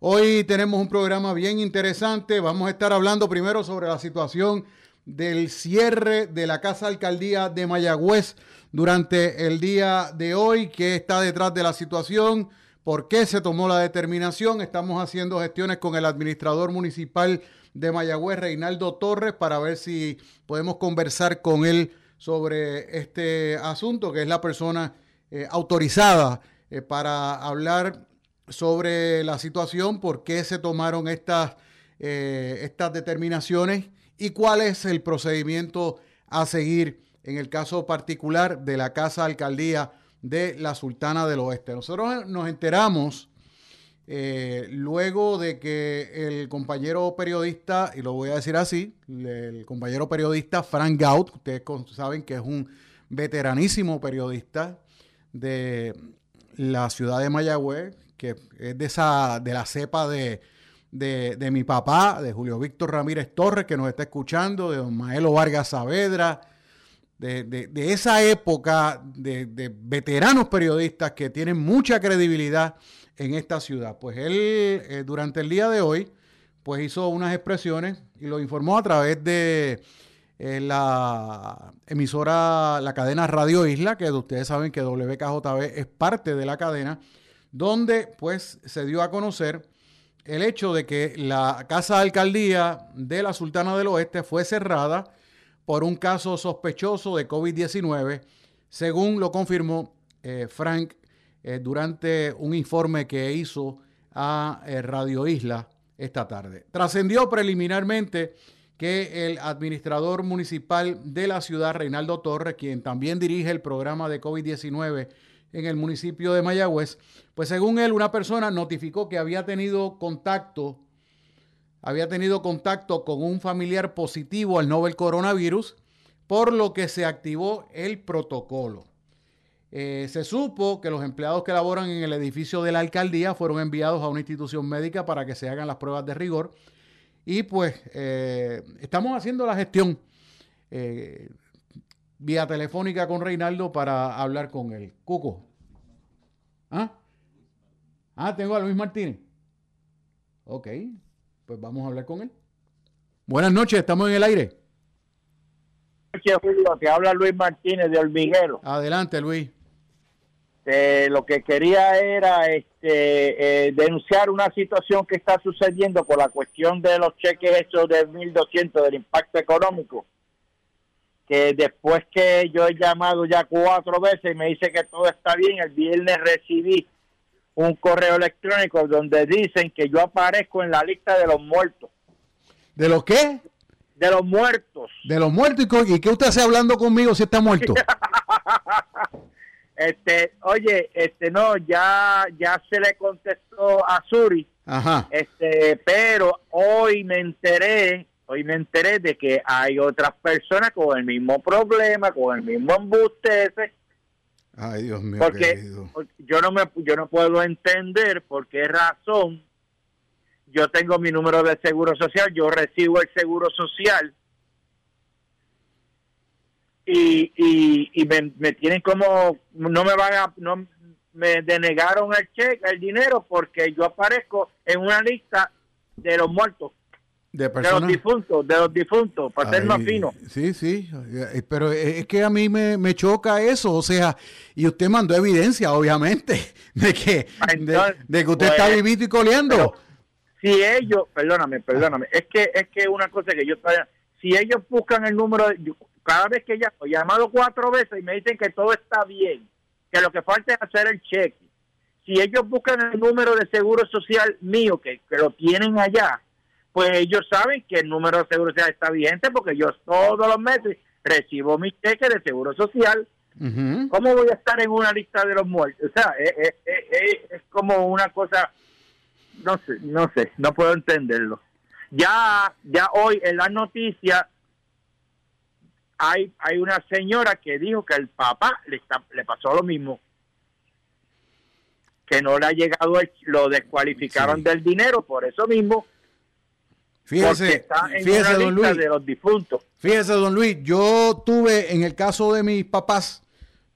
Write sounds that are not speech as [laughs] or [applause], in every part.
Hoy tenemos un programa bien interesante. Vamos a estar hablando primero sobre la situación del cierre de la Casa Alcaldía de Mayagüez durante el día de hoy, qué está detrás de la situación, por qué se tomó la determinación. Estamos haciendo gestiones con el administrador municipal de Mayagüez, Reinaldo Torres, para ver si podemos conversar con él sobre este asunto, que es la persona eh, autorizada eh, para hablar sobre la situación, por qué se tomaron estas, eh, estas determinaciones y cuál es el procedimiento a seguir en el caso particular de la Casa Alcaldía de la Sultana del Oeste. Nosotros nos enteramos eh, luego de que el compañero periodista, y lo voy a decir así, el compañero periodista Frank Gaut, ustedes saben que es un veteranísimo periodista de la ciudad de Mayagüez, que es de, esa, de la cepa de, de, mi papá, de Julio Víctor Ramírez Torres, que nos está escuchando, de don Maelo Vargas Saavedra, de, esa época de, veteranos periodistas que tienen mucha credibilidad en esta ciudad. Pues él eh, durante el día de hoy pues hizo unas expresiones y lo informó a través de eh, la emisora, la cadena Radio Isla, que ustedes saben que WKJB es parte de la cadena, donde pues se dio a conocer el hecho de que la casa de alcaldía de la Sultana del Oeste fue cerrada por un caso sospechoso de COVID-19, según lo confirmó eh, Frank eh, durante un informe que hizo a eh, Radio Isla esta tarde. Trascendió preliminarmente que el administrador municipal de la ciudad, Reinaldo Torres, quien también dirige el programa de COVID-19 en el municipio de Mayagüez, pues según él, una persona notificó que había tenido contacto había tenido contacto con un familiar positivo al novel coronavirus, por lo que se activó el protocolo. Eh, se supo que los empleados que laboran en el edificio de la alcaldía fueron enviados a una institución médica para que se hagan las pruebas de rigor. Y pues eh, estamos haciendo la gestión eh, vía telefónica con Reinaldo para hablar con él. Cuco. ¿Ah? Ah, tengo a Luis Martínez. Ok pues vamos a hablar con él. Buenas noches, estamos en el aire. Buenas Julio. Te habla Luis Martínez de Hormiguero. Adelante, Luis. Eh, lo que quería era este, eh, denunciar una situación que está sucediendo con la cuestión de los cheques hechos de 1.200 del impacto económico. Que después que yo he llamado ya cuatro veces y me dice que todo está bien, el viernes recibí un correo electrónico donde dicen que yo aparezco en la lista de los muertos. ¿De los qué? De los muertos. De los muertos. ¿Y, qué usted hace hablando conmigo si está muerto? [laughs] este, oye, este, no, ya, ya se le contestó a Suri. Ajá. Este, pero hoy me enteré, hoy me enteré de que hay otras personas con el mismo problema, con el mismo embuste ese, Ay, Dios mío. Porque, yo no me yo no puedo entender por qué razón yo tengo mi número de seguro social, yo recibo el seguro social y, y, me, tienen como no me van a no me denegaron el cheque, el dinero porque yo aparezco en una lista de los muertos. De, los difuntos, de los difuntos, para ser más fino. Sí, sí, eh, pero es que a mí me, choca eso, o sea, y usted mandó evidencia, obviamente, [laughs] de que, de, que usted está pues, vivito y coleando. Si ellos, perdóname, perdóname, es que es que una cosa que yo si ellos buscan el número, de, cada vez que ya he llamado cuatro veces y me dicen que todo está bien, que lo que falta es hacer el cheque, si ellos buscan el número de seguro social mío, que, que lo tienen allá, pues ellos saben que el número de seguro social está vigente porque yo todos los meses recibo mi cheque de seguro social. ¿Cómo voy a estar en una lista de los muertos? O sea, es, es, como una cosa, no sé, no sé, no puedo entenderlo. Ya, ya hoy en la noticia hay, hay una señora que dijo que el papá le, está, le pasó lo mismo que no le ha llegado, lo descualificaron del dinero por eso mismo Fíjese, fíjese, don Luis, de los difuntos. Fíjese, don Luis, yo tuve, en el caso de mis papás,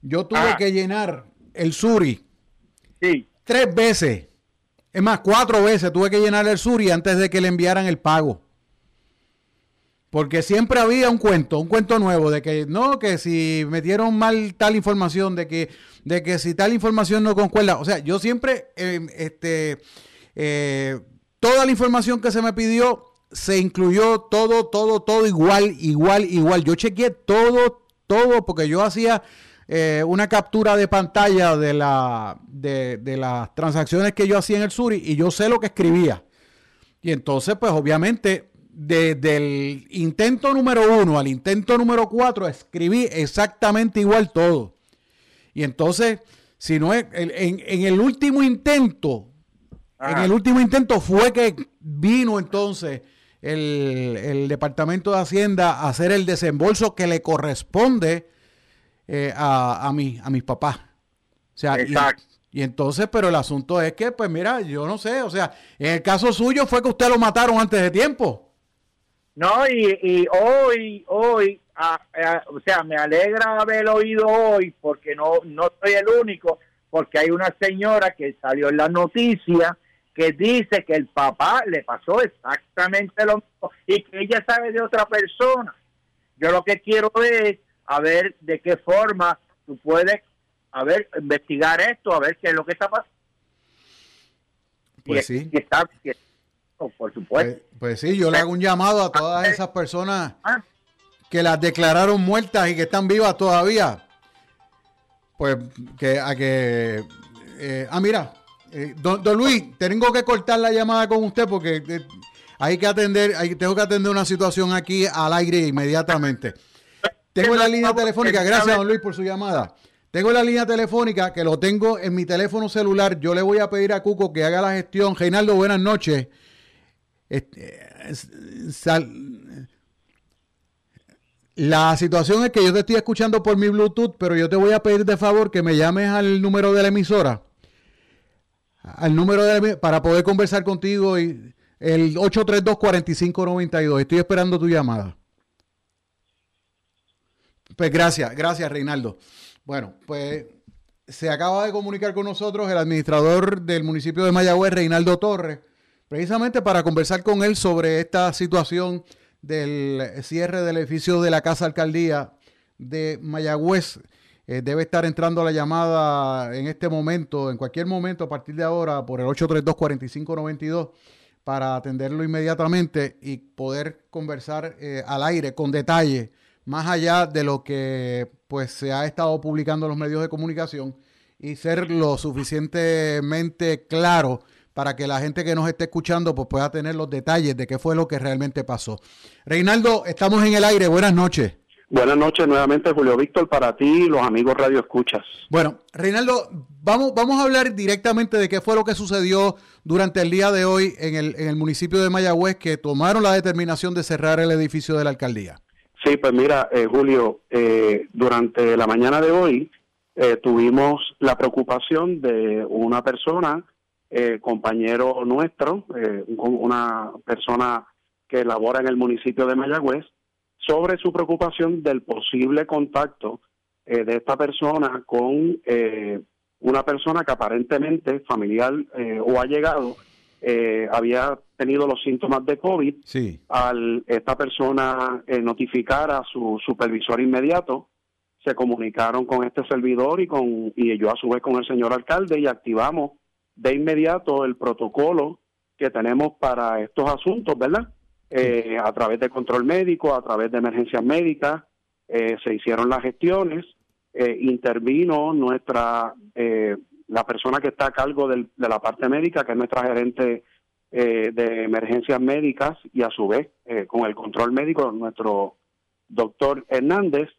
yo tuve que llenar el SURI sí. tres veces Es más, cuatro veces tuve que llenar el Suri antes de que le enviaran el pago. Porque siempre había un cuento, un cuento nuevo de que no, que si metieron mal tal información, de que, de que si tal información no concuerda. O sea, yo siempre, eh, este, eh, toda la información que se me pidió se incluyó todo, todo, todo igual, igual, igual. Yo chequeé todo, todo, porque yo hacía eh, una captura de pantalla de, la, de, de, las transacciones que yo hacía en el Suri y yo sé lo que escribía. Y entonces, pues obviamente, desde el intento número uno al intento número cuatro, escribí exactamente igual todo. Y entonces, si no es, en, en el último intento, en el último intento fue que vino entonces el, el, Departamento de Hacienda hacer el desembolso que le corresponde eh, a, a, mi, a mis papás. O sea, Exacto. Y, y, entonces, pero el asunto es que, pues mira, yo no sé, o sea, en el caso suyo fue que usted lo mataron antes de tiempo. No, y, y hoy, hoy, a, a, o sea, me alegra haber oído hoy, porque no, no soy el único, porque hay una señora que salió en la noticia que dice que el papá le pasó exactamente lo mismo y que ella sabe de otra persona. Yo lo que quiero es a ver de qué forma tú puedes, a ver, investigar esto, a ver qué es lo que está pasando. Pues y, sí. Y está, y, oh, por supuesto. Pues, pues, sí, yo le hago un llamado a todas esas personas que las declararon muertas y que están vivas todavía. Pues que a que... Eh, ah, mira, eh, don, Luis, tengo que cortar la llamada con usted porque eh, hay que atender, tengo que atender una situación aquí al aire inmediatamente. Tengo la línea telefónica, gracias don Luis por su llamada. Tengo la línea telefónica que lo tengo en mi teléfono celular. Yo le voy a pedir a Cuco que haga la gestión. Reinaldo, buenas noches. Este, la situación es que yo te estoy escuchando por mi Bluetooth, pero yo te voy a pedir de favor que me llames al número de la emisora al número de para poder conversar contigo y el 832-4592. Estoy esperando tu llamada. Pues gracias, gracias Reinaldo. Bueno, pues se acaba de comunicar con nosotros el administrador del municipio de Mayagüez, Reinaldo Torres, precisamente para conversar con él sobre esta situación del cierre del edificio de la Casa Alcaldía de Mayagüez. Eh, debe estar entrando la llamada en este momento, en cualquier momento a partir de ahora, por el 832-4592 para atenderlo inmediatamente y poder conversar eh, al aire con detalle, más allá de lo que pues se ha estado publicando en los medios de comunicación y ser lo suficientemente claro para que la gente que nos esté escuchando pues pueda tener los detalles de qué fue lo que realmente pasó. Reinaldo, estamos en el aire. Buenas noches. Buenas noches nuevamente, Julio Víctor, para ti y los amigos Radio Escuchas. Bueno, Reinaldo, vamos, vamos a hablar directamente de qué fue lo que sucedió durante el día de hoy en el, en el municipio de Mayagüez que tomaron la determinación de cerrar el edificio de la alcaldía. Sí, pues mira, eh, Julio, eh, durante la mañana de hoy eh, tuvimos la preocupación de una persona, eh, compañero nuestro, una persona que labora en el municipio de Mayagüez, sobre su preocupación del posible contacto eh, de esta persona con eh, una persona que aparentemente familiar eh, o ha llegado había tenido los síntomas de COVID. Sí. Al esta persona notificar a su supervisor inmediato, se comunicaron con este servidor y con y yo a su vez con el señor alcalde y activamos de inmediato el protocolo que tenemos para estos asuntos, ¿verdad? Eh, a través de control médico, a través de emergencias médicas, eh, se hicieron las gestiones, eh, intervino nuestra, eh, la persona que está a cargo del, de la parte médica, que es nuestra gerente de emergencias médicas, y a su vez, con el control médico, nuestro doctor Hernández,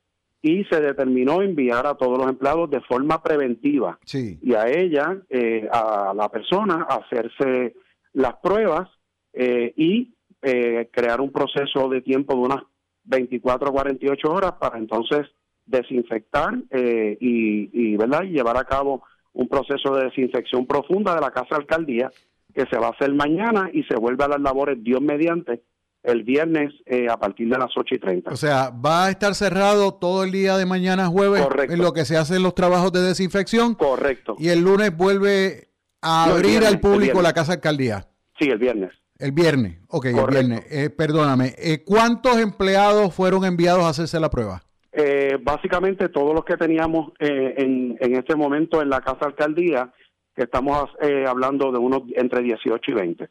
y se determinó enviar a todos los empleados de forma preventiva sí. y a ella, a la persona, a hacerse las pruebas y eh, crear un proceso de tiempo de unas 24 a 48 horas para entonces desinfectar eh, y, y, ¿verdad? y llevar a cabo un proceso de desinfección profunda de la casa alcaldía que se va a hacer mañana y se vuelve a las labores Dios mediante el viernes eh, a partir de las 8 y 30. O sea, va a estar cerrado todo el día de mañana jueves Correcto. en lo que se hacen los trabajos de desinfección. Correcto. Y el lunes vuelve a abrir al público la casa alcaldía. Sí, el viernes. El viernes, ok, el viernes. Eh, perdóname, eh, ¿cuántos empleados fueron enviados a hacerse la prueba? Eh, básicamente todos los que teníamos en, en este momento en la casa alcaldía, que estamos hablando de unos entre 18 y 20.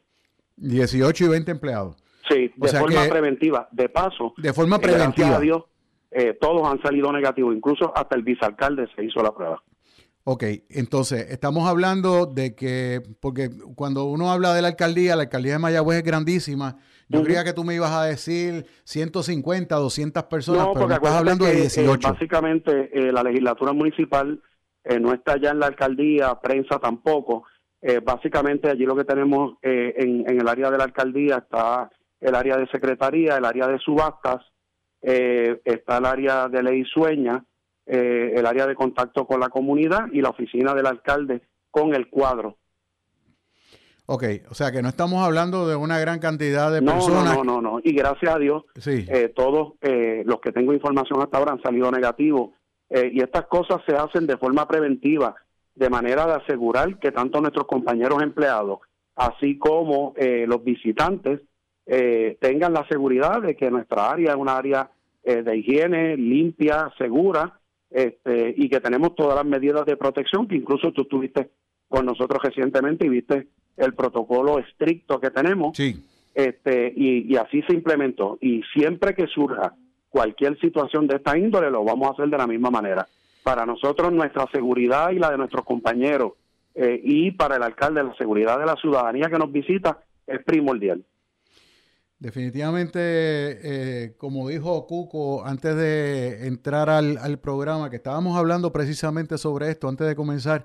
18 y 20 empleados. Sí, de forma preventiva. De paso, de forma preventiva. todos han salido negativos, incluso hasta el vicealcalde se hizo la prueba. Ok, entonces estamos hablando de que, porque cuando uno habla de la alcaldía, la alcaldía de Mayagüez es grandísima. Yo creía que tú me ibas a decir 150, 200 personas, pero estás hablando de 18. Eh, básicamente, eh, la legislatura municipal eh, no está ya en la alcaldía, prensa tampoco. básicamente, allí lo que tenemos en, en, el área de la alcaldía está el área de secretaría, el área de subastas, está el área de ley sueña eh, el área de contacto con la comunidad y la oficina del alcalde con el cuadro. Ok, o sea que no estamos hablando de una gran cantidad de personas. No, no, no, no. Y gracias a Dios, eh, todos eh, los que tengo información hasta ahora han salido negativos. y estas cosas se hacen de forma preventiva, de manera de asegurar que tanto nuestros compañeros empleados, así como los visitantes, tengan la seguridad de que nuestra área es una área de higiene limpia, segura, este, y que tenemos todas las medidas de protección, que incluso tú estuviste con nosotros recientemente y viste el protocolo estricto que tenemos. Sí. Este, y, así se implementó. Y siempre que surja cualquier situación de esta índole, lo vamos a hacer de la misma manera. Para nosotros, nuestra seguridad y la de nuestros compañeros, eh, y para el alcalde, la seguridad de la ciudadanía que nos visita es primordial. Definitivamente, eh, como dijo Cuco antes de entrar al, programa, que estábamos hablando precisamente sobre esto antes de comenzar,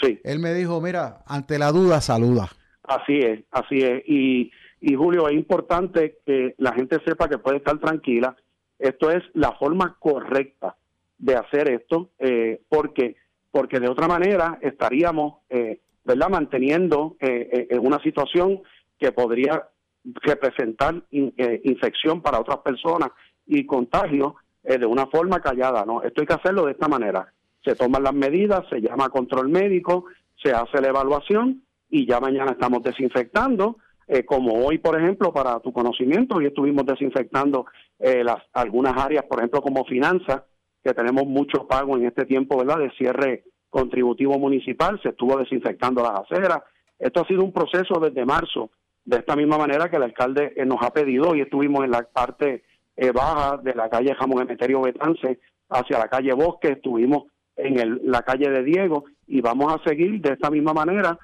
sí. él me dijo, mira, ante la duda, saluda. Así es, así es. Y, y Julio, es importante que la gente sepa que puede estar tranquila. Esto es la forma correcta de hacer esto, eh, porque porque de otra manera estaríamos, eh, ¿verdad?, manteniendo eh, una situación que podría representar eh, infección para otras personas y contagio eh, de una forma callada. No, esto hay que hacerlo de esta manera. Se toman las medidas, se llama control médico, se hace la evaluación y ya mañana estamos desinfectando. Eh, como hoy, por ejemplo, para tu conocimiento, hoy estuvimos desinfectando las algunas áreas, por ejemplo, como finanzas, que tenemos mucho pago en este tiempo, ¿verdad?, de cierre contributivo municipal, se estuvo desinfectando las aceras. Esto ha sido un proceso desde marzo de esta misma manera que el alcalde eh, nos ha pedido y estuvimos en la parte eh, baja de la calle Jamón Emeterio Betance hacia la calle Bosque, estuvimos en el, la calle de Diego y vamos a seguir de esta misma manera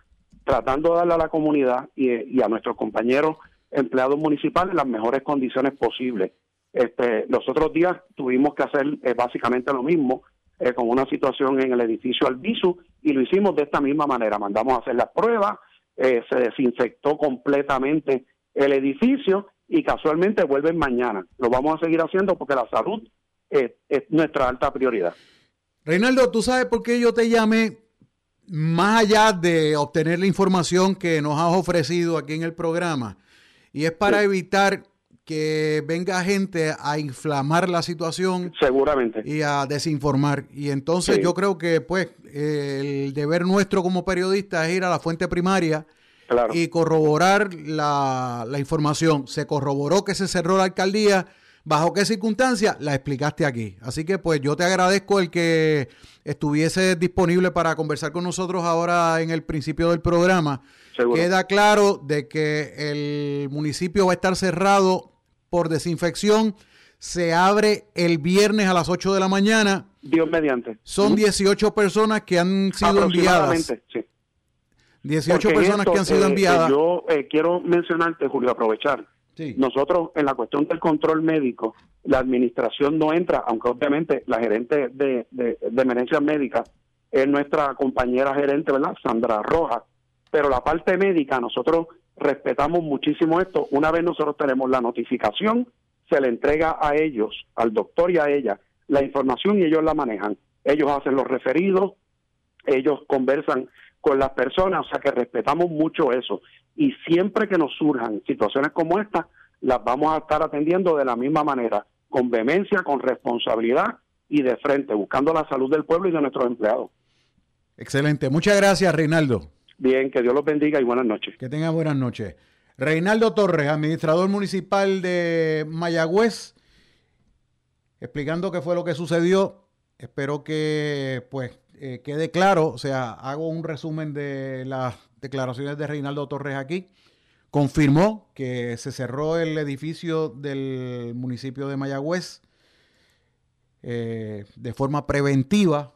tratando de darle a la comunidad y, a nuestros compañeros empleados municipales las mejores condiciones posibles. Este, los otros días tuvimos que hacer eh, básicamente lo mismo con una situación en el edificio Albizu y lo hicimos de esta misma manera. Mandamos a hacer las pruebas, eh, se desinfectó completamente el edificio y casualmente vuelven mañana. Lo vamos a seguir haciendo porque la salud es, nuestra alta prioridad. Reinaldo, ¿tú sabes por qué yo te llamé? Más allá de obtener la información que nos has ofrecido aquí en el programa, y es para evitar que venga gente a inflamar la situación. Seguramente. Y a desinformar. Y entonces yo creo que pues el deber nuestro como periodista es ir a la fuente primaria y corroborar la, la, información. Se corroboró que se cerró la alcaldía. ¿Bajo qué circunstancia? La explicaste aquí. Así que pues yo te agradezco el que estuviese disponible para conversar con nosotros ahora en el principio del programa. Queda claro de que el municipio va a estar cerrado por desinfección se abre el viernes a las 8 de la mañana. Dios mediante. Son 18 personas que han sido enviadas. Sí. 18 personas que han sido eh, enviadas. yo eh, quiero mencionarte, Julio, aprovechar. Sí. Nosotros, en la cuestión del control médico, la administración no entra, aunque obviamente la gerente de, de, de emergencias médicas es nuestra compañera gerente, ¿verdad? Sandra Rojas. Pero la parte médica, nosotros respetamos muchísimo esto. Una vez nosotros tenemos la notificación, se le entrega a ellos, al doctor y a ella, la información y ellos la manejan. Ellos hacen los referidos, ellos conversan con las personas, o sea que respetamos mucho eso. Y siempre que nos surjan situaciones como esta, las vamos a estar atendiendo de la misma manera, con vehemencia, con responsabilidad y de frente, buscando la salud del pueblo y de nuestros empleados. Excelente. Muchas gracias, Reinaldo. Bien, que Dios los bendiga y buenas noches. Que tengan buenas noches. Reinaldo Torres, administrador municipal de Mayagüez, explicando qué fue lo que sucedió. Espero que pues eh, quede claro, o sea, hago un resumen de las declaraciones de Reinaldo Torres aquí. Confirmó que se cerró el edificio del municipio de Mayagüez eh, de forma preventiva,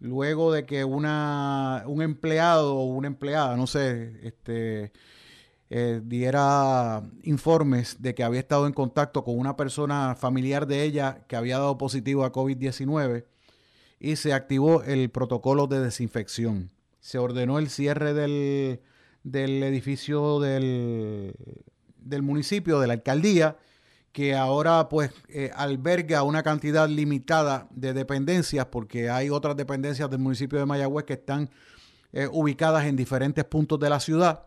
luego de que una, un empleado o una empleada, no sé, este, eh, diera informes de que había estado en contacto con una persona familiar de ella que había dado positivo a COVID-19 y se activó el protocolo de desinfección. Se ordenó el cierre del, edificio del, del, municipio, de la alcaldía, que ahora pues eh, alberga una cantidad limitada de dependencias, porque hay otras dependencias del municipio de Mayagüez que están eh, ubicadas en diferentes puntos de la ciudad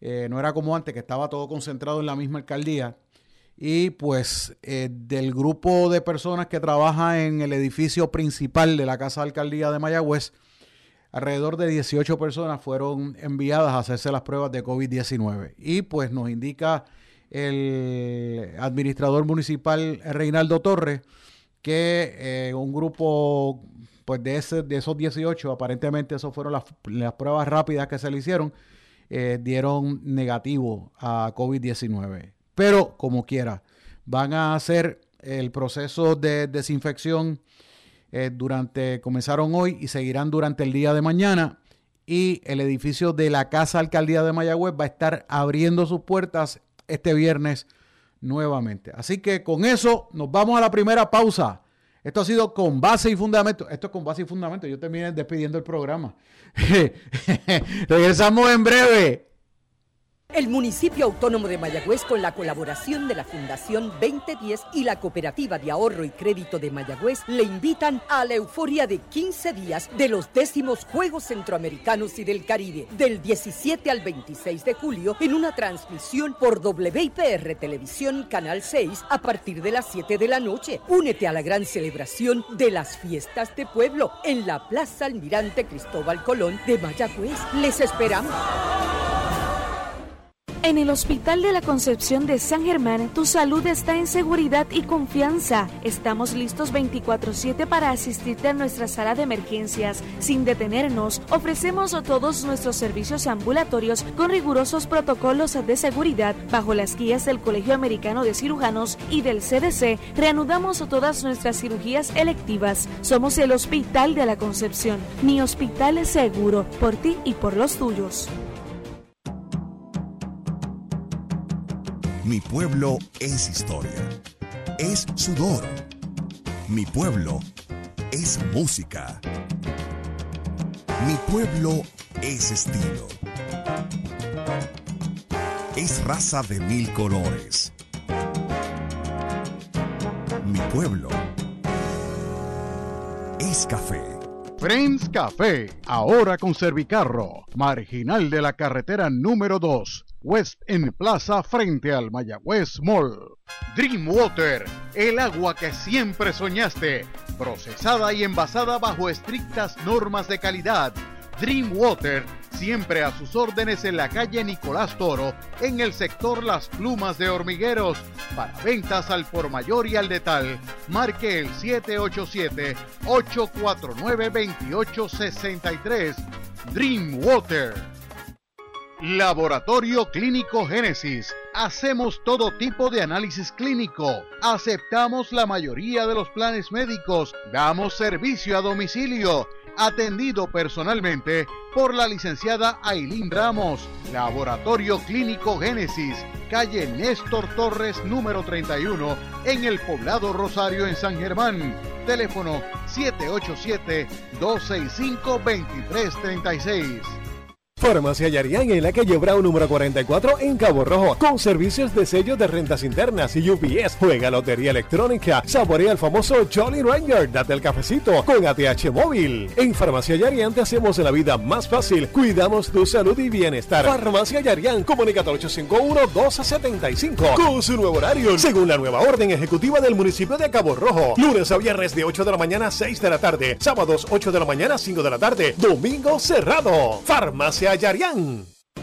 eh, no era como antes, que estaba todo concentrado en la misma alcaldía. Y pues del grupo de personas que trabaja en el edificio principal de la Casa de Alcaldía de Mayagüez, alrededor de 18 personas fueron enviadas a hacerse las pruebas de COVID-19. Y pues nos indica el administrador municipal Reinaldo Torres que eh, un grupo pues de, ese, de esos 18, aparentemente esas fueron las, las pruebas rápidas que se le hicieron, eh, dieron negativo a COVID-19. Pero como quiera, van a hacer el proceso de desinfección eh, durante, comenzaron hoy y seguirán durante el día de mañana. Y el edificio de la Casa Alcaldía de Mayagüez va a estar abriendo sus puertas este viernes nuevamente. Así que con eso nos vamos a la primera pausa. Esto ha sido con base y fundamento. Esto es con base y fundamento. Yo terminé despidiendo el programa. [laughs] Regresamos en breve. El municipio autónomo de Mayagüez, con la colaboración de la Fundación 2010 y la Cooperativa de Ahorro y Crédito de Mayagüez, le invitan a la euforia de 15 días de los décimos Juegos Centroamericanos y del Caribe, del 17 al 26 de julio, en una transmisión por WIPR Televisión Canal 6 a partir de las 7 de la noche. Únete a la gran celebración de las fiestas de pueblo en la Plaza Almirante Cristóbal Colón de Mayagüez. Les esperamos. En el Hospital de la Concepción de San Germán, tu salud está en seguridad y confianza. Estamos listos 24/7 para asistirte a nuestra sala de emergencias. Sin detenernos, ofrecemos todos nuestros servicios ambulatorios con rigurosos protocolos de seguridad. Bajo las guías del Colegio Americano de Cirujanos y del CDC, reanudamos todas nuestras cirugías electivas. Somos el Hospital de la Concepción, mi hospital es seguro, por ti y por los tuyos. Mi pueblo es historia, es sudor. Mi pueblo es música. Mi pueblo es estilo. Es raza de mil colores. Mi pueblo es café. Friends Café, ahora con Servicarro, marginal de la carretera número 2 West en Plaza frente al Mayagüez Mall. Dreamwater, el agua que siempre soñaste, procesada y envasada bajo estrictas normas de calidad. Dreamwater, siempre a sus órdenes en la calle Nicolás Toro, en el sector Las Plumas de Hormigueros. Para ventas al por mayor y al detal, marque el 787-849-2863. Dreamwater. Laboratorio Clínico Génesis. Hacemos todo tipo de análisis clínico. Aceptamos la mayoría de los planes médicos. Damos servicio a domicilio. Atendido personalmente por la licenciada Ailín Ramos. Laboratorio Clínico Génesis. Calle Néstor Torres número 31 en el poblado Rosario en San Germán. Teléfono 787 265 2336. Farmacia Yarián en la calle Brown número 44 en Cabo Rojo, con servicios de sello de rentas internas y UPS. Juega lotería electrónica, saborea el famoso Jolly Ranger, date el cafecito con ATH móvil. En Farmacia Yarián te hacemos la vida más fácil, cuidamos tu salud y bienestar. Farmacia Yarián, comunica al 851-1275 con su nuevo horario, según la nueva orden ejecutiva del municipio de Cabo Rojo. Lunes a viernes de 8 de la mañana a 6 de la tarde, sábados 8 de la mañana a 5 de la tarde, domingo cerrado. Farmacia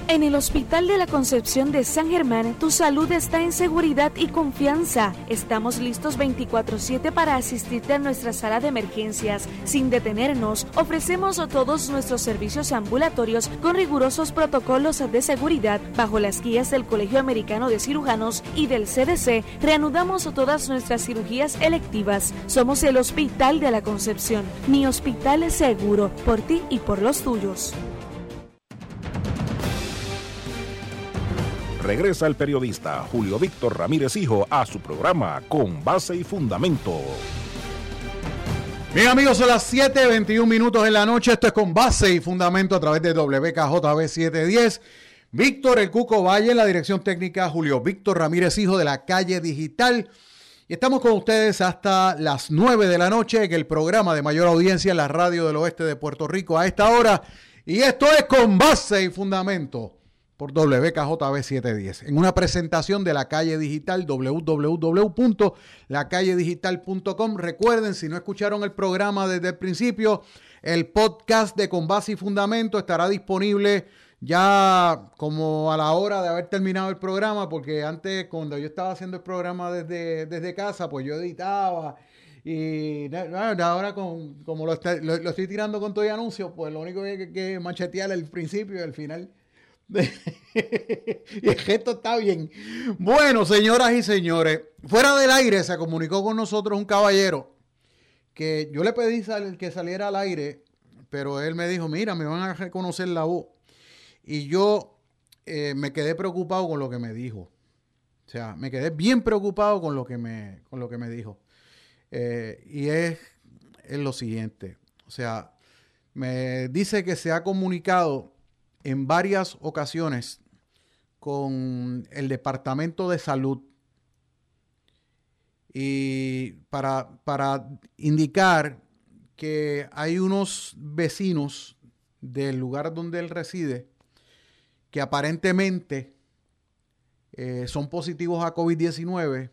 En el Hospital de la Concepción de San Germán, tu salud está en seguridad y confianza. Estamos listos 24/7 para asistirte a nuestra sala de emergencias. Sin detenernos, ofrecemos todos nuestros servicios ambulatorios con rigurosos protocolos de seguridad bajo las guías del Colegio Americano de Cirujanos y del CDC. Reanudamos todas nuestras cirugías electivas. Somos el Hospital de la Concepción, mi hospital es seguro por ti y por los tuyos. Regresa el periodista Julio Víctor Ramírez Hijo a su programa Con Base y Fundamento. Bien amigos, son las 7.21 minutos en la noche. Esto es Con Base y Fundamento a través de WKJB 710. Víctor El Cuco Valle, la dirección técnica Julio Víctor Ramírez Hijo de la calle digital. Y estamos con ustedes hasta las 9 de la noche en el programa de mayor audiencia en la radio del oeste de Puerto Rico a esta hora. Y esto es Con Base y Fundamento por WKJB 710. En una presentación de la calle digital www.lacalledigital.com. Recuerden, si no escucharon el programa desde el principio, el podcast de Con Base y Fundamento estará disponible ya como a la hora de haber terminado el programa, porque antes cuando yo estaba haciendo el programa desde, desde casa, pues yo editaba y ahora con, como lo, estoy tirando con todo el anuncio, pues lo único que hay que machetear el principio y el final [laughs] y el está bien. Bueno, señoras y señores, fuera del aire se comunicó con nosotros un caballero que yo le pedí que saliera al aire, pero él me dijo, mira, me van a reconocer la voz. Y yo eh, me quedé preocupado con lo que me dijo. O sea, me quedé bien preocupado con lo que me, con lo que me dijo. Eh, y es, es lo siguiente. O sea, me dice que se ha comunicado en varias ocasiones con el Departamento de Salud. Y para, para indicar que hay unos vecinos del lugar donde él reside que aparentemente eh, son positivos a COVID-19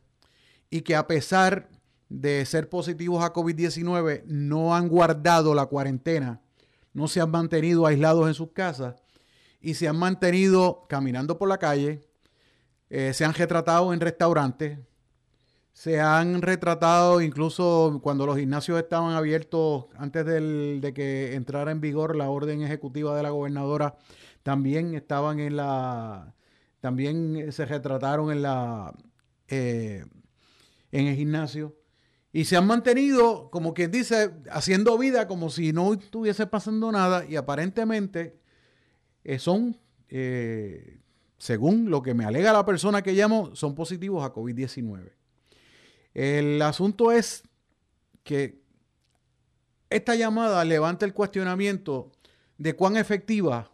y que a pesar de ser positivos a COVID-19 no han guardado la cuarentena, no se han mantenido aislados en sus casas y se han mantenido caminando por la calle, eh, se han retratado en restaurantes, se han retratado incluso cuando los gimnasios estaban abiertos antes de que entrara en vigor la orden ejecutiva de la gobernadora, también estaban en la, también se retrataron en la, eh, en el gimnasio. Y se han mantenido, como quien dice, haciendo vida como si no estuviese pasando nada y aparentemente eh, son, eh, según lo que me alega la persona que llamo, son positivos a COVID-19. El asunto es que esta llamada levanta el cuestionamiento de cuán efectiva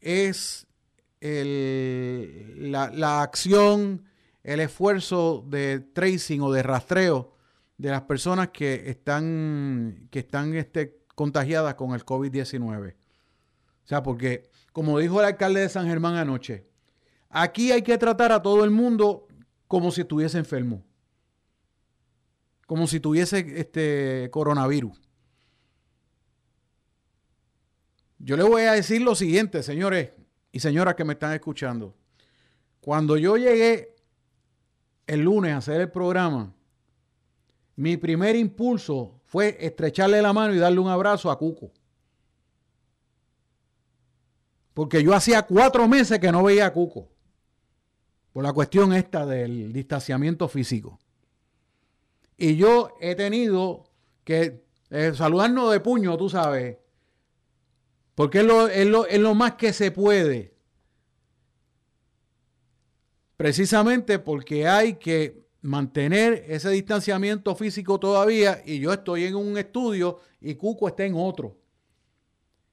es la, la, acción, el esfuerzo de tracing o de rastreo de las personas que están, que están este, contagiadas con el COVID-19. O sea, porque, como dijo el alcalde de San Germán anoche, aquí hay que tratar a todo el mundo como si estuviese enfermo. Como si tuviese este coronavirus. Yo le voy a decir lo siguiente, señores y señoras que me están escuchando. Cuando yo llegué el lunes a hacer el programa, mi primer impulso fue estrecharle la mano y darle un abrazo a Cuco. Porque yo hacía cuatro meses que no veía a Cuco. Por la cuestión esta del distanciamiento físico. Y yo he tenido que eh, saludarnos de puño, tú sabes. Porque es lo, es lo más que se puede. Precisamente porque hay que mantener ese distanciamiento físico todavía. Y yo estoy en un estudio y Cuco está en otro.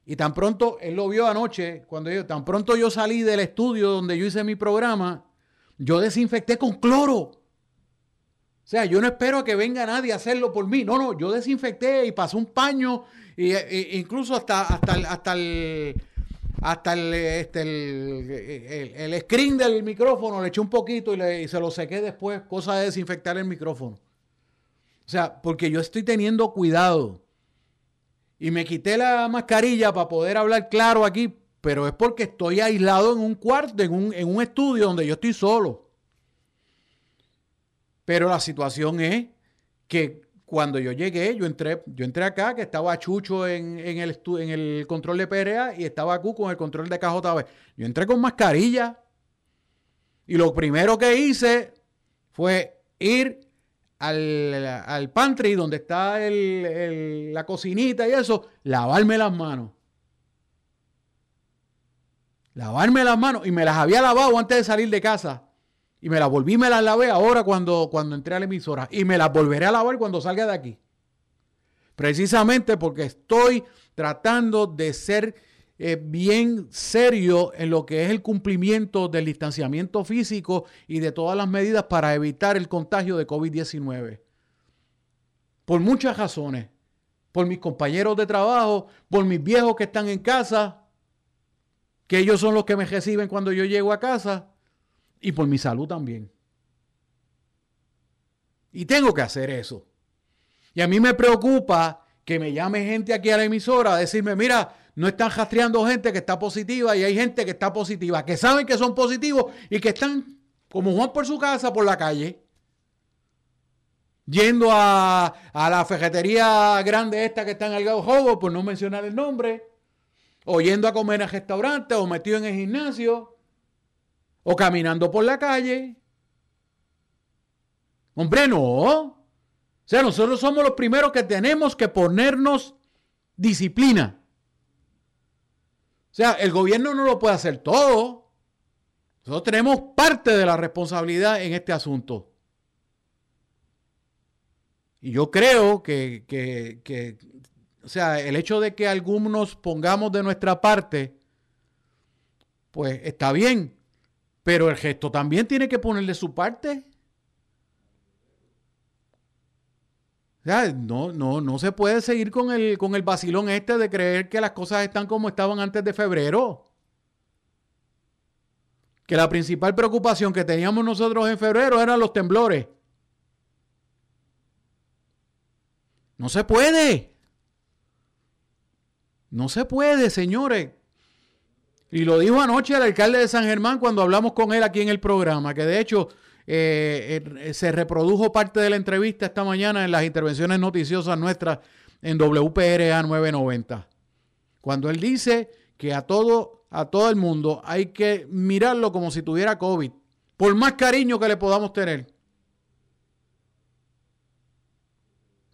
Y tan pronto, él lo vio anoche, cuando yo, tan pronto yo salí del estudio donde yo hice mi programa, yo desinfecté con cloro. O sea, yo no espero que venga nadie a hacerlo por mí. No, no, yo desinfecté y pasé un paño, e, e, incluso hasta, hasta, el, hasta el, hasta el, este, el, screen del micrófono le eché un poquito y, y se lo sequé después, cosa de desinfectar el micrófono. O sea, porque yo estoy teniendo cuidado. Y me quité la mascarilla para poder hablar claro aquí pero es porque estoy aislado en un cuarto, en un, en un estudio donde yo estoy solo. Pero la situación es que cuando yo llegué, yo entré, yo entré acá, que estaba Chucho en, el, en el control de PRA y estaba Q con el control de KJB. Yo entré con mascarilla. Y lo primero que hice fue ir al, pantry donde está la cocinita y eso, lavarme las manos. Lavarme las manos y me las había lavado antes de salir de casa. Y me las volví me las lavé ahora cuando, cuando entré a la emisora. Y me las volveré a lavar cuando salga de aquí. Precisamente porque estoy tratando de ser eh, bien serio en lo que es el cumplimiento del distanciamiento físico y de todas las medidas para evitar el contagio de COVID-19. Por muchas razones. Por mis compañeros de trabajo, por mis viejos que están en casa, que ellos son los que me reciben cuando yo llego a casa, y por mi salud también. Y tengo que hacer eso. Y a mí me preocupa que me llame gente aquí a la emisora a decirme, mira, no están rastreando gente que está positiva y hay gente que está positiva, que saben que son positivos y que están como Juan por su casa, por la calle, yendo a, la ferretería grande esta que está en el Jobo, por no mencionar el nombre, o yendo a comer en restaurantes, o metido en el gimnasio, o caminando por la calle. Hombre, no. O sea, nosotros somos los primeros que tenemos que ponernos disciplina. Sea, el gobierno no lo puede hacer todo. Nosotros tenemos parte de la responsabilidad en este asunto. Y yo creo que, que, o sea, el hecho de que algunos pongamos de nuestra parte, pues está bien, pero el gesto también tiene que ponerle su parte. No, no, no se puede seguir con el, con el vacilón este de creer que las cosas están como estaban antes de febrero. Que la principal preocupación que teníamos nosotros en febrero eran los temblores. No se puede. No se puede, señores. Y lo dijo anoche el alcalde de San Germán cuando hablamos con él aquí en el programa, que de hecho eh, eh, se reprodujo parte de la entrevista esta mañana en las intervenciones noticiosas nuestras en WPRA 990. Cuando él dice que a todo, a todo el mundo hay que mirarlo como si tuviera COVID, por más cariño que le podamos tener.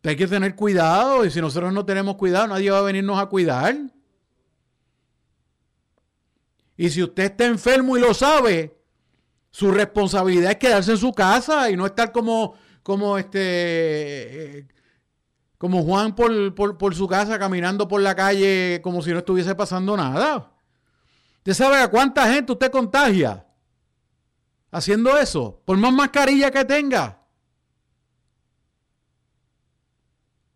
Hay que tener cuidado y si nosotros no tenemos cuidado, nadie va a venirnos a cuidar. Y si usted está enfermo y lo sabe, su responsabilidad es quedarse en su casa y no estar como, como este, eh, como Juan por, su casa caminando por la calle como si no estuviese pasando nada. ¿Usted sabe a cuánta gente usted contagia haciendo eso? Por más mascarilla que tenga.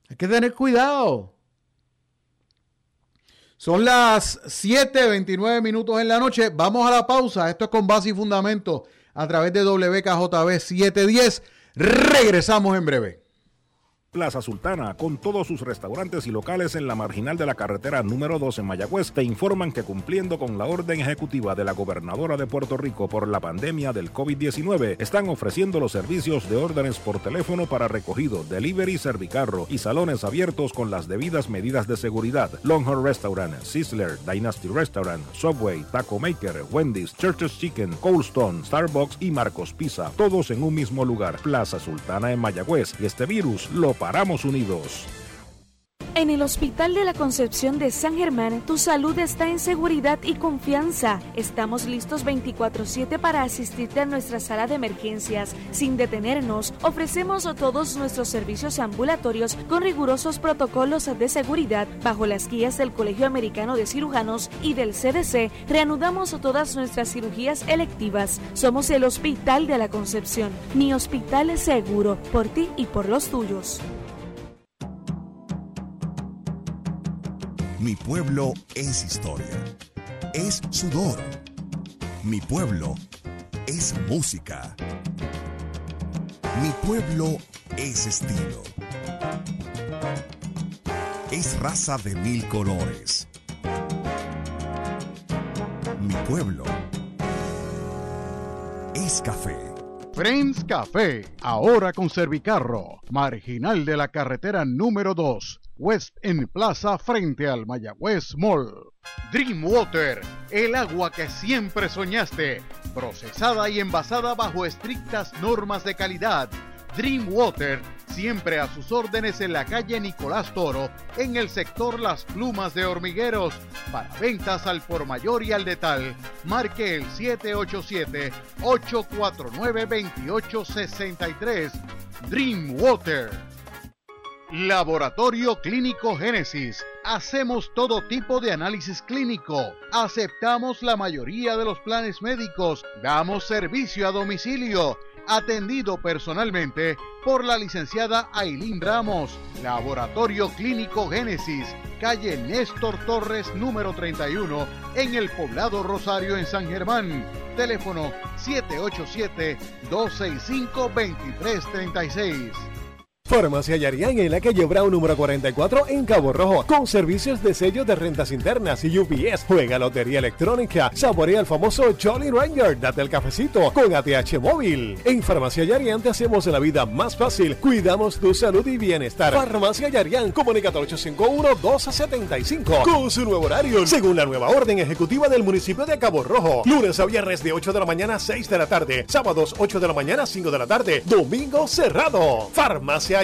Hay que tener cuidado. Son las 7:29 minutos en la noche. Vamos a la pausa. Esto es con base y fundamento a través de WKJB 710. Regresamos en breve. Plaza Sultana, con todos sus restaurantes y locales en la marginal de la carretera número 2 en Mayagüez, te informan que cumpliendo con la orden ejecutiva de la gobernadora de Puerto Rico por la pandemia del COVID-19, están ofreciendo los servicios de órdenes por teléfono para recogido, delivery, servicarro y salones abiertos con las debidas medidas de seguridad. Longhorn Restaurant, Sizzler, Dynasty Restaurant, Subway, Taco Maker, Wendy's, Church's Chicken, Cold Stone, Starbucks y Marcos Pizza, todos en un mismo lugar. Plaza Sultana en Mayagüez y este virus lo paramos unidos. En el Hospital de la Concepción de San Germán, tu salud está en seguridad y confianza. Estamos listos 24/7 para asistirte a nuestra sala de emergencias. Sin detenernos, ofrecemos todos nuestros servicios ambulatorios con rigurosos protocolos de seguridad. Bajo las guías del Colegio Americano de Cirujanos y del CDC, reanudamos todas nuestras cirugías electivas. Somos el Hospital de la Concepción, mi hospital es seguro, por ti y por los tuyos. Mi pueblo es historia, es sudor. Mi pueblo es música. Mi pueblo es estilo. Es raza de mil colores. Mi pueblo es café. Friends Café, ahora con Servicarro, marginal de la carretera número 2, West en Plaza frente al Mayagüez Mall. Dreamwater, el agua que siempre soñaste, procesada y envasada bajo estrictas normas de calidad Dreamwater, siempre a sus órdenes en la calle Nicolás Toro, en el sector Las Plumas de Hormigueros. Para ventas al por mayor y al detal, marque el 787-849-2863. Dreamwater. Laboratorio Clínico Génesis. Hacemos todo tipo de análisis clínico. Aceptamos la mayoría de los planes médicos. Damos servicio a domicilio atendido personalmente por la licenciada Ailín Ramos. Laboratorio Clínico Génesis, calle Néstor Torres número 31, en el poblado Rosario en San Germán. Teléfono 787-265-2336. Farmacia Yarián en la calle Brown número 44 en Cabo Rojo, con servicios de sello de rentas internas y UPS. Juega lotería electrónica, saborea el famoso Jolly Ranger, date el cafecito con ATH móvil. En Farmacia Yarián te hacemos la vida más fácil, cuidamos tu salud y bienestar. Farmacia Yarián, comunicate al 851-1275 con su nuevo horario, según la nueva orden ejecutiva del municipio de Cabo Rojo. Lunes a viernes de 8 de la mañana a 6 de la tarde, sábados 8 de la mañana a 5 de la tarde, domingo cerrado. Farmacia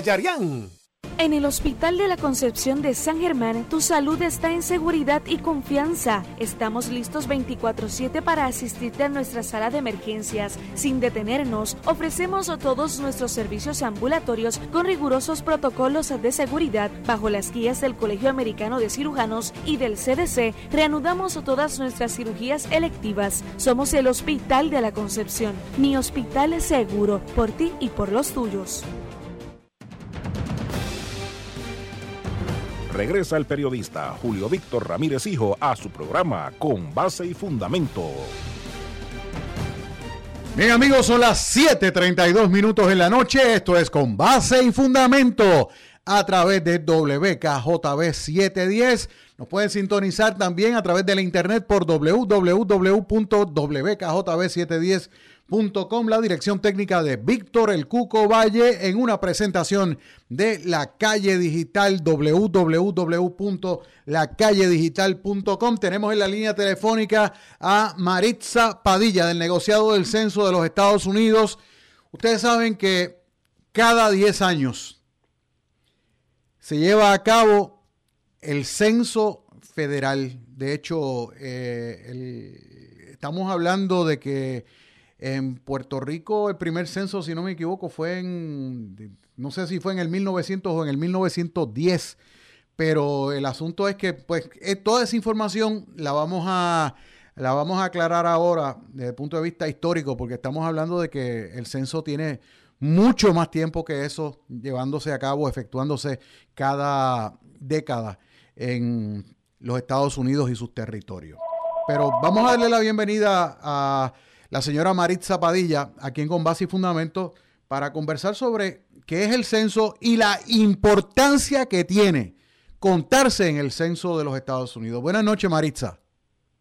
En el Hospital de la Concepción de San Germán, tu salud está en seguridad y confianza. Estamos listos 24/7 para asistirte a nuestra sala de emergencias. Sin detenernos, ofrecemos todos nuestros servicios ambulatorios con rigurosos protocolos de seguridad. Bajo las guías del Colegio Americano de Cirujanos y del CDC, reanudamos todas nuestras cirugías electivas. Somos el Hospital de la Concepción. Mi hospital es seguro, por ti y por los tuyos. Regresa el periodista Julio Víctor Ramírez Hijo a su programa Con Base y Fundamento. Bien amigos, son las 7.32 minutos en la noche. Esto es Con Base y Fundamento a través de WKJB 710. Nos pueden sintonizar también a través de la internet por www.wkjb710.com, la dirección técnica de Víctor El Cuco Valle en una presentación de la calle digital www.lacalledigital.com. Tenemos en la línea telefónica a Maritza Padilla del negociado del censo de los Estados Unidos. Ustedes saben que cada 10 años se lleva a cabo el censo federal. De hecho, eh, estamos hablando de que en Puerto Rico el primer censo, si no me equivoco, fue en, no sé si fue en el 1900 o en el 1910, pero el asunto es que pues eh, toda esa información la vamos a la vamos a aclarar ahora desde el punto de vista histórico, porque estamos hablando de que el censo tiene mucho más tiempo que eso llevándose a cabo, efectuándose cada década en los Estados Unidos y sus territorios. Pero vamos a darle la bienvenida a la señora Maritza Padilla, aquí en Con Base y Fundamento, para conversar sobre qué es el censo y la importancia que tiene contarse en el censo de los Estados Unidos. Buenas noches, Maritza.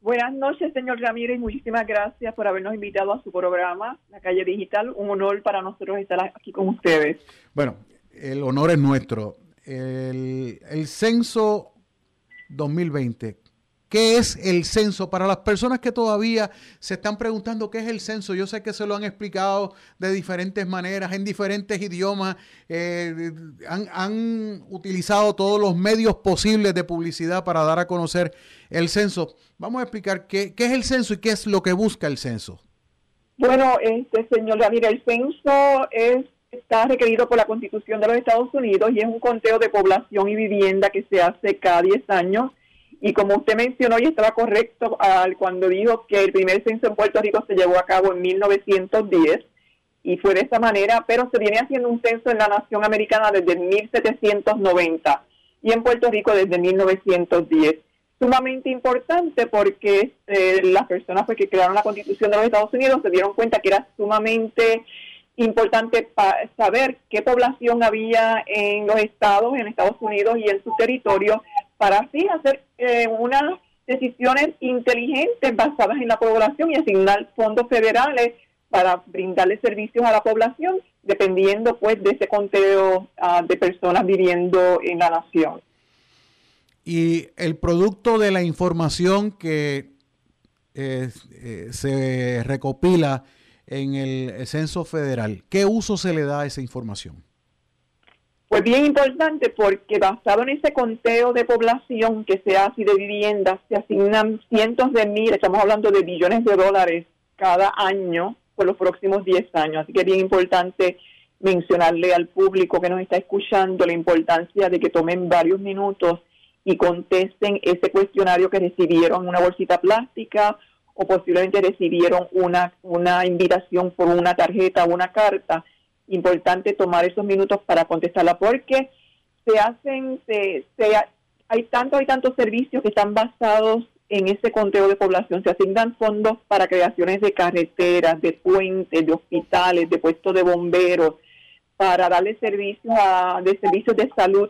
Buenas noches, señor Ramírez, y muchísimas gracias por habernos invitado a su programa, La Calle Digital. Un honor para nosotros estar aquí con ustedes. Bueno, el honor es nuestro. El, el censo 2020, ¿Qué es el censo? Para las personas que todavía se están preguntando qué es el censo, yo sé que se lo han explicado de diferentes maneras, en diferentes idiomas, eh, han, han, utilizado todos los medios posibles de publicidad para dar a conocer el censo. Vamos a explicar qué, qué es el censo y qué es lo que busca el censo. Bueno, este señor, mira, el censo es está requerido por la Constitución de los Estados Unidos y es un conteo de población y vivienda que se hace cada 10 años y como usted mencionó y estaba correcto al, cuando dijo que el primer censo en Puerto Rico se llevó a cabo en 1910 y fue de esa manera, pero se viene haciendo un censo en la nación americana desde 1790 y en Puerto Rico desde 1910. Sumamente importante porque eh, las personas pues, que crearon la constitución de los Estados Unidos se dieron cuenta que era sumamente importante saber qué población había en los estados, en Estados Unidos y en su territorio para así hacer eh, una decisiones inteligentes basadas en la población y asignar fondos federales para brindarle servicios a la población, dependiendo pues de ese conteo ah, de personas viviendo en la nación. Y el producto de la información que eh, eh, se recopila en el censo federal, ¿qué uso se le da a esa información? Pues bien importante porque basado en ese conteo de población que se hace de viviendas, se asignan cientos de miles, estamos hablando de billones de dólares cada año por los próximos 10 años. Así que es bien importante mencionarle al público que nos está escuchando la importancia de que tomen varios minutos y contesten ese cuestionario que recibieron una bolsita plástica o posiblemente recibieron una, una invitación por una tarjeta o una carta. Importante tomar esos minutos para contestarla porque se hacen, se, hay tanto, hay tantos servicios que están basados en ese conteo de población. Se asignan fondos para creaciones de carreteras, de puentes, de hospitales, de puestos de bomberos, para darle servicios a, de servicios de salud.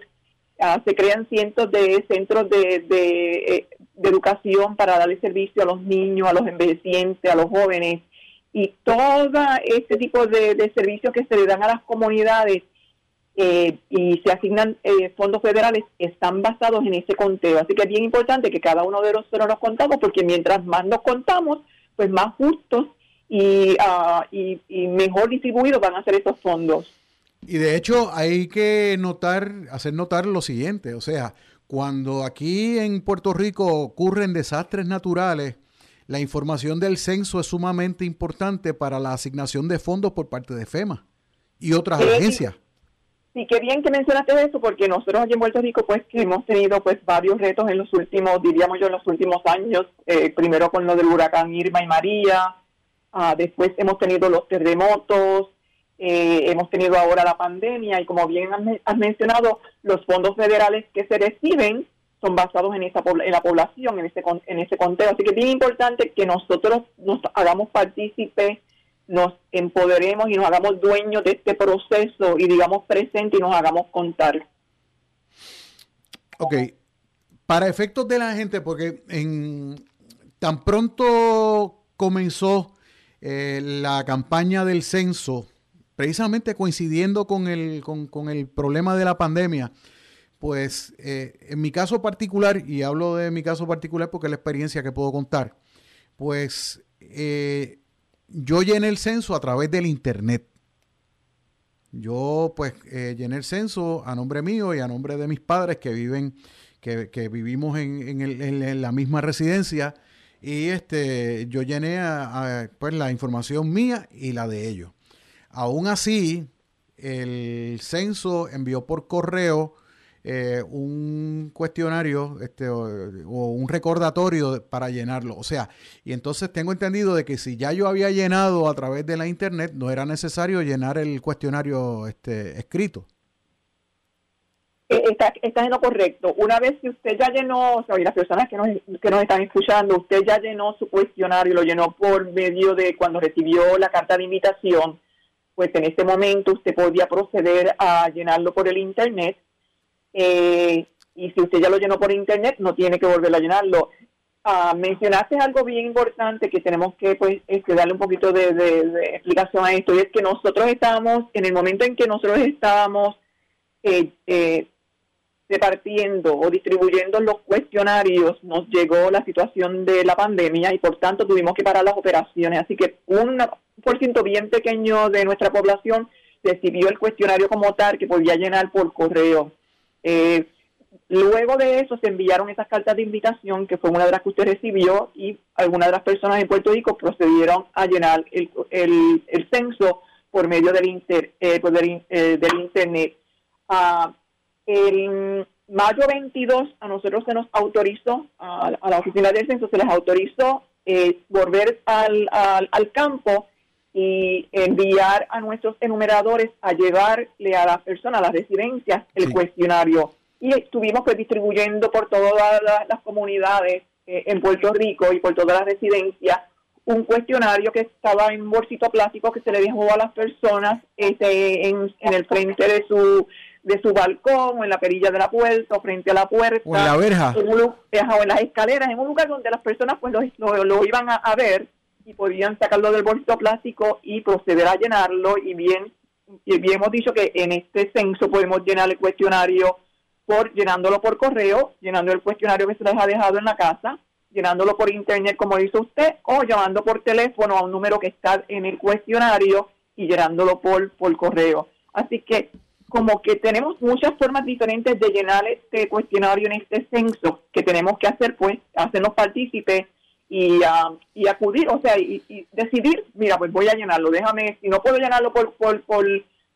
Ah, se crean cientos de centros de, eh, de, educación para darle servicio a los niños, a los envejecientes, a los jóvenes. Y todo este tipo de, servicios que se le dan a las comunidades eh, y se asignan eh, fondos federales están basados en ese conteo. Así que es bien importante que cada uno de nosotros nos contamos, porque mientras más nos contamos, pues más justos y, ah, y, mejor distribuidos van a ser esos fondos. Y de hecho hay que notar, hacer notar lo siguiente, o sea, cuando aquí en Puerto Rico ocurren desastres naturales, la información del censo es sumamente importante para la asignación de fondos por parte de FEMA y otras agencias. Sí, qué bien que mencionaste eso, porque nosotros aquí en Puerto Rico, pues, que hemos tenido, pues, varios retos en los últimos, diríamos yo, en los últimos años. Eh, primero con lo del huracán Irma y María, ah, después hemos tenido los terremotos, eh, hemos tenido ahora la pandemia, y como bien has, mencionado, los fondos federales que se reciben son basados en esa en la población, en ese en ese conteo. Así que es bien importante que nosotros nos hagamos partícipes nos empoderemos y nos hagamos dueños de este proceso y digamos presente y nos hagamos contar. Ok, para efectos de la gente, porque en tan pronto comenzó eh, la campaña del censo, precisamente coincidiendo con el, con, el problema de la pandemia, pues eh, en mi caso particular, y hablo de mi caso particular porque es la experiencia que puedo contar, pues eh, yo llené el censo a través del internet. Yo pues eh, llené el censo a nombre mío y a nombre de mis padres que viven, que, vivimos en, la misma residencia. Y este, yo llené pues, la información mía y la de ellos. Aún así, el censo envió por correo eh, un cuestionario este, o, un recordatorio para llenarlo. O sea, y entonces tengo entendido de que si ya yo había llenado a través de la internet, no era necesario llenar el cuestionario este, escrito. Eh, está, está en lo correcto. Una vez que usted ya llenó, o sea, y las personas que nos, que nos están escuchando, usted ya llenó su cuestionario, lo llenó por medio de cuando recibió la carta de invitación, pues en ese momento usted podía proceder a llenarlo por el Internet eh, y si usted ya lo llenó por internet, no tiene que volver a llenarlo. Ah, mencionaste algo bien importante que tenemos que pues este, darle un poquito de, explicación a esto y es que nosotros estamos en el momento en que nosotros estábamos eh, eh, repartiendo o distribuyendo los cuestionarios nos llegó la situación de la pandemia y por tanto tuvimos que parar las operaciones así que un por ciento bien pequeño de nuestra población recibió el cuestionario como tal que podía llenar por correo eh, luego de eso se enviaron esas cartas de invitación, que fue una de las que usted recibió, y algunas de las personas en Puerto Rico procedieron a llenar el, el, censo por medio del, inter, eh, pues eh, del, Internet. Uh, el mayo 22 a nosotros se nos autorizó, a, la oficina del censo se les autorizó eh, volver al, al, al campo y enviar a nuestros enumeradores a llevarle a las personas, a las residencias, el cuestionario. Y estuvimos pues distribuyendo por todas las, comunidades eh, en Puerto Rico y por todas las residencias un cuestionario que estaba en bolsito plástico que se le dejó a las personas este, en, el frente de su de su balcón o en la perilla de la puerta o frente a la puerta. O en la verja. En, o en las escaleras, en un lugar donde las personas pues lo, lo, iban a, ver y podían sacarlo del bolsito plástico y proceder a llenarlo y bien, y hemos dicho que en este censo podemos llenar el cuestionario por llenándolo por correo, llenando el cuestionario que se les ha dejado en la casa, llenándolo por internet como hizo usted o llamando por teléfono a un número que está en el cuestionario y llenándolo por, por correo. Así que como que tenemos muchas formas diferentes de llenar este cuestionario en este censo que tenemos que hacer, pues, hacernos partícipes y, uh, y acudir, o sea, y, decidir, mira, pues voy a llenarlo, déjame, si no puedo llenarlo por, por, por,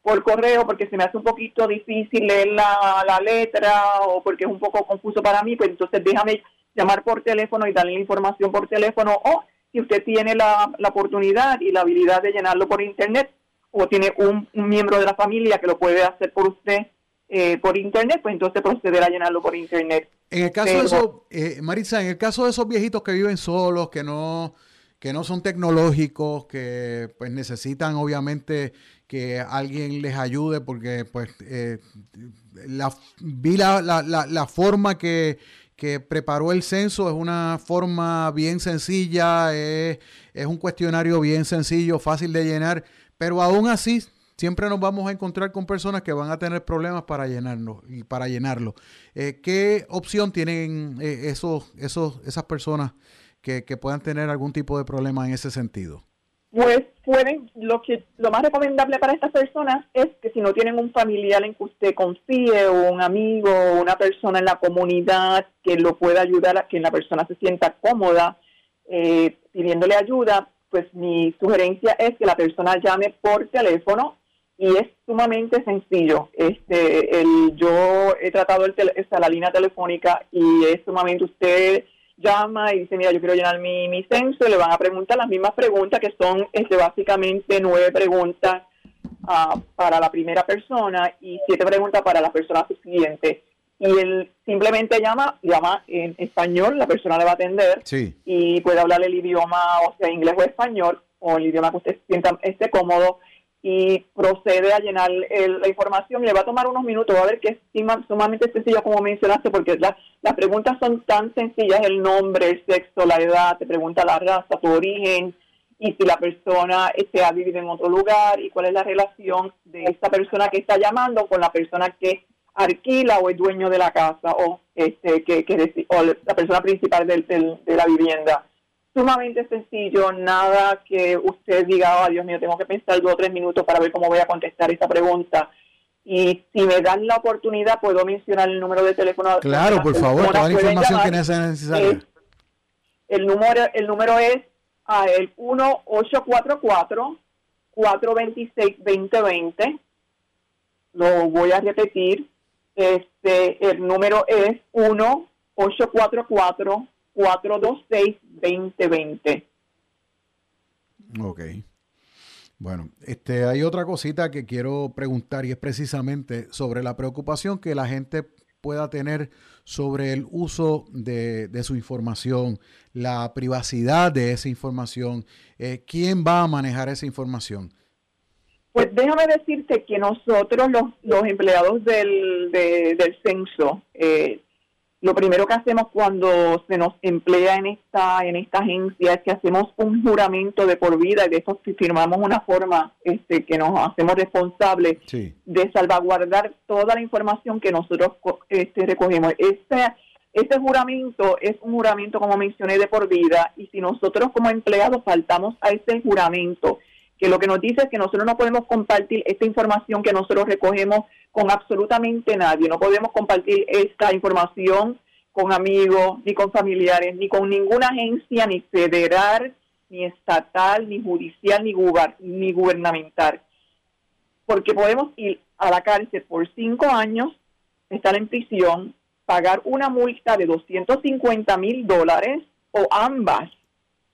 por correo porque se me hace un poquito difícil leer la, la letra o porque es un poco confuso para mí, pues entonces déjame llamar por teléfono y darle la información por teléfono o si usted tiene la, la oportunidad y la habilidad de llenarlo por internet, o tiene un, miembro de la familia que lo puede hacer por usted eh, por internet, pues entonces proceder a llenarlo por internet. En el caso de esos, eh, Maritza, en el caso de esos viejitos que viven solos, que no, que no son tecnológicos, que pues necesitan obviamente que alguien les ayude, porque pues eh, la, vi la, la, la, forma que, que preparó el censo es una forma bien sencilla, es, es un cuestionario bien sencillo, fácil de llenar. Pero aún así, siempre nos vamos a encontrar con personas que van a tener problemas para llenarlo y para llenarlo. Eh, ¿Qué opción tienen eh, esos, esos, esas personas que, puedan tener algún tipo de problema en ese sentido? Pues pueden, lo que lo más recomendable para estas personas es que si no tienen un familiar en que usted confíe o un amigo o una persona en la comunidad que lo pueda ayudar a que la persona se sienta cómoda eh, pidiéndole ayuda, pues mi sugerencia es que la persona llame por teléfono y es sumamente sencillo. Este, el, yo he tratado el la línea telefónica y es sumamente usted llama y dice, mira, yo quiero llenar mi, mi censo, y le van a preguntar las mismas preguntas que son este, básicamente nueve preguntas uh, para la primera persona y siete preguntas para la persona siguiente y él simplemente llama, llama en español, la persona le va a atender y puede hablar el idioma, o sea, inglés o español, o el idioma que usted sienta esté cómodo y procede a llenar la información. Le va a tomar unos minutos, va a ver que es sumamente sencillo como mencionaste, porque las preguntas son tan sencillas, el nombre, el sexo, la edad, te pregunta la raza, tu origen, y si la persona se ha vivido en otro lugar y cuál es la relación de esta persona que está llamando con la persona que alquila o es dueño de la casa o este que, que o la persona principal del, de la vivienda. Sumamente sencillo, nada que usted diga, oh, Dios mío, tengo que pensar dos o tres minutos para ver cómo voy a contestar esta pregunta. Y si me dan la oportunidad, puedo mencionar el número de teléfono. Claro, por favor, toda la información que necesaria. el, número, el número es a el 1844 426 2020 Lo voy a repetir, este, el número es 1-844-426-2020. Ok. Bueno, este, hay otra cosita que quiero preguntar y es precisamente sobre la preocupación que la gente pueda tener sobre el uso de, su información, la privacidad de esa información, eh, quién va a manejar esa información. Pues déjame decirte que nosotros, los, los empleados del, del censo, eh, lo primero que hacemos cuando se nos emplea en esta en esta agencia es que hacemos un juramento de por vida y de eso firmamos una forma este, que nos hacemos responsables de salvaguardar toda la información que nosotros este, recogemos. Este, este juramento es un juramento, como mencioné, de por vida y si nosotros como empleados faltamos a ese juramento que lo que nos dice es que nosotros no podemos compartir esta información que nosotros recogemos con absolutamente nadie, no podemos compartir esta información con amigos, ni con familiares, ni con ninguna agencia, ni federal, ni estatal, ni judicial, ni, ni gubernamental. Porque podemos ir a la cárcel por cinco años, estar en prisión, pagar una multa de 250 mil dólares o ambas,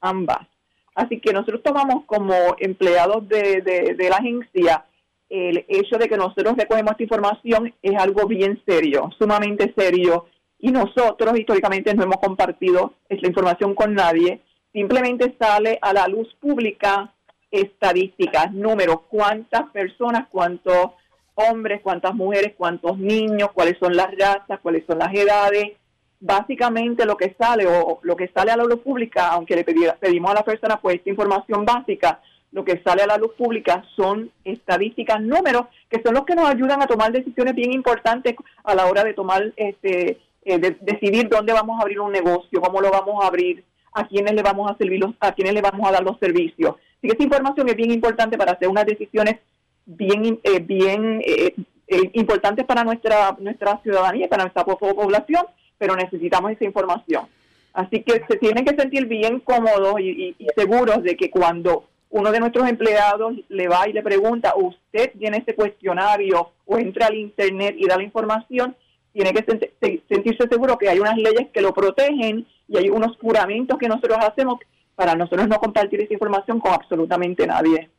ambas. Así que nosotros tomamos como empleados de, la agencia el hecho de que nosotros recogemos esta información es algo bien serio, sumamente serio, y nosotros históricamente no hemos compartido esta información con nadie, simplemente sale a la luz pública estadísticas, números, cuántas personas, cuántos hombres, cuántas mujeres, cuántos niños, cuáles son las razas, cuáles son las edades. Básicamente lo que sale o lo que sale a la luz pública, aunque le pedimos a la persona pues esta información básica, lo que sale a la luz pública son estadísticas, números, que son los que nos ayudan a tomar decisiones bien importantes a la hora de tomar, este, eh, de decidir dónde vamos a abrir un negocio, cómo lo vamos a abrir, a quiénes le vamos a servir, a quiénes le vamos a dar los servicios. Así que esta información es bien importante para hacer unas decisiones bien, eh, bien eh, importantes para nuestra, nuestra ciudadanía, para nuestra población, pero necesitamos esa información. Así que se tienen que sentir bien cómodos y seguros de que cuando uno de nuestros empleados le va y le pregunta, ¿usted tiene ese cuestionario o entra al Internet y da la información? Tiene que sentirse seguro que hay unas leyes que lo protegen y hay unos juramentos que nosotros hacemos para nosotros no compartir esa información con absolutamente nadie.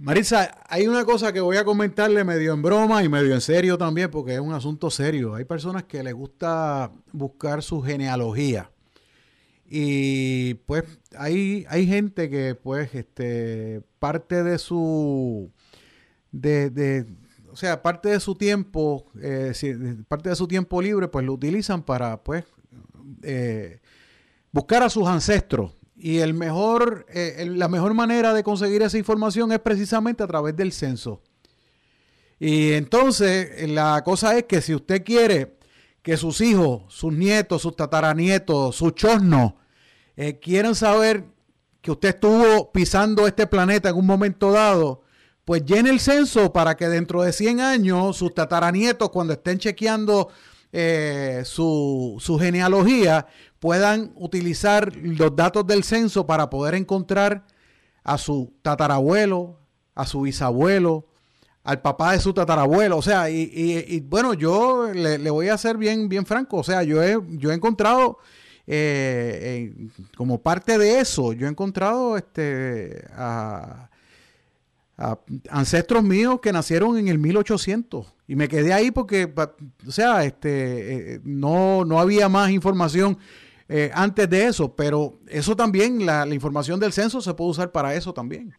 Marisa, hay una cosa que voy a comentarle medio en broma y medio en serio también, porque es un asunto serio. Hay personas que les gusta buscar su genealogía. Y pues hay, hay gente que pues este parte de su de, o sea, parte de su tiempo, eh, parte de su tiempo libre, pues lo utilizan para pues eh, buscar a sus ancestros. Y el mejor, eh, la mejor manera de conseguir esa información es precisamente a través del censo. Y entonces la cosa es que si usted quiere que sus hijos, sus nietos, sus tataranietos, sus chosnos, eh, quieren saber que usted estuvo pisando este planeta en un momento dado, pues llene el censo para que dentro de 100 años sus tataranietos, cuando estén chequeando eh, su, su genealogía, puedan utilizar los datos del censo para poder encontrar a su tatarabuelo, a su bisabuelo, al papá de su tatarabuelo. O sea, y, bueno, yo le, voy a ser bien, bien franco. O sea, yo he, yo he encontrado, eh, como parte de eso, yo he encontrado este, a, ancestros míos que nacieron en el 1800. Y me quedé ahí porque, o sea, este, eh, no, no había más información eh, antes de eso, pero eso también, la, la información del censo se puede usar para eso también.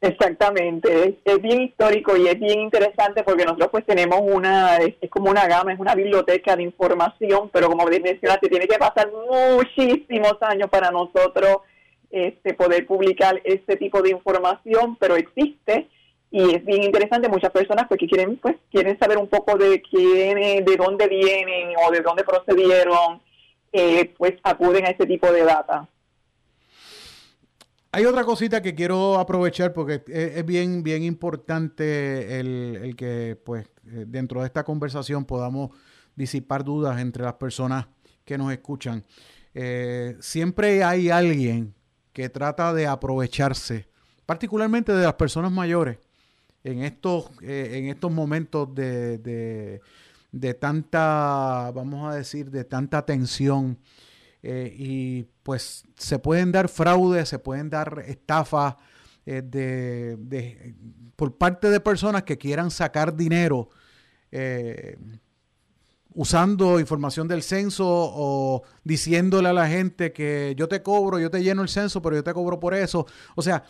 Exactamente, es, bien histórico y es bien interesante porque nosotros pues tenemos una, es, como una gama, es una biblioteca de información, pero como mencionaste, tiene que pasar muchísimos años para nosotros este, poder publicar este tipo de información, pero existe y es bien interesante. Muchas personas pues que quieren pues quieren saber un poco de quién, de dónde vienen o de dónde procedieron, eh, pues acuden a ese tipo de data. Hay otra cosita que quiero aprovechar porque es, bien, bien importante el, que, pues, eh, dentro de esta conversación podamos disipar dudas entre las personas que nos escuchan. Eh, siempre hay alguien que trata de aprovecharse, particularmente de las personas mayores, en estos, eh, en estos momentos de, de, tanta, vamos a decir, de tanta tensión eh, y pues se pueden dar fraudes, se pueden dar estafas eh, de, por parte de personas que quieran sacar dinero eh, usando información del censo o diciéndole a la gente que yo te cobro, yo te lleno el censo, pero yo te cobro por eso. O sea,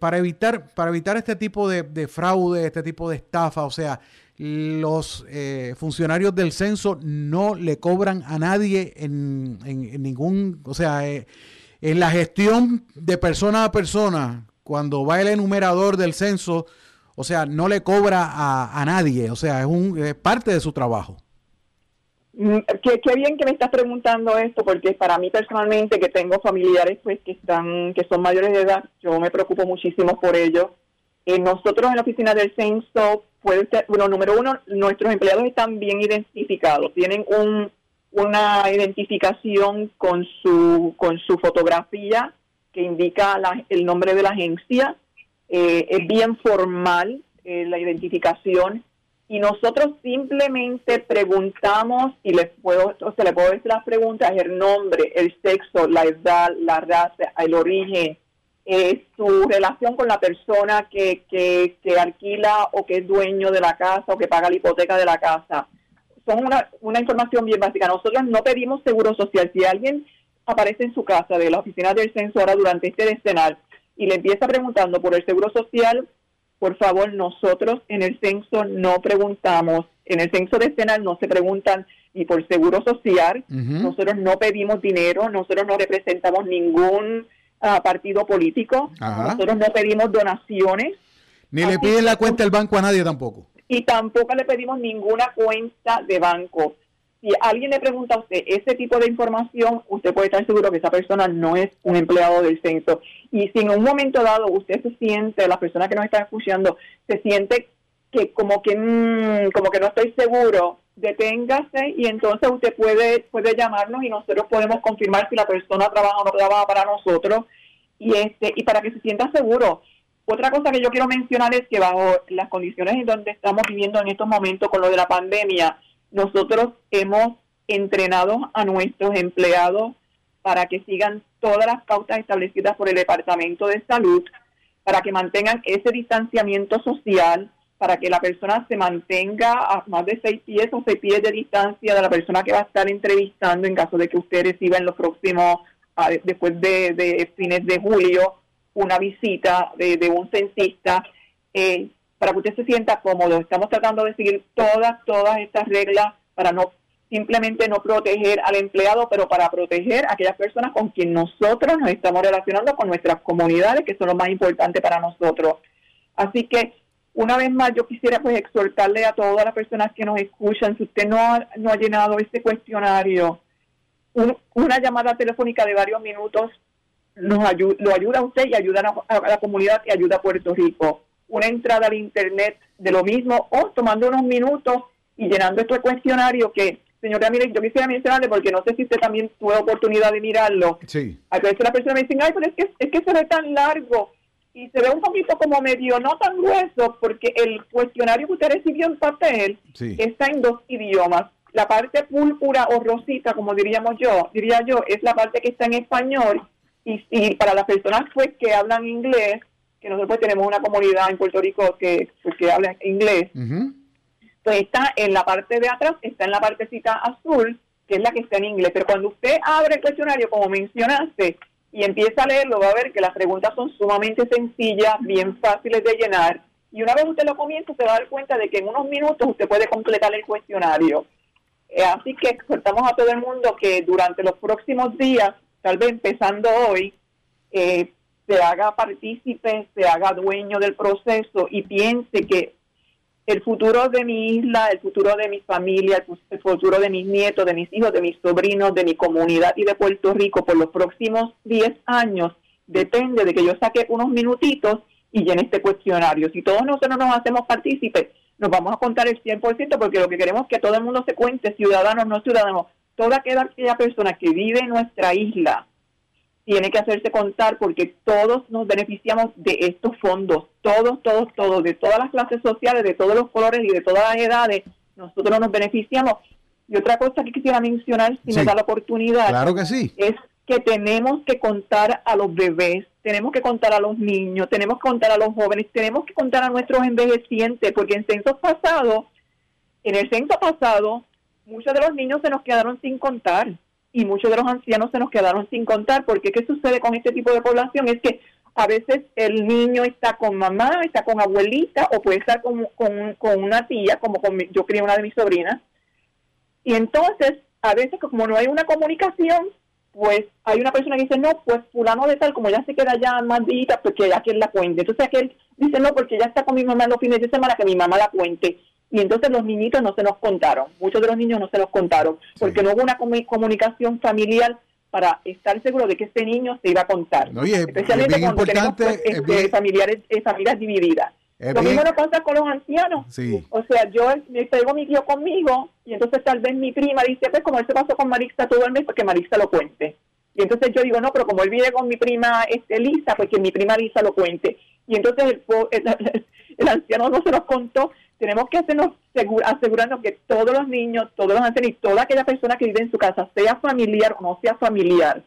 para, evitar, para evitar este tipo de, de fraude, este tipo de estafa, o sea, los eh, funcionarios del censo no le cobran a nadie en, ningún, o sea, eh, en la gestión de persona a persona, cuando va el enumerador del censo, o sea, no le cobra a, nadie, o sea, es, un, es parte de su trabajo. Mm, qué, qué, bien que me estás preguntando esto, porque para mí personalmente, que tengo familiares pues que están, que son mayores de edad, yo me preocupo muchísimo por ellos. Eh, nosotros en la oficina del censo puede ser, bueno, número uno, nuestros empleados están bien identificados, tienen un, una identificación con su, con su fotografía que indica el nombre de la agencia, eh, es bien formal eh, la identificación. Y nosotros simplemente preguntamos y les puedo, o sea, le puedo decir las preguntas, el nombre, el sexo, la edad, la raza, el origen, eh, su relación con la persona que, que, alquila o que es dueño de la casa o que paga la hipoteca de la casa. Son una, una información bien básica. Nosotros no pedimos seguro social. Si alguien aparece en su casa de la oficina del censo ahora durante este decenal y le empieza preguntando por el seguro social, por favor, nosotros en el censo no preguntamos, en el censo de decenal no se preguntan ni por seguro social, nosotros no pedimos dinero, nosotros no representamos ningún ah, partido político, nosotros no pedimos donaciones. Ni le piden la cuenta del banco a nadie tampoco. Y tampoco le pedimos ninguna cuenta de banco si alguien le pregunta a usted ese tipo de información, usted puede estar seguro que esa persona no es un empleado del censo. Y si en un momento dado usted se siente, la persona que nos está escuchando, se siente que como que mm, como que no estoy seguro, deténgase y entonces usted puede puede llamarnos y nosotros podemos confirmar si la persona trabaja o no trabaja para nosotros y este y para que se sienta seguro. Otra cosa que yo quiero mencionar es que bajo las condiciones en donde estamos viviendo en estos momentos con lo de la pandemia, nosotros hemos entrenado a nuestros empleados para que sigan todas las pautas establecidas por el Departamento de Salud, para que mantengan ese distanciamiento social, para que la persona se mantenga a más de seis pies o seis pies de distancia de la persona que va a estar entrevistando en caso de que usted reciba en los próximos, después de, fines de julio, una visita de, un censista. Eh, para que usted se sienta cómodo. Estamos tratando de seguir todas, todas estas reglas para no simplemente no proteger al empleado, pero para proteger a aquellas personas con quien nosotros nos estamos relacionando con nuestras comunidades, que son lo más importante para nosotros. Así que, una vez más, yo quisiera pues exhortarle a todas las personas que nos escuchan, si usted no ha, no ha llenado este cuestionario, una llamada telefónica de varios minutos nos lo ayuda a usted y ayuda a la comunidad y ayuda a Puerto Rico una entrada al Internet de lo mismo o tomando unos minutos y llenando este cuestionario que, señora, mire, yo quisiera mencionarle porque no sé si usted también tuvo oportunidad de mirarlo. Sí. A veces la persona me dice, ay, pero es que, es que se ve tan largo y se ve un poquito como medio no tan grueso porque el cuestionario que usted recibió en papel está en dos idiomas. La parte púrpura o rosita, como diríamos yo, diría yo, es la parte que está en español y, y para las personas pues que hablan inglés que nosotros tenemos una comunidad en Puerto Rico que, pues, que habla inglés, pues está en la parte de atrás, está en la partecita azul, que es la que está en inglés. Pero cuando usted abre el cuestionario, como mencionaste, y empieza a leerlo, va a ver que las preguntas son sumamente sencillas, bien fáciles de llenar. Y una vez usted lo comienza, se va a dar cuenta de que en unos minutos usted puede completar el cuestionario. Eh, así que exhortamos a todo el mundo que durante los próximos días, tal vez empezando hoy, eh, se haga partícipe, se haga dueño del proceso y piense que el futuro de mi isla, el futuro de mi familia, el futuro de mis nietos, de mis hijos, de mis sobrinos, de mi comunidad y de Puerto Rico por los próximos 10 años depende de que yo saque unos minutitos y llene este cuestionario. Si todos nosotros nos hacemos partícipes, nos vamos a contar el 100% porque lo que queremos es que todo el mundo se cuente, ciudadanos, no ciudadanos, toda aquella persona que vive en nuestra isla, tiene que hacerse contar porque todos nos beneficiamos de estos fondos, todos, todos, todos, de todas las clases sociales, de todos los colores y de todas las edades, nosotros nos beneficiamos. Y otra cosa que quisiera mencionar, si me da la oportunidad, claro que sí. es que tenemos que contar a los bebés, tenemos que contar a los niños, tenemos que contar a los jóvenes, tenemos que contar a nuestros envejecientes, porque en censos pasados, en el censo pasado, muchos de los niños se nos quedaron sin contar y muchos de los ancianos se nos quedaron sin contar, porque ¿qué sucede con este tipo de población? Es que a veces el niño está con mamá, está con abuelita o puede estar con, con, una tía, como con yo crié una de mis sobrinas. Y entonces, a veces como no hay una comunicación, pues hay una persona que dice, no, pues fulano de tal, como ya se queda ya más porque ya quien la cuente. Entonces aquel dice, no, porque ya está con mi mamá los fines de semana, que mi mamá la cuente y entonces los niñitos no se nos contaron, muchos de los niños no se los contaron, porque no hubo una comunicación familiar para estar seguro de que este niño se iba a contar. Especialmente cuando tenemos pues, este, familiares, eh, familias divididas. Lo mismo nos pasa con los ancianos. O sea, yo me traigo mi tío conmigo y entonces tal vez mi prima dice, pues como él se pasó con Marisa todo el mes, porque Marisa lo cuente. Y entonces yo digo, no, pero como él vive con mi prima este, Lisa, pues que mi prima Lisa lo cuente. Y entonces el, el anciano no se los contó tenemos que hacernos asegurarnos que todos los niños, todos los ancianos y toda aquella persona que vive en su casa, sea familiar o no sea familiar,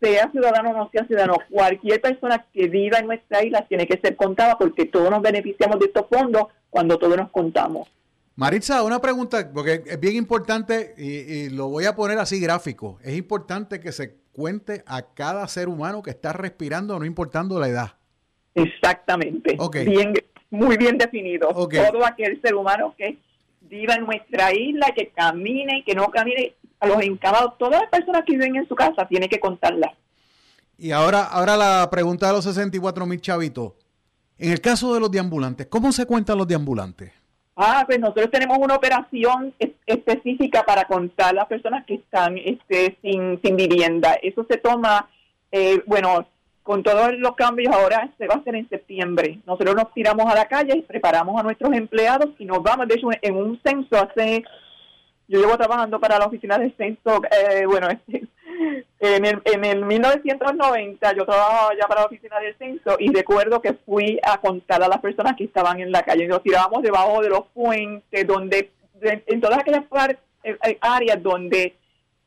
sea ciudadano o no sea ciudadano, cualquier persona que viva en nuestra isla tiene que ser contada porque todos nos beneficiamos de estos fondos cuando todos nos contamos. Maritza, una pregunta, porque es bien importante y, lo voy a poner así gráfico. Es importante que se cuente a cada ser humano que está respirando, no importando la edad. Exactamente. Okay. Bien, muy bien definido. Todo aquel ser humano que viva en nuestra isla, que camine que no camine, a los encabados, todas las personas que viven en su casa, tiene que contarlas. Y ahora, ahora la pregunta de los 64 mil chavitos. En el caso de los deambulantes, ¿cómo se cuentan los deambulantes? Ah, pues nosotros tenemos una operación específica para contar las personas que están este, sin, sin vivienda. Eso se toma, eh, bueno, con todos los cambios ahora se va a hacer en septiembre. Nosotros nos tiramos a la calle y preparamos a nuestros empleados y nos vamos. De hecho, en un censo hace, yo llevo trabajando para la oficina de censo, eh, bueno, [laughs] en el, en el 1990 yo trabajaba ya para la oficina del censo y recuerdo que fui a contar a las personas que estaban en la calle. Nos tirábamos debajo de los puentes, donde en todas aquellas eh, eh, áreas donde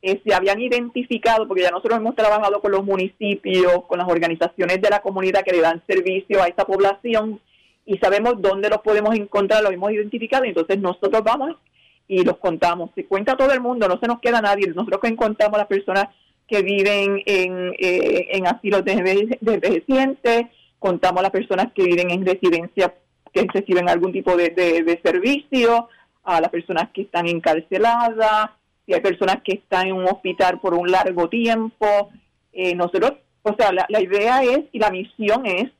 eh, se habían identificado, porque ya nosotros hemos trabajado con los municipios, con las organizaciones de la comunidad que le dan servicio a esta población y sabemos dónde los podemos encontrar, los hemos identificado, entonces nosotros vamos y los contamos. Se cuenta todo el mundo, no se nos queda nadie. Nosotros que encontramos a las personas que viven en, eh, en asilos de, envejecientes, contamos las personas que viven en residencia que reciben algún tipo de, de servicio, a las personas que están encarceladas, si hay personas que están en un hospital por un largo tiempo. Eh, nosotros, o sea, la, idea es y la misión es,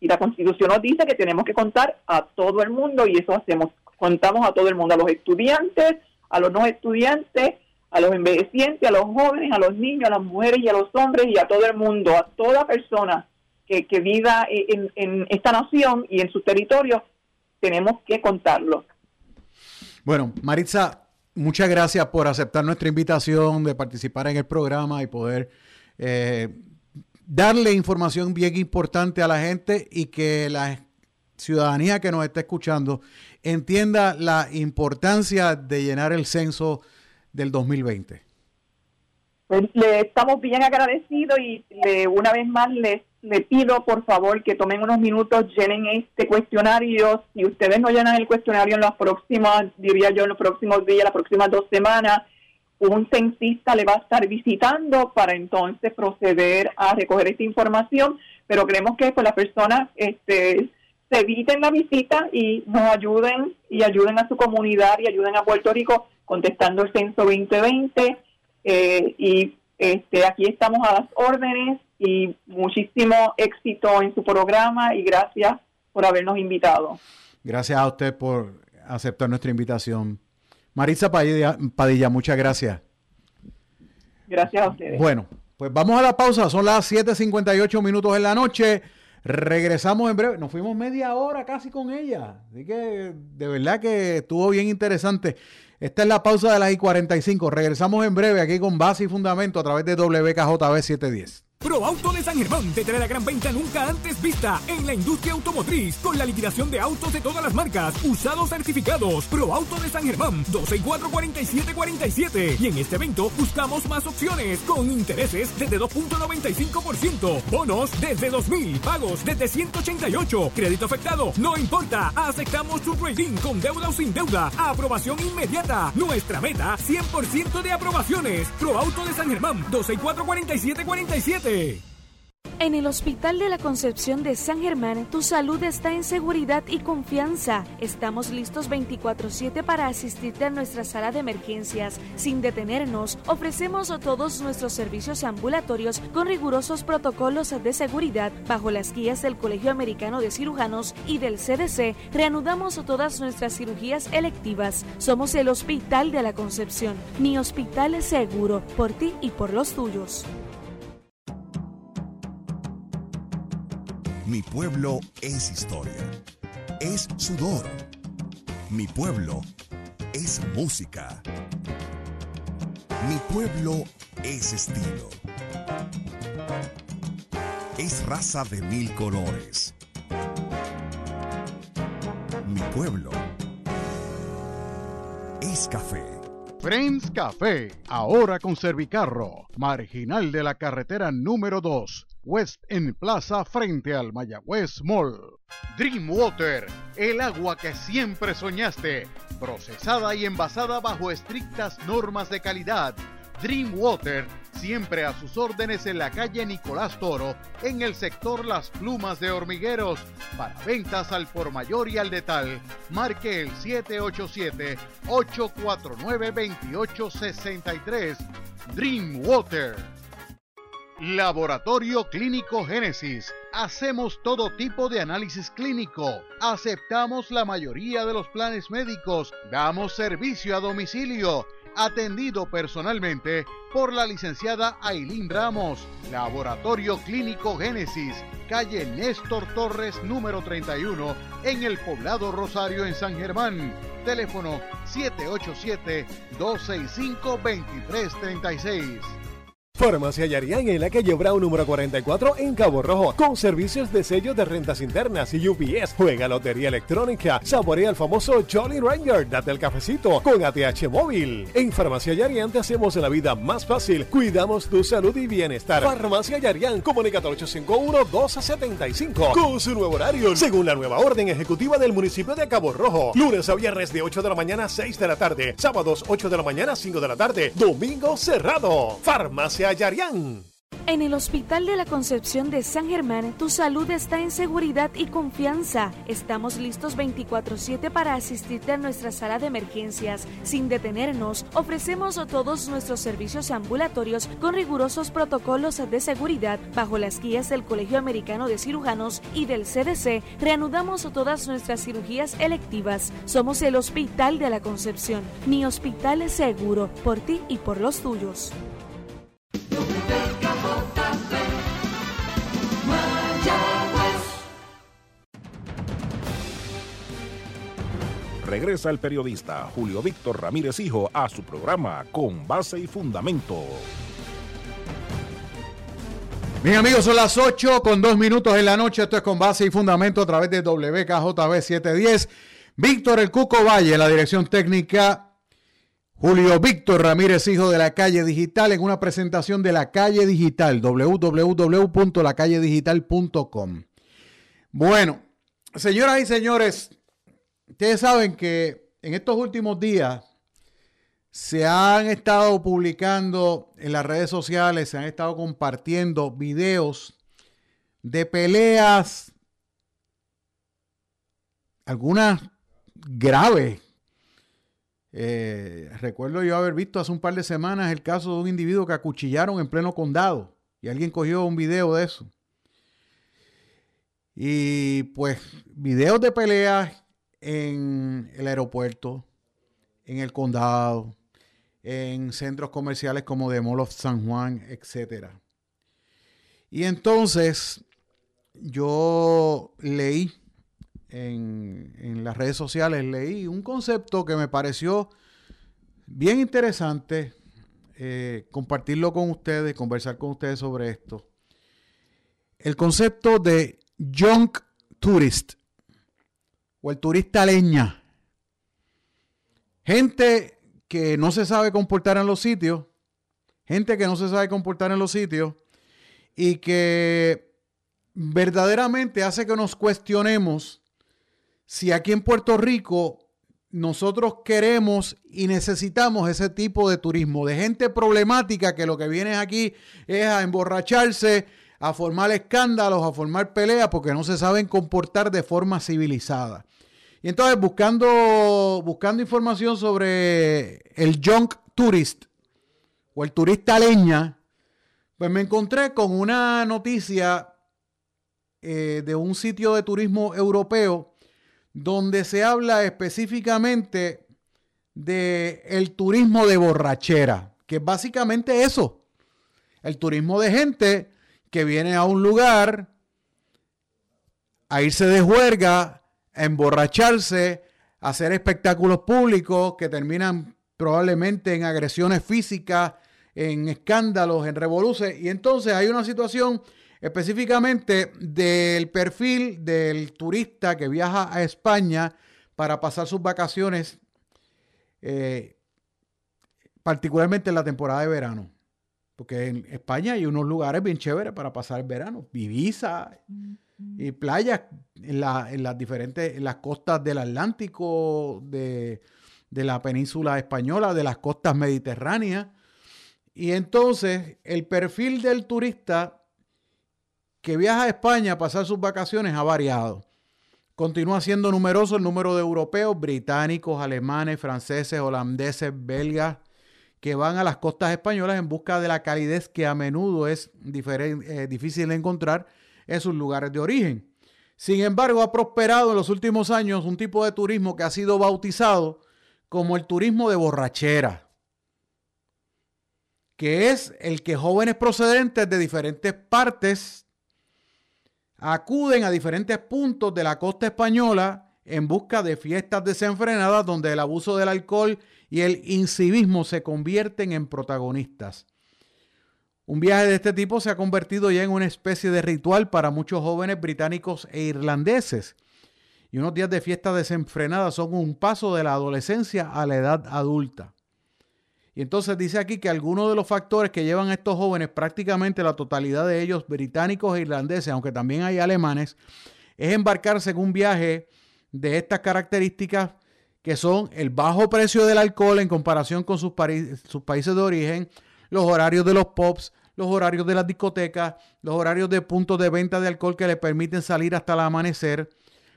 y la constitución nos dice que tenemos que contar a todo el mundo y eso hacemos, contamos a todo el mundo, a los estudiantes, a los no estudiantes, a los envejecientes, a los jóvenes, a los niños, a las mujeres y a los hombres y a todo el mundo, a toda persona que, que viva en, en esta nación y en su territorio, tenemos que contarlo. Bueno, Maritza, muchas gracias por aceptar nuestra invitación de participar en el programa y poder eh, darle información bien importante a la gente y que la ciudadanía que nos está escuchando entienda la importancia de llenar el censo del 2020. Pues le estamos bien agradecidos y una vez más les le pido por favor que tomen unos minutos, llenen este cuestionario. Si ustedes no llenan el cuestionario en las próximas, diría yo, en los próximos días, las próximas dos semanas, un censista le va a estar visitando para entonces proceder a recoger esta información. Pero creemos que pues, las personas este, se eviten la visita y nos ayuden y ayuden a su comunidad y ayuden a Puerto Rico contestando el censo 2020. Eh, y este, aquí estamos a las órdenes y muchísimo éxito en su programa y gracias por habernos invitado. Gracias a usted por aceptar nuestra invitación. Marisa Padilla, muchas gracias. Gracias a ustedes. Bueno, pues vamos a la pausa. Son las 7:58 minutos en la noche. Regresamos en breve. Nos fuimos media hora casi con ella. Así que de verdad que estuvo bien interesante. Esta es la pausa de las I-45. Regresamos en breve aquí con base y fundamento a través de WKJB 710. ProAuto de San Germán te trae la gran venta nunca antes vista en la industria automotriz con la liquidación de autos de todas las marcas, usados certificados. ProAuto de San Germán, 264-4747. Y en este evento buscamos más opciones con intereses desde 2.95%, bonos desde 2.000, pagos desde 188, crédito afectado, no importa, aceptamos tu trading con deuda o sin deuda, aprobación inmediata. Nuestra meta, 100% de aprobaciones. ProAuto de San Germán, 264-4747. En el Hospital de la Concepción de San Germán, tu salud está en seguridad y confianza. Estamos listos 24/7 para asistirte a nuestra sala de emergencias. Sin detenernos, ofrecemos todos nuestros servicios ambulatorios con rigurosos protocolos de seguridad. Bajo las guías del Colegio Americano de Cirujanos y del CDC, reanudamos todas nuestras cirugías electivas. Somos el Hospital de la Concepción, mi hospital es seguro, por ti y por los tuyos. Mi pueblo es historia, es sudor. Mi pueblo es música. Mi pueblo es estilo. Es raza de mil colores. Mi pueblo es café. Friends Café, ahora con Servicarro, marginal de la carretera número 2 West en Plaza frente al Mayagüez Mall. Dreamwater, el agua que siempre soñaste, procesada y envasada bajo estrictas normas de calidad. Dreamwater Siempre a sus órdenes en la calle Nicolás Toro, en el sector Las Plumas de Hormigueros. Para ventas al por mayor y al detal, marque el 787-849-2863. Dreamwater. Laboratorio Clínico Génesis. Hacemos todo tipo de análisis clínico. Aceptamos la mayoría de los planes médicos. Damos servicio a domicilio atendido personalmente por la licenciada Ailín Ramos. Laboratorio Clínico Génesis, calle Néstor Torres número 31, en el poblado Rosario en San Germán. Teléfono 787-265-2336. Farmacia Yarián en la calle Brown número 44 en Cabo Rojo, con servicios de sello de rentas internas y UPS. Juega lotería electrónica, saborea el famoso Jolly Ranger, date el cafecito con ATH móvil. En Farmacia Yarián te hacemos la vida más fácil, cuidamos tu salud y bienestar. Farmacia Yarián, comunica al 851-1275 con su nuevo horario, según la nueva orden ejecutiva del municipio de Cabo Rojo. Lunes a viernes de 8 de la mañana a 6 de la tarde, sábados 8 de la mañana a 5 de la tarde, domingo cerrado. Farmacia En el Hospital de la Concepción de San Germán, tu salud está en seguridad y confianza. Estamos listos 24/7 para asistirte a nuestra sala de emergencias. Sin detenernos, ofrecemos todos nuestros servicios ambulatorios con rigurosos protocolos de seguridad bajo las guías del Colegio Americano de Cirujanos y del CDC. Reanudamos todas nuestras cirugías electivas. Somos el Hospital de la Concepción, mi hospital seguro por ti y por los tuyos. Regresa el periodista Julio Víctor Ramírez Hijo a su programa Con Base y Fundamento. Bien amigos, son las 8 con 2 minutos en la noche. Esto es con base y fundamento a través de WKJB 710. Víctor El Cuco Valle, la dirección técnica. Julio Víctor Ramírez, hijo de la calle digital, en una presentación de la calle digital, www.lacalledigital.com. Bueno, señoras y señores, ustedes saben que en estos últimos días se han estado publicando en las redes sociales, se han estado compartiendo videos de peleas, algunas graves. Eh, recuerdo yo haber visto hace un par de semanas el caso de un individuo que acuchillaron en pleno condado y alguien cogió un video de eso. Y pues videos de peleas en el aeropuerto, en el condado, en centros comerciales como de Mall of San Juan, etc. Y entonces yo leí en, en, las redes sociales, leí un concepto que me pareció bien interesante eh, compartirlo con ustedes, conversar con ustedes sobre esto. El concepto de junk tourist o el turista leña. Gente que no se sabe comportar en los sitios, gente que no se sabe comportar en los sitios y que verdaderamente hace que nos cuestionemos si aquí en Puerto Rico nosotros queremos y necesitamos ese tipo de turismo, de gente problemática que lo que viene aquí es a emborracharse, a formar escándalos, a formar peleas, porque no se saben comportar de forma civilizada. Y entonces buscando, buscando información sobre el junk tourist o el turista leña, pues me encontré con una noticia eh, de un sitio de turismo europeo donde se habla específicamente de turismo de borrachera, que es básicamente eso, el turismo de gente que viene a un lugar a irse de juerga, emborracharse, hacer espectáculos públicos que terminan probablemente en agresiones físicas, en escándalos, en revoluciones. Y entonces hay una situación específicamente del perfil del turista que viaja a España para pasar sus vacaciones, eh, particularmente en la temporada de verano. Porque en España hay unos lugares bien chéveres para pasar el verano. Ibiza y playas en, las diferentes, en las costas del Atlántico, de, de la península española, de las costas mediterráneas. Y entonces el perfil del turista que viaja a España a pasar sus vacaciones ha variado. Continúa siendo numeroso el número de europeos, británicos, alemanes, franceses, holandeses, belgas, que van a las costas españolas en busca de la calidez que a menudo es eh, difícil de encontrar en sus lugares de origen. Sin embargo, ha prosperado en los últimos años un tipo de turismo que ha sido bautizado como el turismo de borrachera, que es el que jóvenes procedentes de diferentes partes acuden a diferentes puntos de la costa española en busca de fiestas desenfrenadas donde el abuso del alcohol y el incivismo se convierten en protagonistas. Un viaje de este tipo se ha convertido ya en una especie de ritual para muchos jóvenes británicos e irlandeses. Y unos días de fiesta desenfrenada son un paso de la adolescencia a la edad adulta. Y entonces dice aquí que algunos de los factores que llevan a estos jóvenes, prácticamente la totalidad de ellos británicos e irlandeses, aunque también hay alemanes, es embarcarse en un viaje de estas características que son el bajo precio del alcohol en comparación con sus, sus países de origen, los horarios de los pubs, los horarios de las discotecas, los horarios de puntos de venta de alcohol que le permiten salir hasta el amanecer,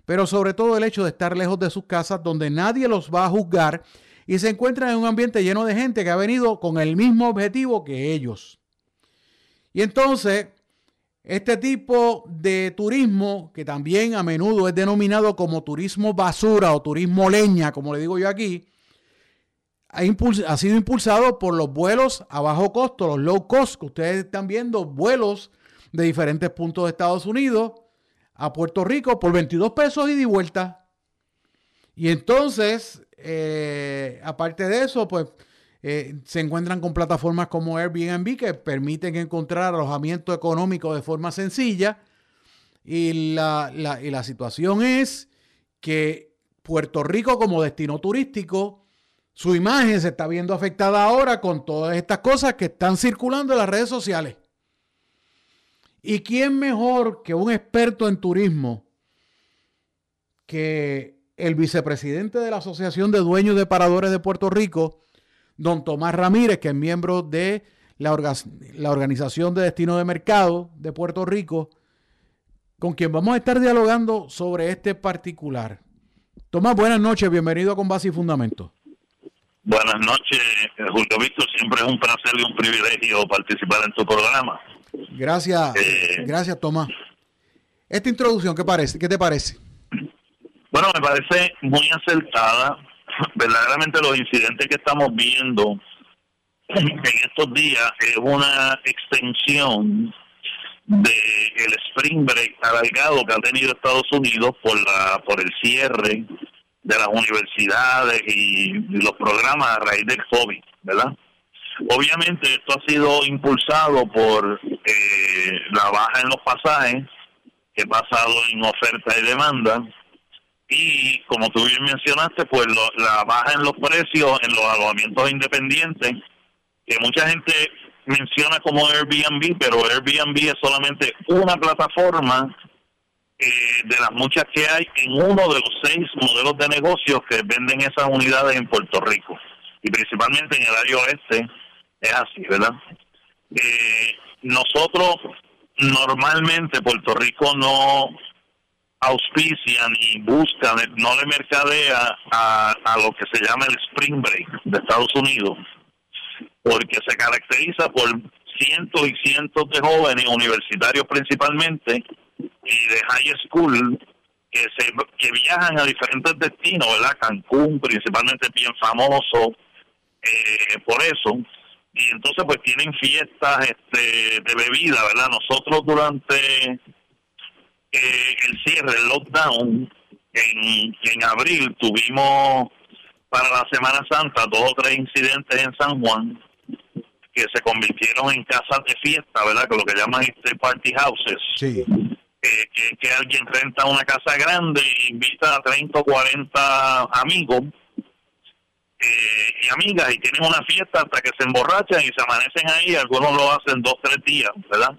pero sobre todo el hecho de estar lejos de sus casas donde nadie los va a juzgar y se encuentran en un ambiente lleno de gente que ha venido con el mismo objetivo que ellos. Y entonces, este tipo de turismo, que también a menudo es denominado como turismo basura o turismo leña, como le digo yo aquí, ha, sido impulsado por los vuelos a bajo costo, los low cost, que ustedes están viendo, vuelos de diferentes puntos de Estados Unidos a Puerto Rico por 22 pesos y de vuelta. Y entonces, eh, aparte de eso, pues eh, se encuentran con plataformas como Airbnb que permiten encontrar alojamiento económico de forma sencilla. Y la, y la situación es que Puerto Rico como destino turístico su imagen se está viendo afectada ahora con todas estas cosas que están circulando en las redes sociales. ¿Y quién mejor que un experto en turismo que el vicepresidente de la Asociación de Dueños de Paradores de Puerto Rico, don Tomás Ramírez, que es miembro de la, Organización de Destino de Mercado de Puerto Rico, con quien vamos a estar dialogando sobre este particular. Tomás, buenas noches, bienvenido a Con Base y Fundamento. Buenas noches, Julio Víctor. Siempre es un placer y un privilegio participar en tu programa. Gracias, eh, gracias, Tomás. Esta introducción, ¿qué, parece? ¿qué te parece? Bueno, me parece muy acertada. Verdaderamente los incidentes que estamos viendo en estos días es una extensión de el spring break alargado que ha tenido Estados Unidos por la por el cierre de las universidades y, los programas a raíz del COVID, ¿verdad? Obviamente esto ha sido impulsado por eh, la baja en los pasajes, que ha basado en oferta y demanda, y como tú bien mencionaste, pues la baja en los precios en los alojamientos independientes, que mucha gente menciona como Airbnb, pero Airbnb es solamente una plataforma eh, de las muchas que hay en uno de los seis modelos de negocios que venden esas unidades en Puerto Rico y principalmente en el área oeste es así, ¿verdad? Eh, nosotros normalmente Puerto Rico no auspicia ni busca, no le mercadea a, a lo que se llama el Spring Break de Estados Unidos, porque se caracteriza por cientos y cientos de jóvenes universitarios principalmente y de high school que se que viajan a diferentes destinos, ¿verdad? Cancún principalmente bien famoso eh, por eso y entonces pues tienen fiestas este de bebida, ¿verdad? Nosotros durante eh, el cierre, el lockdown en, en abril tuvimos para la Semana Santa dos o tres incidentes en San Juan que se convirtieron en casas de fiesta, ¿verdad? Que lo que llaman este party houses. Sí que, alguien renta una casa grande e invita a 30 o 40 amigos eh, y amigas y tienen una fiesta hasta que se emborrachan y se amanecen ahí, algunos lo hacen dos, tres días, ¿verdad?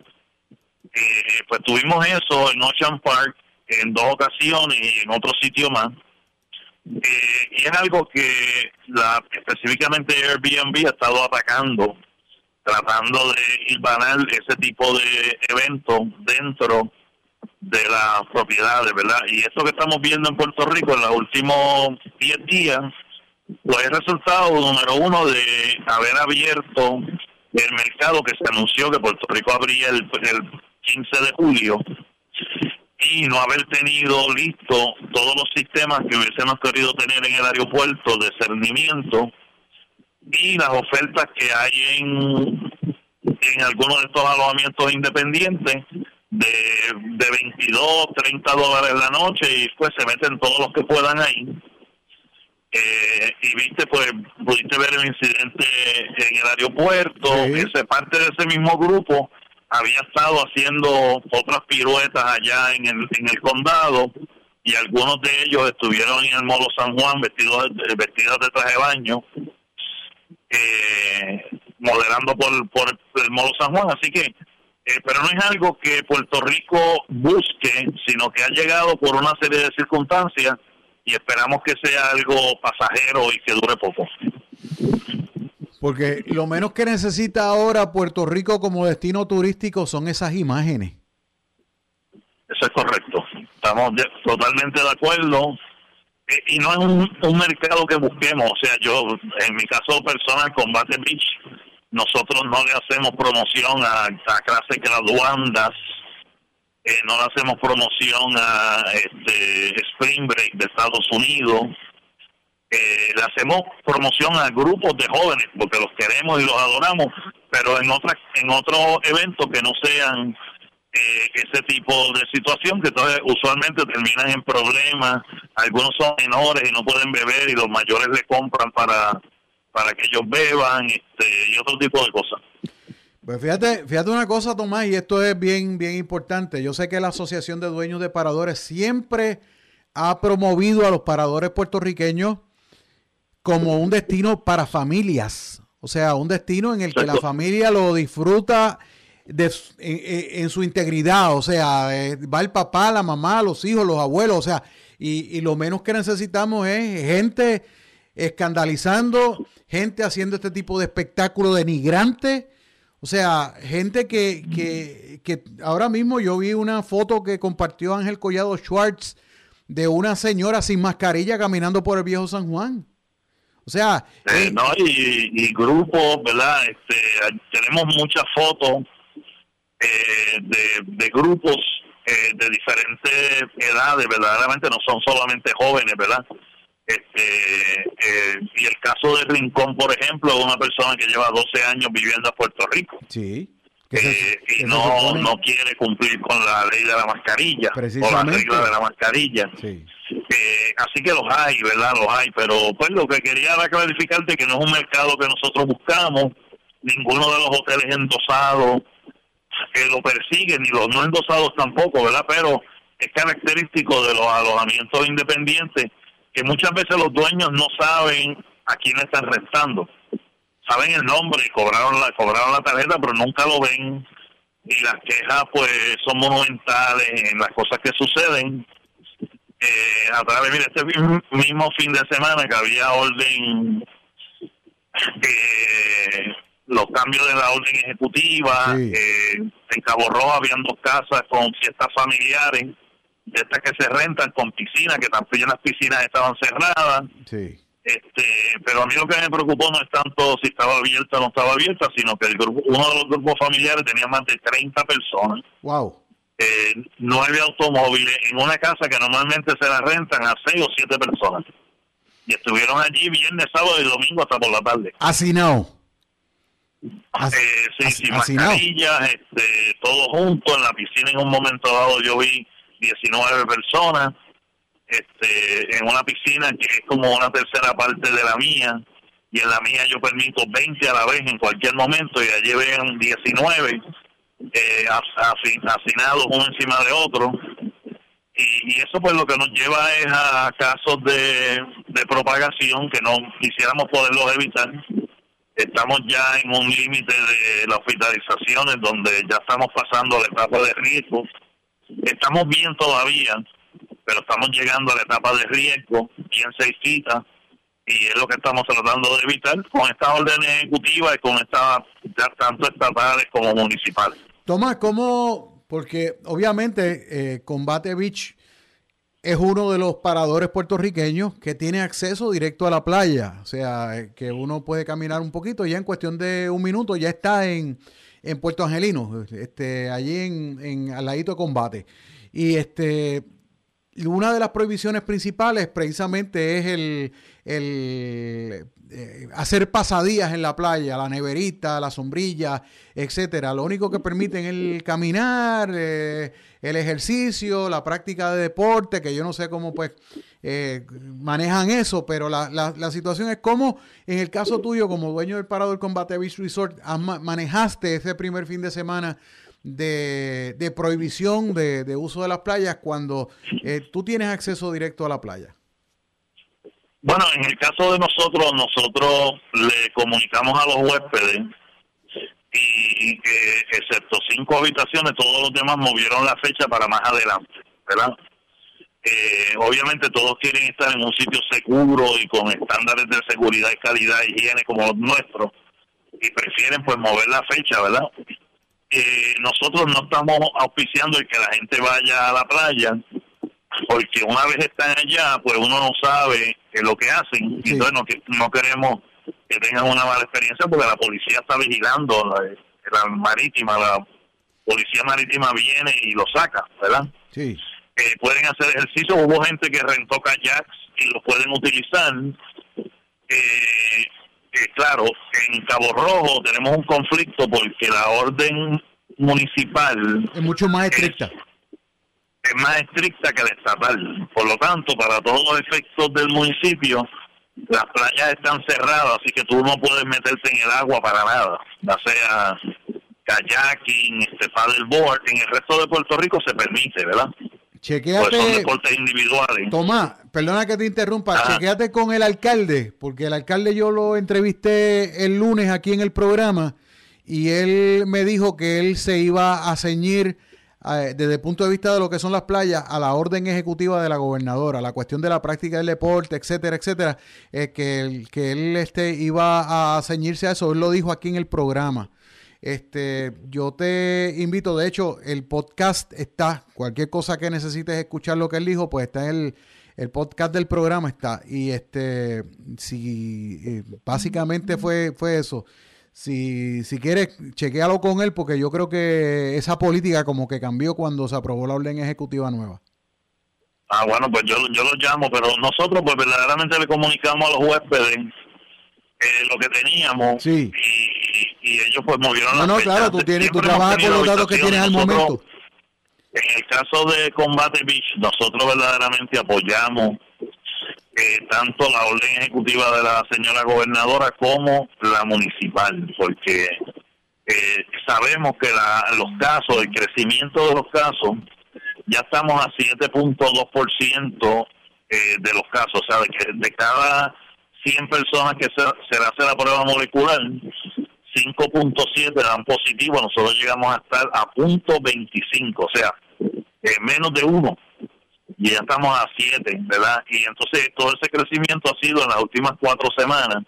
Eh, pues tuvimos eso en Ocean Park en dos ocasiones y en otro sitio más. Eh, y es algo que la, específicamente Airbnb ha estado atacando tratando de hilvanar ese tipo de eventos dentro de las propiedades, ¿verdad? Y esto que estamos viendo en Puerto Rico en los últimos 10 días, pues es resultado número uno de haber abierto el mercado que se anunció que Puerto Rico abría el, el 15 de julio y no haber tenido listo todos los sistemas que hubiésemos querido tener en el aeropuerto de cernimiento y las ofertas que hay en, en algunos de estos alojamientos independientes de, de 22, 30 dólares la noche y pues se meten todos los que puedan ahí. Eh, y viste, pues, pudiste ver el incidente en el aeropuerto, ese parte de ese mismo grupo había estado haciendo otras piruetas allá en el, en el condado y algunos de ellos estuvieron en el Molo San Juan vestidos de, vestidos de traje de baño eh, moderando por, por el Molo San Juan así que eh, pero no es algo que Puerto Rico busque sino que ha llegado por una serie de circunstancias y esperamos que sea algo pasajero y que dure poco porque lo menos que necesita ahora Puerto Rico como destino turístico son esas imágenes. Eso es correcto. Estamos totalmente de acuerdo. Eh, y no es un, mercado que busquemos. O sea, yo, en mi caso personal, Combate Beach, nosotros no le hacemos promoción a, a clases graduandas, eh, no le hacemos promoción a este, Spring Break de Estados Unidos. Eh, le hacemos promoción a grupos de jóvenes porque los queremos y los adoramos, pero en otras en otros eventos que no sean eh, ese tipo de situación que usualmente terminan en problemas, algunos son menores y no pueden beber y los mayores le compran para para que ellos beban este, y otro tipo de cosas. Pues fíjate, fíjate una cosa, Tomás, y esto es bien, bien importante. Yo sé que la Asociación de Dueños de Paradores siempre ha promovido a los paradores puertorriqueños como un destino para familias. O sea, un destino en el que la familia lo disfruta de, en, su integridad. O sea, eh, va el papá, la mamá, los hijos, los abuelos. O sea, y, lo menos que necesitamos es gente escandalizando, gente haciendo este tipo de espectáculo denigrante. O sea, gente que, que, que ahora mismo yo vi una foto que compartió Ángel Collado Schwartz de una señora sin mascarilla caminando por el viejo San Juan. O sea... Eh, eh, no, y, grupos, ¿verdad? Este, tenemos muchas fotos eh, de, grupos de diferentes edades, verdaderamente no son solamente jóvenes, ¿verdad? Este, y el caso de Rincón, por ejemplo, una persona que lleva 12 años viviendo en Puerto Rico. Sí. y no, no quiere cumplir con la ley de la mascarilla, o la regla de la mascarilla. Sí. Eh, así que los hay, ¿verdad? Los hay, pero pues lo que quería era clarificarte que no es un mercado que nosotros buscamos, ninguno de los hoteles endosados que lo persiguen, ni los no endosados tampoco, ¿verdad? Pero es característico de los alojamientos independientes que muchas veces los dueños no saben a quién están restando. Saben el nombre y cobraron la, cobraron la tarjeta, pero nunca lo ven. Y las quejas, pues, son monumentales en las cosas que suceden eh, a través, mira, este mismo fin de semana que había orden, eh, los cambios de la orden ejecutiva, eh, en Cabo Rojo habían dos casas con fiestas familiares, de estas que se rentan con piscina, que también las piscinas estaban cerradas. Sí. Este, pero a mí lo que me preocupó no es tanto si estaba abierta o no estaba abierta, sino que el grupo, uno de los grupos familiares tenía más de 30 personas. Wow eh, nueve automóviles en una casa que normalmente se la rentan a seis o siete personas. Y estuvieron allí viernes, sábado y domingo hasta por la tarde. Así no. Eh, sí, sin mascarillas, este, todo junto en la piscina en un momento dado yo vi 19 personas este, en una piscina que es como una tercera parte de la mía y en la mía yo permito 20 a la vez en cualquier momento y allí ven 19 eh, hacinados uno encima de otro. Y, eso pues lo que nos lleva es a casos de, propagación que no quisiéramos poderlos evitar. Estamos ya en un límite de las hospitalizaciones donde ya estamos pasando la etapa de riesgo. Estamos bien todavía, pero estamos llegando a la etapa de riesgo, quien se cita, y es lo que estamos tratando de evitar con estas órdenes ejecutivas y con estas, tanto estatales como municipales. Tomás, ¿cómo? Porque obviamente eh, Combate Beach es uno de los paradores puertorriqueños que tiene acceso directo a la playa. O sea, eh, que uno puede caminar un poquito ya en cuestión de un minuto ya está en, en Puerto Angelino, este, allí en, en al ladito de combate. Y este una de las prohibiciones principales precisamente es el, el eh, hacer pasadías en la playa, la neverita, la sombrilla, etcétera. Lo único que permiten es el caminar, eh, el ejercicio, la práctica de deporte, que yo no sé cómo pues eh, manejan eso, pero la, la, situación es cómo, en el caso tuyo, como dueño del Parador Combate Beach Resort, manejaste ese primer fin de semana de, de prohibición de, de, uso de las playas cuando tú tienes acceso directo a la playa. Bueno, en el caso de nosotros, nosotros le comunicamos a los huéspedes y eh, excepto cinco habitaciones, todos los demás movieron la fecha para más adelante, ¿verdad? Eh, obviamente todos quieren estar en un sitio seguro y con estándares de seguridad y calidad y higiene como los nuestros y prefieren pues mover la fecha, ¿verdad? Eh, nosotros no estamos auspiciando el que la gente vaya a la playa porque una vez están allá, pues uno no sabe qué lo que hacen. Y entonces no, no queremos que tengan una mala experiencia porque la policía está vigilando, la, marítima, la policía marítima viene y lo saca, ¿verdad? Sí. Eh, pueden hacer ejercicio, hubo gente que rentó kayaks y los pueden utilizar. Eh, eh, claro, en Cabo Rojo tenemos un conflicto porque la orden municipal es mucho más estricta es más estricta que la estatal. Por lo tanto, para todos los efectos del municipio, las playas están cerradas, así que tú no puedes meterte en el agua para nada, ya sea kayaking, este paddleboard, en el resto de Puerto Rico se permite, ¿verdad? Chequéate, pues son deportes individuales. Tomás, perdona que te interrumpa, chequéate con el alcalde, porque el alcalde yo lo entrevisté el lunes aquí en el programa y él me dijo que él se iba a ceñir desde el punto de vista de lo que son las playas, a la orden ejecutiva de la gobernadora, la cuestión de la práctica del deporte, etcétera, etcétera, eh, que, él este, iba a ceñirse a eso, él lo dijo aquí en el programa. Este, yo te invito, de hecho, el podcast está, cualquier cosa que necesites escuchar lo que él dijo, pues está en el, el podcast del programa está. Y este, si eh, básicamente fue, fue eso si, si quieres, chequealo con él, porque yo creo que esa política como que cambió cuando se aprobó la orden ejecutiva nueva. Ah, bueno, pues yo, yo lo llamo, pero nosotros pues verdaderamente le comunicamos a los huéspedes eh, lo que teníamos sí. y, ellos pues movieron no, la No, claro, tú, tienes, tú trabajas con los datos que tienes al momento. En el caso de Combate Beach, nosotros verdaderamente apoyamos tanto la orden ejecutiva de la señora gobernadora como la municipal, porque eh, sabemos que los casos, el crecimiento de los casos, ya estamos a 7.2% eh, de los casos, o sea, de, que de cada 100 personas que se, se le hace la prueba molecular, 5.7 dan positivo, nosotros llegamos a estar a punto 25, o sea, eh, menos de uno y ya estamos a 7, ¿verdad? Y entonces todo ese crecimiento ha sido en las últimas cuatro semanas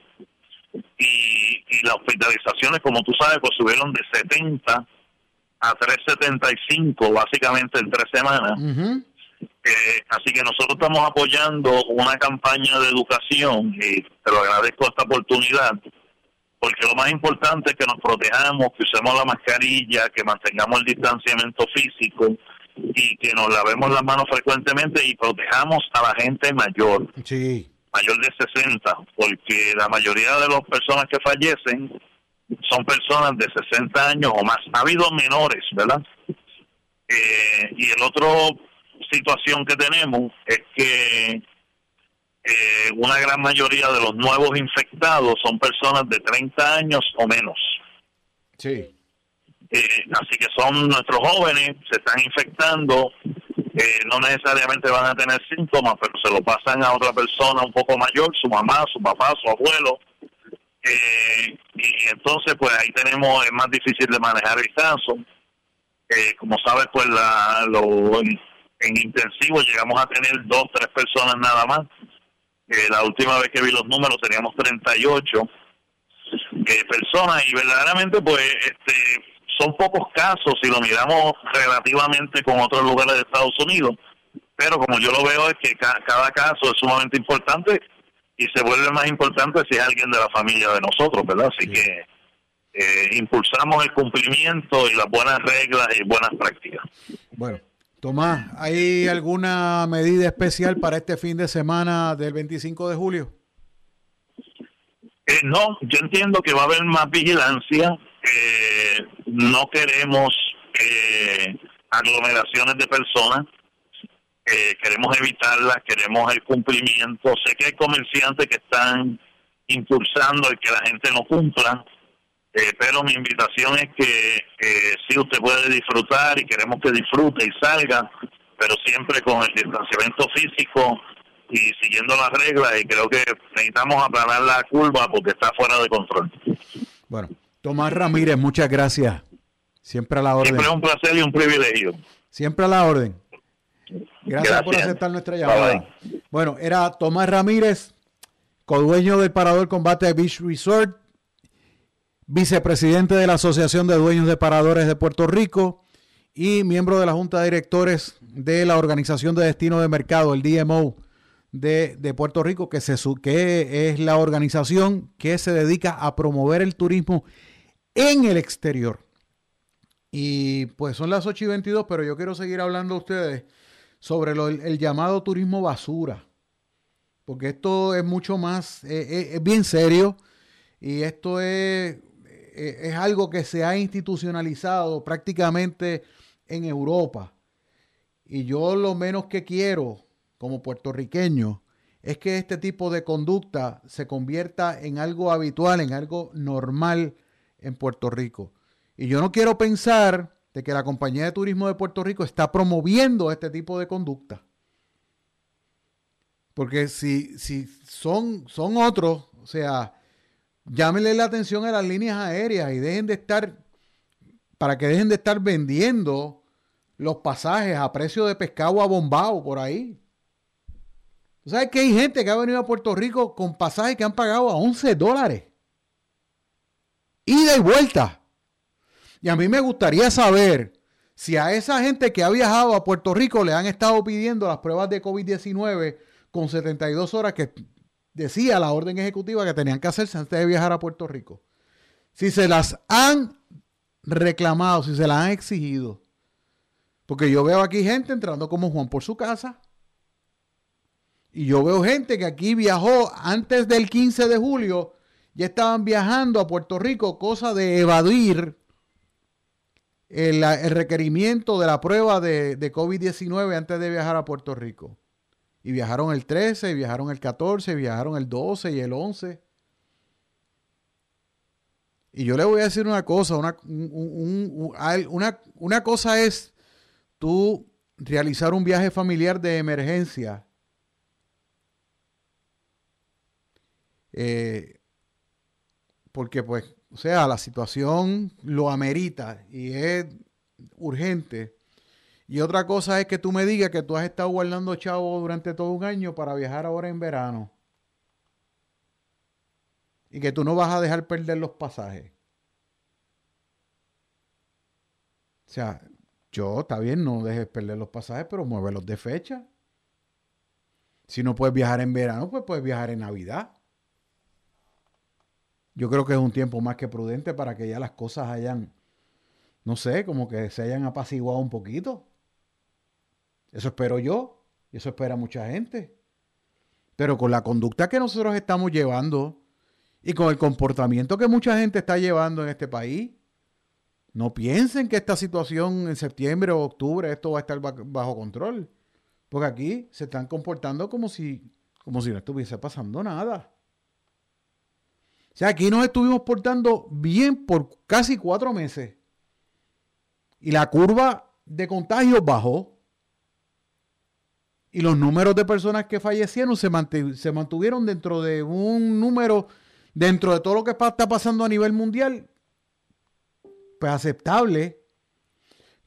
y, y las hospitalizaciones, como tú sabes, pues subieron de 70 a 375 básicamente en tres semanas. Eh, así que nosotros estamos apoyando una campaña de educación y te lo agradezco esta oportunidad porque lo más importante es que nos protejamos, que usemos la mascarilla, que mantengamos el distanciamiento físico, y que nos lavemos las manos frecuentemente y protejamos a la gente mayor. Sí. Mayor de 60, porque la mayoría de las personas que fallecen son personas de 60 años o más. Ha habido menores, ¿verdad? Eh, y el otro situación que tenemos es que eh, una gran mayoría de los nuevos infectados son personas de 30 años o menos. Sí. Eh, así que son nuestros jóvenes, se están infectando, eh, no necesariamente van a tener síntomas, pero se lo pasan a otra persona un poco mayor, su mamá, su papá, su abuelo. Eh, y entonces, pues ahí tenemos, es más difícil de manejar el caso. como sabes, pues la, lo, en, intensivo llegamos a tener dos, tres personas nada más. que la última vez que vi los números teníamos 38 eh, personas y verdaderamente pues este son pocos casos si lo miramos relativamente con otros lugares de Estados Unidos, pero como yo lo veo es que cada caso es sumamente importante y se vuelve más importante si es alguien de la familia de nosotros, ¿verdad? Así que eh, impulsamos el cumplimiento y las buenas reglas y buenas prácticas. Bueno, Tomás, ¿hay alguna medida especial para este fin de semana del 25 de julio? Eh, no, yo entiendo que va a haber más vigilancia. Eh, no queremos eh, aglomeraciones de personas. queremos evitarlas, queremos el cumplimiento. Sé que hay comerciantes que están impulsando el que la gente no cumpla, pero mi invitación es que si usted puede disfrutar y queremos que disfrute y salga, pero siempre con el distanciamiento físico y siguiendo las reglas y creo que necesitamos aplanar la curva porque está fuera de control. Bueno, Tomás Ramírez, muchas gracias. Siempre a la orden. Siempre es un placer y un privilegio. Siempre a la orden. Gracias, por aceptar nuestra llamada. Bueno, era Tomás Ramírez, codueño del Parador Combate Beach Resort, vicepresidente de la Asociación de Dueños de Paradores de Puerto Rico y miembro de la Junta de Directores de la Organización de Destino de Mercado, el DMO de, Puerto Rico, que, se, que es la organización que se dedica a promover el turismo en el exterior. Y pues son las 8 y 22, pero yo quiero seguir hablando a ustedes sobre el, llamado turismo basura. Porque esto es mucho más, eh, eh, es bien serio y esto es, eh, es algo que se ha institucionalizado prácticamente en Europa. Y yo lo menos que quiero como puertorriqueño es que este tipo de conducta se convierta en algo habitual, en algo normal en Puerto Rico. Y yo no quiero pensar de que la compañía de turismo de Puerto Rico está promoviendo este tipo de conducta. Porque si, si son, son otros, o sea, llámenle la atención a las líneas aéreas y dejen de estar, para que dejen de estar vendiendo los pasajes a precio de pescado abombado por ahí. ¿Tú sabes que hay gente que ha venido a Puerto Rico con pasajes que han pagado a 11 dólares? Ida y vuelta. Y a mí me gustaría saber si a esa gente que ha viajado a Puerto Rico le han estado pidiendo las pruebas de COVID-19 con 72 horas que decía la orden ejecutiva que tenían que hacerse antes de viajar a Puerto Rico. Si se las han reclamado, si se las han exigido. Porque yo veo aquí gente entrando como Juan por su casa. Y yo veo gente que aquí viajó antes del 15 de julio, ya estaban viajando a Puerto Rico, cosa de evadir el, requerimiento de la prueba de, de COVID-19 antes de viajar a Puerto Rico. Y viajaron el 13, viajaron el 14, viajaron el 12 y el 11. Y yo le voy a decir una cosa, una, una, una cosa es tú realizar un viaje familiar de emergencia Eh, porque pues, o sea, la situación lo amerita y es urgente. Y otra cosa es que tú me digas que tú has estado guardando chavo durante todo un año para viajar ahora en verano. Y que tú no vas a dejar perder los pasajes. O sea, yo, está bien, no dejes perder los pasajes, pero muévelos de fecha. Si no puedes viajar en verano, pues puedes viajar en Navidad. Yo creo que es un tiempo más que prudente para que ya las cosas hayan, no sé, como que se hayan apaciguado un poquito. Eso espero yo y eso espera mucha gente. Pero con la conducta que nosotros estamos llevando y con el comportamiento que mucha gente está llevando en este país, no piensen que esta situación en septiembre o octubre esto va a estar bajo control. Porque aquí se están comportando como si, como si no estuviese pasando nada. O sea, aquí nos estuvimos portando bien por casi cuatro meses. Y la curva de contagios bajó. Y los números de personas que fallecieron se, mantuvieron dentro de un número, dentro de todo lo que está pasando a nivel mundial, pues aceptable.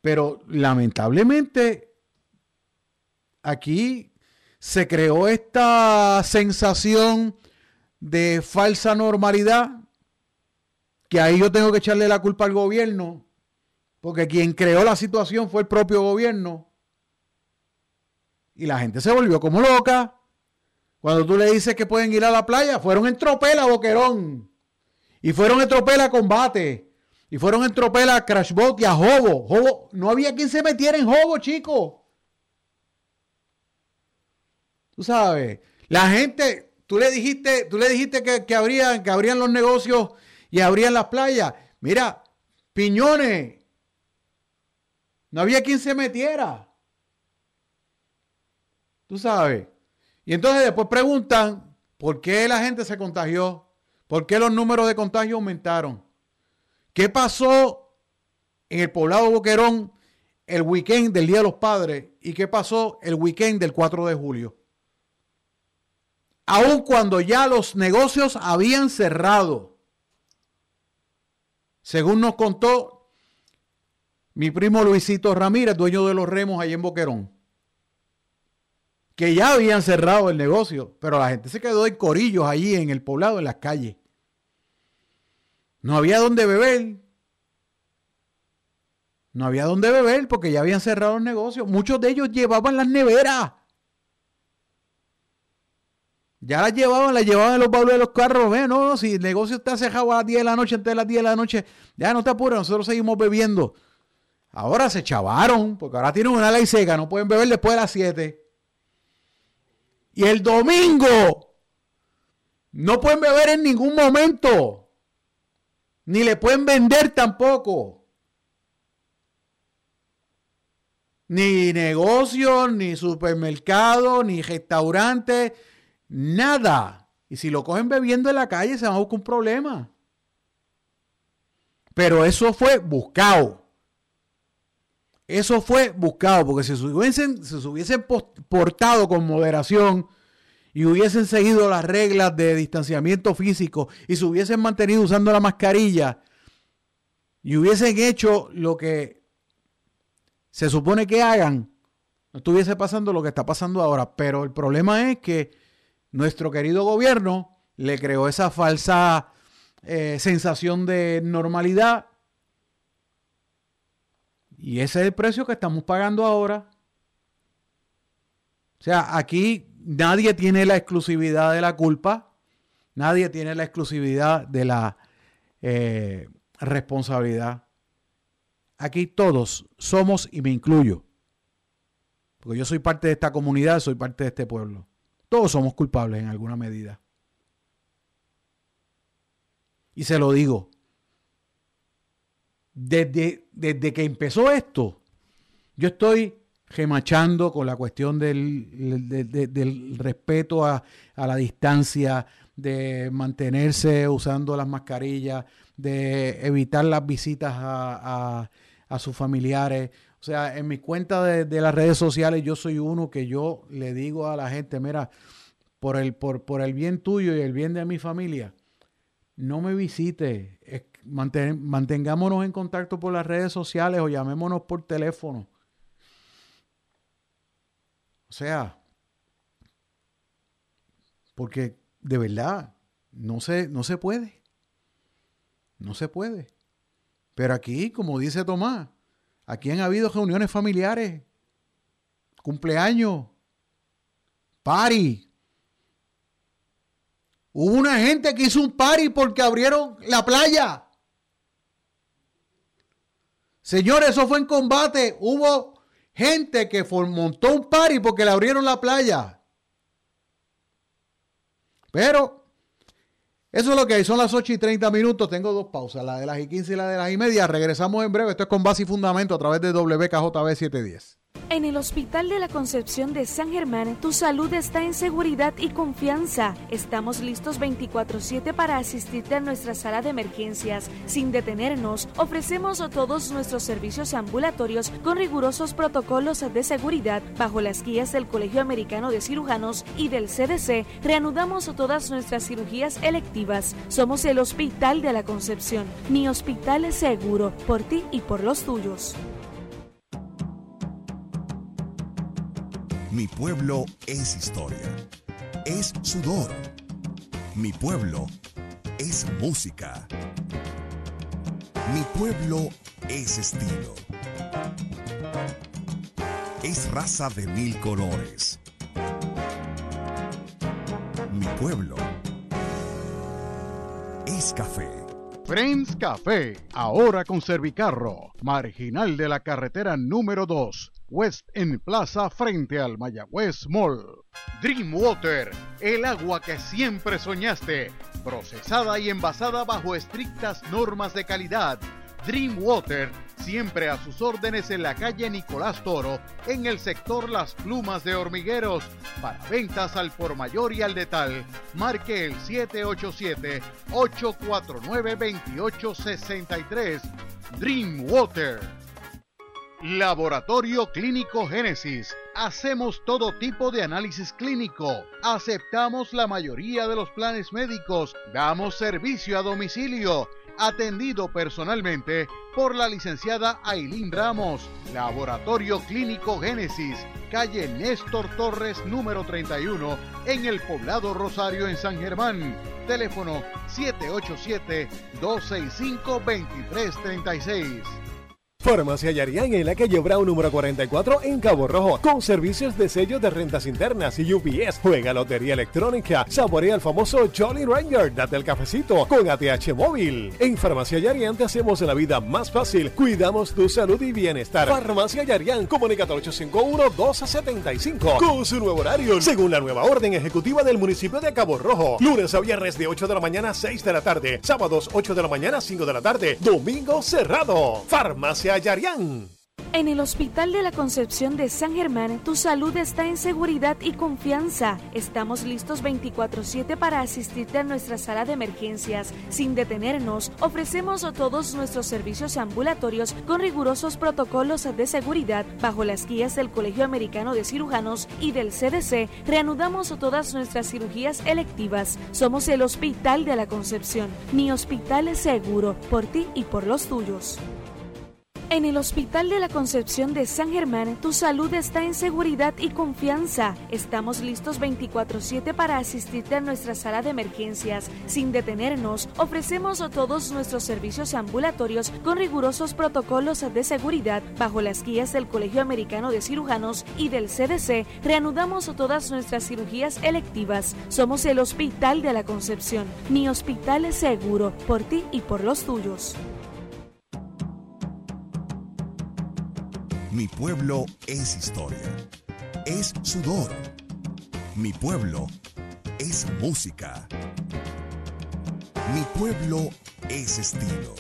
Pero lamentablemente, aquí se creó esta sensación de falsa normalidad, que ahí yo tengo que echarle la culpa al gobierno, porque quien creó la situación fue el propio gobierno. Y la gente se volvió como loca. Cuando tú le dices que pueden ir a la playa, fueron en tropela, Boquerón. Y fueron en tropela a combate. Y fueron en tropela a Crashbot y a Hobo. Hobo. No había quien se metiera en Hobo, chicos. Tú sabes, la gente, tú le dijiste, tú le dijiste que, que, abrían, que abrían los negocios y abrían las playas. Mira, piñones. No había quien se metiera. Tú sabes. Y entonces después preguntan por qué la gente se contagió, por qué los números de contagio aumentaron. ¿Qué pasó en el poblado Boquerón el weekend del Día de los Padres y qué pasó el weekend del 4 de julio? Aun cuando ya los negocios habían cerrado. Según nos contó mi primo Luisito Ramírez, dueño de los remos allá en Boquerón que ya habían cerrado el negocio, pero la gente se quedó en corillos allí en el poblado, en las calles. No había donde beber. No había donde beber porque ya habían cerrado el negocio. Muchos de ellos llevaban las neveras. Ya las llevaban, las llevaban en los baúles de los carros. Ve, no, si el negocio está cerrado a las 10 de la noche, antes de las 10 de la noche, ya no te apures, nosotros seguimos bebiendo. Ahora se chavaron, porque ahora tienen una ley seca, no pueden beber después de las 7. Y el domingo no pueden beber en ningún momento. Ni le pueden vender tampoco. Ni negocio, ni supermercado, ni restaurante, nada. Y si lo cogen bebiendo en la calle, se van a buscar un problema. Pero eso fue buscado. Eso fue buscado, porque si se hubiesen, se hubiesen portado con moderación y hubiesen seguido las reglas de distanciamiento físico y se hubiesen mantenido usando la mascarilla y hubiesen hecho lo que se supone que hagan, no estuviese pasando lo que está pasando ahora. Pero el problema es que nuestro querido gobierno le creó esa falsa eh, sensación de normalidad y ese es el precio que estamos pagando ahora. O sea, aquí nadie tiene la exclusividad de la culpa, nadie tiene la exclusividad de la eh, responsabilidad. Aquí todos somos, y me incluyo, porque yo soy parte de esta comunidad, soy parte de este pueblo. Todos somos culpables en alguna medida. Y se lo digo, desde, que empezó esto, yo estoy gemachando con la cuestión del, del respeto a, la distancia, de mantenerse usando las mascarillas, de evitar las visitas a, sus familiares. O sea, en mi cuenta de, las redes sociales yo soy uno que yo le digo a la gente, mira, por el, por, por el bien tuyo y el bien de mi familia, no me visite, mantengámonos en contacto por las redes sociales o llamémonos por teléfono. O sea, porque de verdad no se, no se puede. No se puede. Pero aquí, como dice Tomás, aquí han habido reuniones familiares, cumpleaños, party, Hubo una gente que hizo un party porque abrieron la playa. Señores, eso fue en combate. Hubo gente que montó un party porque le abrieron la playa. Pero eso es lo que hay. Son las 8 y 30 minutos. Tengo dos pausas, la de las y 15 y la de las y media. Regresamos en breve. Esto es con base y fundamento a través de WKJB 710. En el Hospital de la Concepción de San Germán, tu salud está en seguridad y confianza. Estamos listos 24/7 para asistirte a nuestra sala de emergencias. Sin detenernos, ofrecemos todos nuestros servicios ambulatorios con rigurosos protocolos de seguridad. Bajo las guías del Colegio Americano de Cirujanos y del CDC, reanudamos todas nuestras cirugías electivas. Somos el Hospital de la Concepción. Mi hospital es seguro, por ti y por los tuyos. Mi pueblo es historia. Es sudor. Mi pueblo es música. Mi pueblo es estilo. Es raza de mil colores. Mi pueblo es café. Friends Café, ahora con Servicarro, marginal de la carretera número 2, West en Plaza frente al Mayagüez Mall. Dreamwater, el agua que siempre soñaste, procesada y envasada bajo estrictas normas de calidad. Dreamwater, siempre a sus órdenes en la calle Nicolás Toro, en el sector Las Plumas de Hormigueros. Para ventas al por mayor y al detal, marque el 787-849-2863. Dreamwater. Laboratorio Clínico Génesis. Hacemos todo tipo de análisis clínico. Aceptamos la mayoría de los planes médicos. Damos servicio a domicilio. Atendido personalmente por la licenciada Ailín Ramos. Laboratorio Clínico Génesis. Calle Néstor Torres número 31 en el poblado Rosario en San Germán. Teléfono 787-265-2336. Farmacia Yarián en la calle Brown número 44 en Cabo Rojo, con servicios de sellos de rentas internas y UPS. Juega lotería electrónica, saborea el famoso Jolly Ranger, date el cafecito con ATH móvil. En Farmacia Yarián te hacemos la vida más fácil, cuidamos tu salud y bienestar. Farmacia Yarián, comunica al 851-1275 con su nuevo horario, según la nueva orden ejecutiva del municipio de Cabo Rojo. Lunes a viernes de 8 de la mañana a 6 de la tarde, sábados 8 de la mañana a 5 de la tarde, domingo cerrado. Farmacia Yarián. En el Hospital de la Concepción de San Germán, tu salud está en seguridad y confianza. Estamos listos 24/7 para asistirte a nuestra sala de emergencias. Sin detenernos, ofrecemos todos nuestros servicios ambulatorios con rigurosos protocolos de seguridad. Bajo las guías del Colegio Americano de Cirujanos y del CDC, reanudamos todas nuestras cirugías electivas. Somos el Hospital de la Concepción, mi hospital es seguro, por ti y por los tuyos. En el Hospital de la Concepción de San Germán, tu salud está en seguridad y confianza. Estamos listos 24/7 para asistirte a nuestra sala de emergencias. Sin detenernos, ofrecemos todos nuestros servicios ambulatorios con rigurosos protocolos de seguridad. Bajo las guías del Colegio Americano de Cirujanos y del CDC, reanudamos todas nuestras cirugías electivas. Somos el Hospital de la Concepción, mi hospital es seguro, por ti y por los tuyos. Mi pueblo es historia. Es sudor. Mi pueblo es música. Mi pueblo es estilo.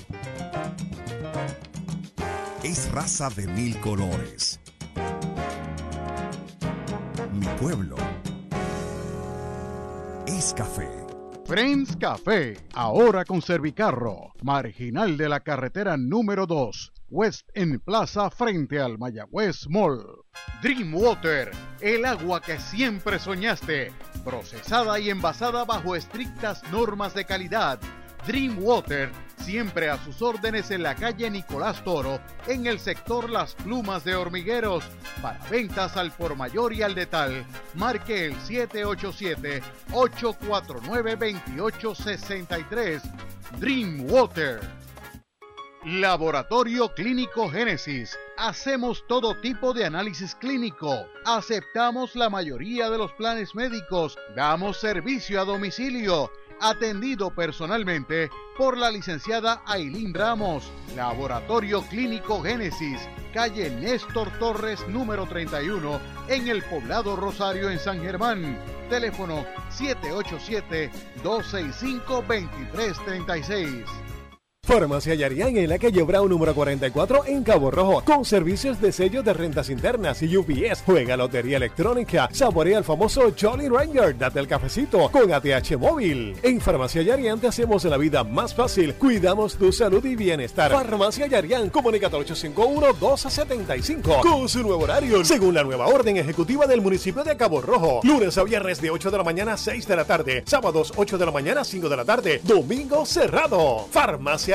Es raza de mil colores. Mi pueblo es café. Friends Café, ahora con Servicarro, marginal de la carretera número 2, West en Plaza frente al Mayagüez Mall. Dreamwater, el agua que siempre soñaste, procesada y envasada bajo estrictas normas de calidad. Dreamwater, siempre a sus órdenes en la calle Nicolás Toro, en el sector Las Plumas de Hormigueros. Para ventas al por mayor y al detal, marque el 787-849-2863. Dreamwater. Laboratorio Clínico Génesis. Hacemos todo tipo de análisis clínico. Aceptamos la mayoría de los planes médicos. Damos servicio a domicilio. Atendido personalmente por la licenciada Ailín Ramos. Laboratorio Clínico Génesis. Calle Néstor Torres número 31 en el poblado Rosario en San Germán. Teléfono 787-265-2336. Farmacia Yarián en la calle Brown número 44 en Cabo Rojo, con servicios de sellos de rentas internas y UPS. Juega lotería electrónica, saborea el famoso Jolly Ranger, date el cafecito con ATH móvil. En Farmacia Yarián te hacemos la vida más fácil, cuidamos tu salud y bienestar. Farmacia Yarián, comunica al 851-1275 con su nuevo horario, según la nueva orden ejecutiva del municipio de Cabo Rojo. Lunes a viernes de 8 de la mañana a 6 de la tarde, sábados 8 de la mañana a 5 de la tarde, domingo cerrado. Farmacia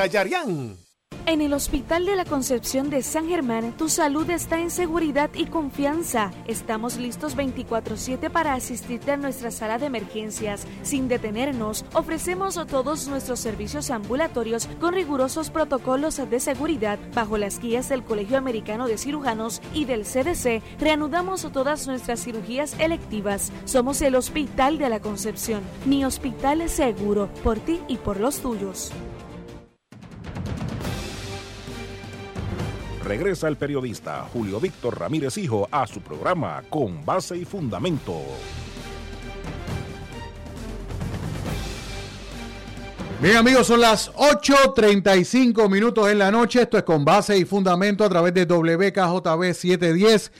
En el Hospital de la Concepción de San Germán, tu salud está en seguridad y confianza. Estamos listos 24/7 para asistirte a nuestra sala de emergencias. Sin detenernos, ofrecemos todos nuestros servicios ambulatorios con rigurosos protocolos de seguridad. Bajo las guías del Colegio Americano de Cirujanos y del CDC, reanudamos todas nuestras cirugías electivas. Somos el Hospital de la Concepción, mi hospital es seguro, por ti y por los tuyos. Regresa el periodista Julio Víctor Ramírez Hijo a su programa Con Base y Fundamento. Bien amigos, son las 8.35 minutos en la noche. Esto es con base y fundamento a través de WKJB 710.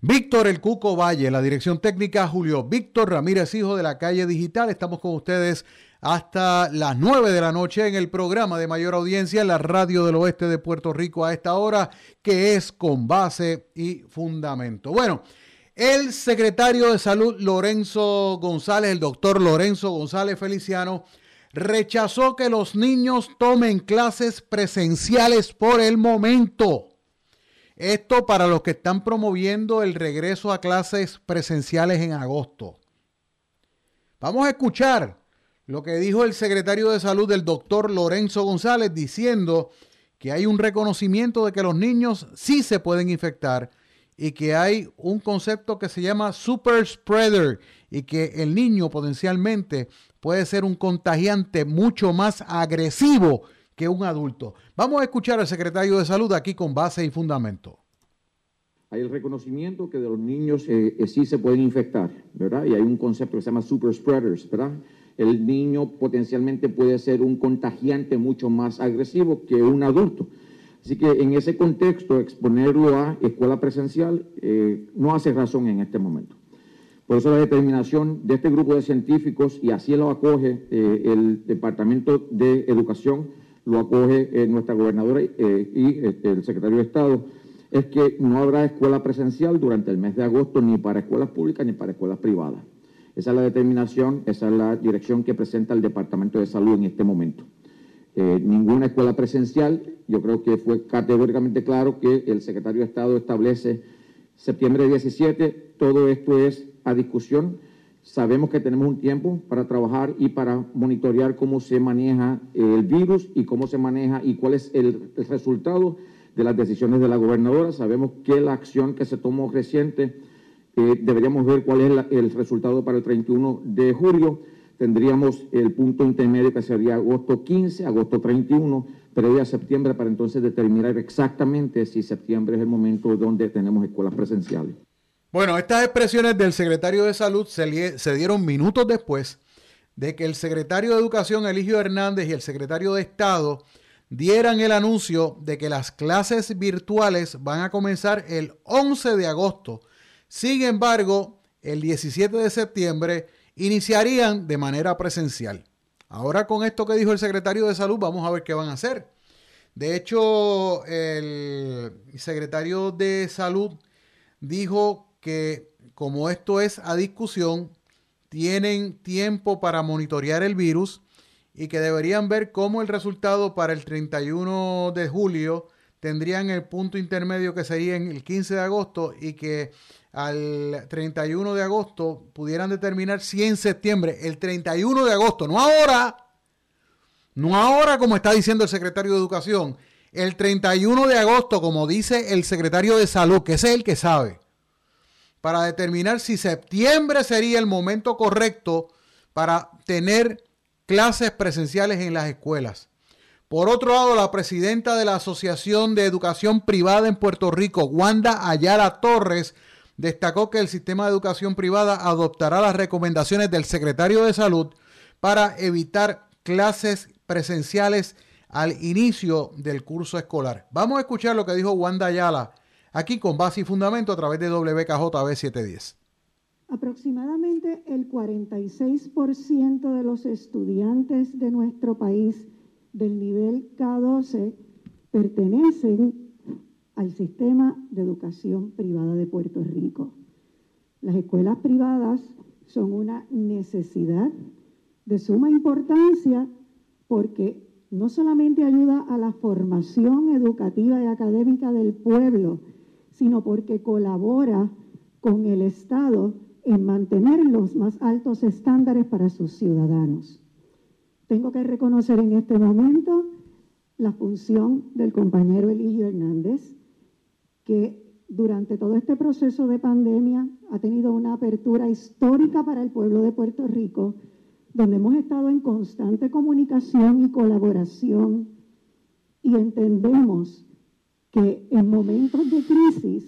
Víctor El Cuco Valle, la dirección técnica Julio Víctor Ramírez Hijo de la calle digital. Estamos con ustedes hasta las 9 de la noche en el programa de mayor audiencia en la radio del oeste de Puerto Rico a esta hora, que es con base y fundamento. Bueno, el secretario de salud Lorenzo González, el doctor Lorenzo González Feliciano, rechazó que los niños tomen clases presenciales por el momento. Esto para los que están promoviendo el regreso a clases presenciales en agosto. Vamos a escuchar lo que dijo el secretario de salud del doctor Lorenzo González diciendo que hay un reconocimiento de que los niños sí se pueden infectar y que hay un concepto que se llama super spreader y que el niño potencialmente puede ser un contagiante mucho más agresivo que un adulto. Vamos a escuchar al secretario de salud aquí con base y fundamento. Hay el reconocimiento que de los niños eh, eh, sí se pueden infectar, ¿verdad? Y hay un concepto que se llama super spreaders, ¿verdad? El niño potencialmente puede ser un contagiante mucho más agresivo que un adulto. Así que en ese contexto, exponerlo a escuela presencial eh, no hace razón en este momento. Por eso la determinación de este grupo de científicos, y así lo acoge eh, el Departamento de Educación, lo acoge eh, nuestra gobernadora y el secretario de Estado, es que no habrá escuela presencial durante el mes de agosto ni para escuelas públicas ni para escuelas privadas. Esa es la determinación, esa es la dirección que presenta el Departamento de Salud en este momento. Eh, ninguna escuela presencial, yo creo que fue categóricamente claro que el secretario de Estado establece septiembre 17, todo esto es a discusión. Sabemos que tenemos un tiempo para trabajar y para monitorear cómo se maneja el virus y cómo se maneja y cuál es el, el resultado de las decisiones de la gobernadora. Sabemos que la acción que se tomó reciente eh, deberíamos ver cuál es el resultado para el 31 de julio. Tendríamos el punto intermedio que sería agosto 15, agosto 31, pero ya septiembre para entonces determinar exactamente si septiembre es el momento donde tenemos escuelas presenciales. Bueno, estas expresiones del secretario de Salud se, se dieron minutos después de que el secretario de Educación, Eligio Hernández, y el secretario de Estado dieran el anuncio de que las clases virtuales van a comenzar el 11 de agosto sin embargo, el 17 de septiembre iniciarían de manera presencial. Ahora con esto que dijo el secretario de salud, vamos a ver qué van a hacer. De hecho, el secretario de salud dijo que como esto es a discusión, tienen tiempo para monitorear el virus y que deberían ver cómo el resultado para el 31 de julio tendrían el punto intermedio que sería en el 15 de agosto y que al 31 de agosto pudieran determinar si en septiembre, el 31 de agosto, no ahora, no ahora como está diciendo el secretario de Educación, el 31 de agosto, como dice el secretario de Salud, que es el que sabe, para determinar si septiembre sería el momento correcto para tener clases presenciales en las escuelas. Por otro lado, la presidenta de la Asociación de Educación Privada en Puerto Rico, Wanda Ayala Torres, destacó que el sistema de educación privada adoptará las recomendaciones del secretario de Salud para evitar clases presenciales al inicio del curso escolar. Vamos a escuchar lo que dijo Wanda Ayala aquí con base y fundamento a través de WKJB 710. Aproximadamente el 46% de los estudiantes de nuestro país del nivel K12 pertenecen al sistema de educación privada de Puerto Rico. Las escuelas privadas son una necesidad de suma importancia porque no solamente ayuda a la formación educativa y académica del pueblo, sino porque colabora con el Estado en mantener los más altos estándares para sus ciudadanos. Tengo que reconocer en este momento la función del compañero Eligio Hernández, que durante todo este proceso de pandemia ha tenido una apertura histórica para el pueblo de Puerto Rico, donde hemos estado en constante comunicación y colaboración y entendemos que en momentos de crisis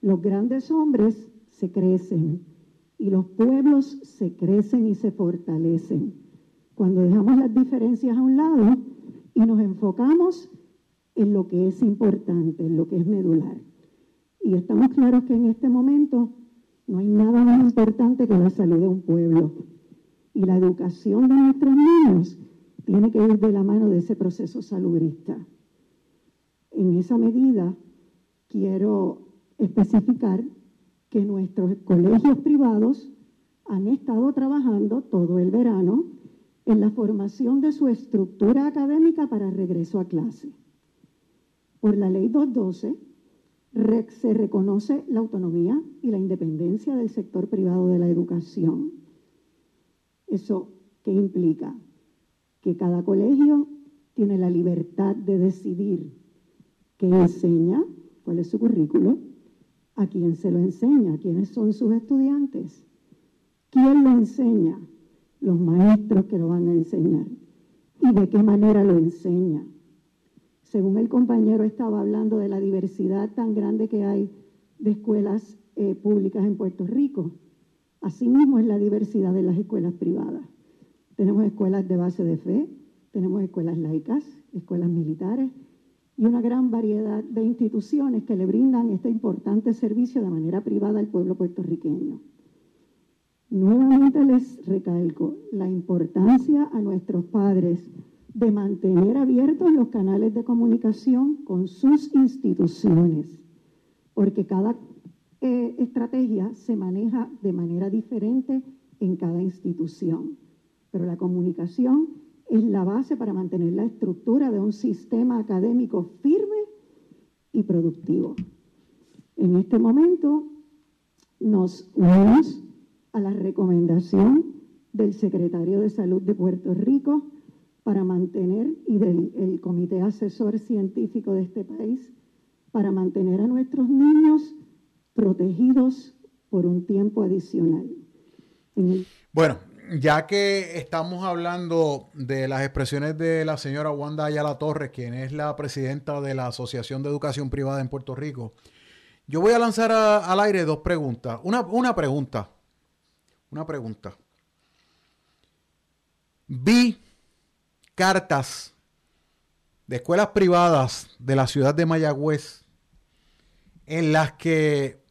los grandes hombres se crecen y los pueblos se crecen y se fortalecen. Cuando dejamos las diferencias a un lado y nos enfocamos en lo que es importante, en lo que es medular. Y estamos claros que en este momento no hay nada más importante que la salud de un pueblo. Y la educación de nuestros niños tiene que ir de la mano de ese proceso salubrista. En esa medida, quiero especificar que nuestros colegios privados han estado trabajando todo el verano en la formación de su estructura académica para regreso a clase. Por la ley 212 se reconoce la autonomía y la independencia del sector privado de la educación. ¿Eso qué implica? Que cada colegio tiene la libertad de decidir qué enseña, cuál es su currículo, a quién se lo enseña, quiénes son sus estudiantes, quién lo enseña, los maestros que lo van a enseñar y de qué manera lo enseña. Según el compañero estaba hablando de la diversidad tan grande que hay de escuelas eh, públicas en Puerto Rico, asimismo es la diversidad de las escuelas privadas. Tenemos escuelas de base de fe, tenemos escuelas laicas, escuelas militares, y una gran variedad de instituciones que le brindan este importante servicio de manera privada al pueblo puertorriqueño. Nuevamente les recalco la importancia a nuestros padres de mantener abiertos los canales de comunicación con sus instituciones, porque cada eh, estrategia se maneja de manera diferente en cada institución, pero la comunicación es la base para mantener la estructura de un sistema académico firme y productivo. En este momento nos unimos a la recomendación del secretario de Salud de Puerto Rico para mantener, y del comité asesor científico de este país, para mantener a nuestros niños protegidos por un tiempo adicional. Bueno, ya que estamos hablando de las expresiones de la señora Wanda Ayala Torres, quien es la presidenta de la Asociación de Educación Privada en Puerto Rico, yo voy a lanzar al aire dos preguntas. Una, una pregunta. Una pregunta. Vi cartas de escuelas privadas de la ciudad de Mayagüez en las que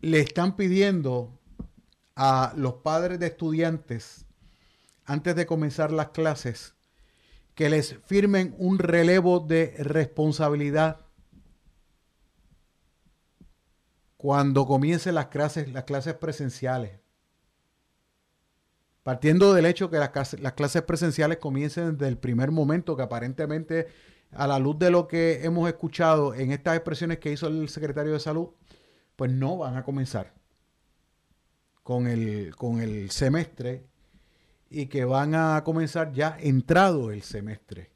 le están pidiendo a los padres de estudiantes antes de comenzar las clases que les firmen un relevo de responsabilidad cuando comiencen las clases, las clases presenciales. Partiendo del hecho que las, las clases presenciales comiencen desde el primer momento, que aparentemente a la luz de lo que hemos escuchado en estas expresiones que hizo el secretario de salud, pues no van a comenzar con el, con el semestre y que van a comenzar ya entrado el semestre.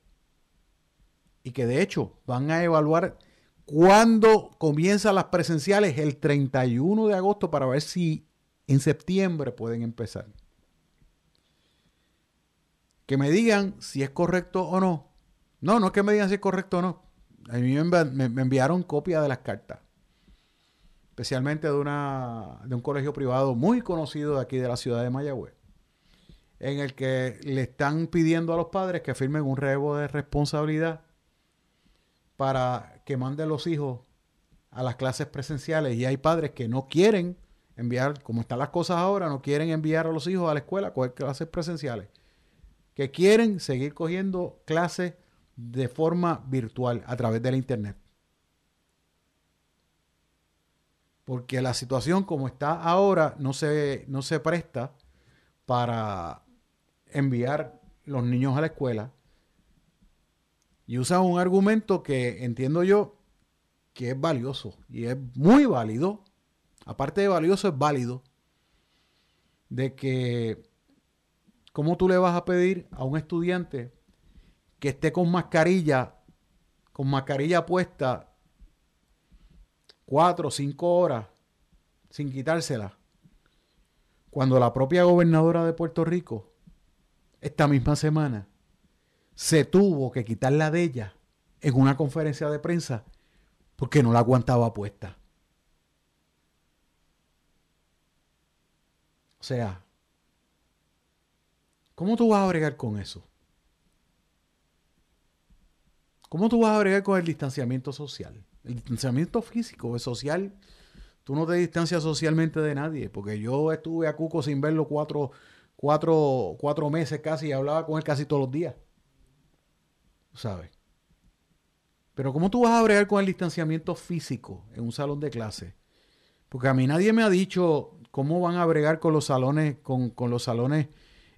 Y que de hecho van a evaluar cuándo comienzan las presenciales el 31 de agosto para ver si en septiembre pueden empezar. Que me digan si es correcto o no. No, no es que me digan si es correcto o no. A mí me, enviaron copia de las cartas especialmente de, una, de un colegio privado muy conocido de aquí de la ciudad de Mayagüez, en el que le están pidiendo a los padres que firmen un relevo de responsabilidad para que manden los hijos a las clases presenciales. Y hay padres que no quieren enviar, como están las cosas ahora, no quieren enviar a los hijos a la escuela a coger clases presenciales, que quieren seguir cogiendo clases de forma virtual a través de la internet. porque la situación como está ahora no se, no se presta para enviar los niños a la escuela y usan un argumento que entiendo yo que es valioso y es muy válido, aparte de valioso es válido, de que ¿cómo tú le vas a pedir a un estudiante que esté con mascarilla, con mascarilla puesta cuatro o cinco horas sin quitársela? Cuando la propia gobernadora de Puerto Rico, esta misma semana, se tuvo que quitarla de ella en una conferencia de prensa porque no la aguantaba puesta. O sea, ¿cómo tú vas a bregar con eso? ¿Cómo tú vas a bregar con el distanciamiento social? El distanciamiento físico o social, tú no te distancias socialmente de nadie, porque yo estuve a Cuco sin verlo cuatro, cuatro, cuatro meses casi y hablaba con él casi todos los días. ¿Sabes? Pero ¿cómo tú vas a bregar con el distanciamiento físico en un salón de clase? Porque a mí nadie me ha dicho cómo van a bregar con los salones, con, los salones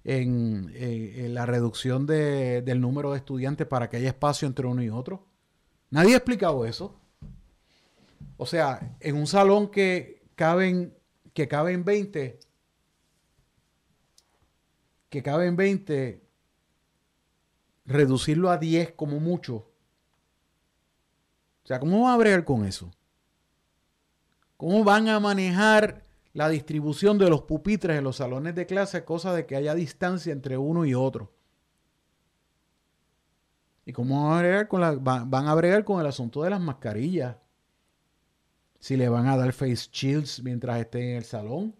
en, eh, la reducción del número de estudiantes para que haya espacio entre uno y otro. Nadie ha explicado eso. O sea, en un salón que caben, que caben 20, que caben 20, reducirlo a 10 como mucho o sea, ¿cómo van a bregar con eso? ¿Cómo van a manejar la distribución de los pupitres en los salones de clase, cosa de que haya distancia entre uno y otro? ¿Y cómo van a bregar con, la, van a con el asunto de las mascarillas? Si le van a dar face shields mientras estén en el salón.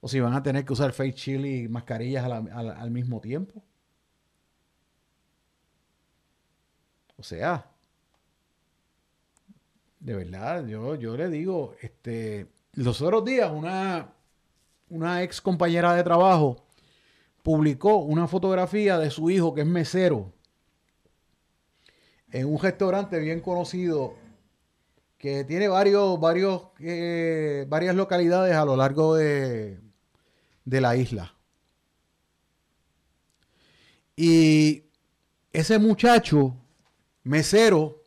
O si van a tener que usar face shield y mascarillas al mismo tiempo. O sea, de verdad, yo, yo le digo, este, los otros días una, una ex compañera de trabajo publicó una fotografía de su hijo que es mesero en un restaurante bien conocido que tiene varios, varios, eh, varias localidades a lo largo de, de la isla. Y ese muchacho mesero,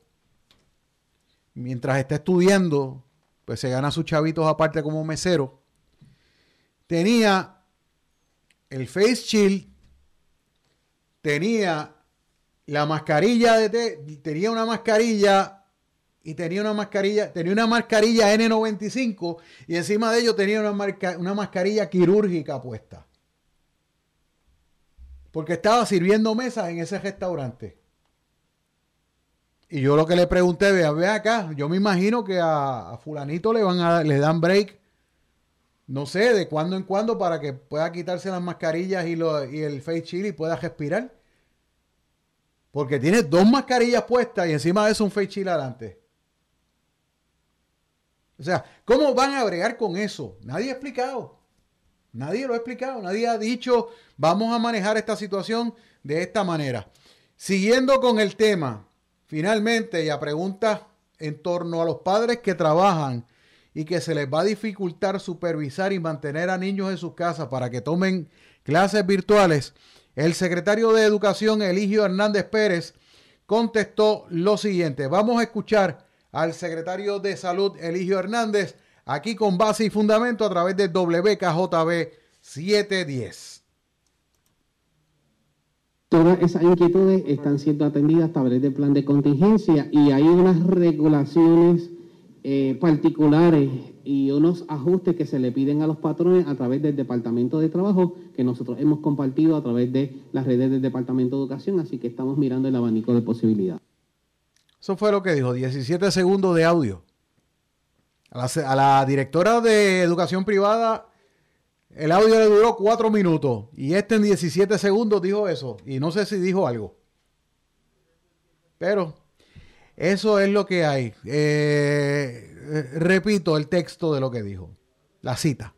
mientras está estudiando, pues se gana sus chavitos aparte como mesero, tenía el face shield, tenía la mascarilla de tenía una mascarilla y tenía una mascarilla, tenía una mascarilla N95 y encima de ello tenía una, una mascarilla quirúrgica puesta. Porque estaba sirviendo mesas en ese restaurante. Y yo lo que le pregunté, vea, ve acá, yo me imagino que a, fulanito le van a le dan break, no sé, de cuando en cuando para que pueda quitarse las mascarillas y, lo, y el face shield y pueda respirar. Porque tiene dos mascarillas puestas y encima de eso un face shield adelante. O sea, ¿cómo van a bregar con eso? Nadie ha explicado. Nadie lo ha explicado. Nadie ha dicho, vamos a manejar esta situación de esta manera. Siguiendo con el tema, Finalmente, a preguntas en torno a los padres que trabajan y que se les va a dificultar supervisar y mantener a niños en sus casas para que tomen clases virtuales, el secretario de Educación, Eligio Hernández Pérez, contestó lo siguiente. Vamos a escuchar al secretario de Salud, Eligio Hernández, aquí con base y fundamento a través de WKJB 710. Todas esas inquietudes están siendo atendidas a través del plan de contingencia y hay unas regulaciones eh, particulares y unos ajustes que se le piden a los patrones a través del Departamento de Trabajo que nosotros hemos compartido a través de las redes del Departamento de Educación, así que estamos mirando el abanico de posibilidades. Eso fue lo que dijo, 17 segundos de audio. A la, a la directora de Educación Privada el audio le duró cuatro minutos y este en 17 segundos dijo eso. Y no sé si dijo algo. Pero eso es lo que hay. Eh, repito el texto de lo que dijo. La cita.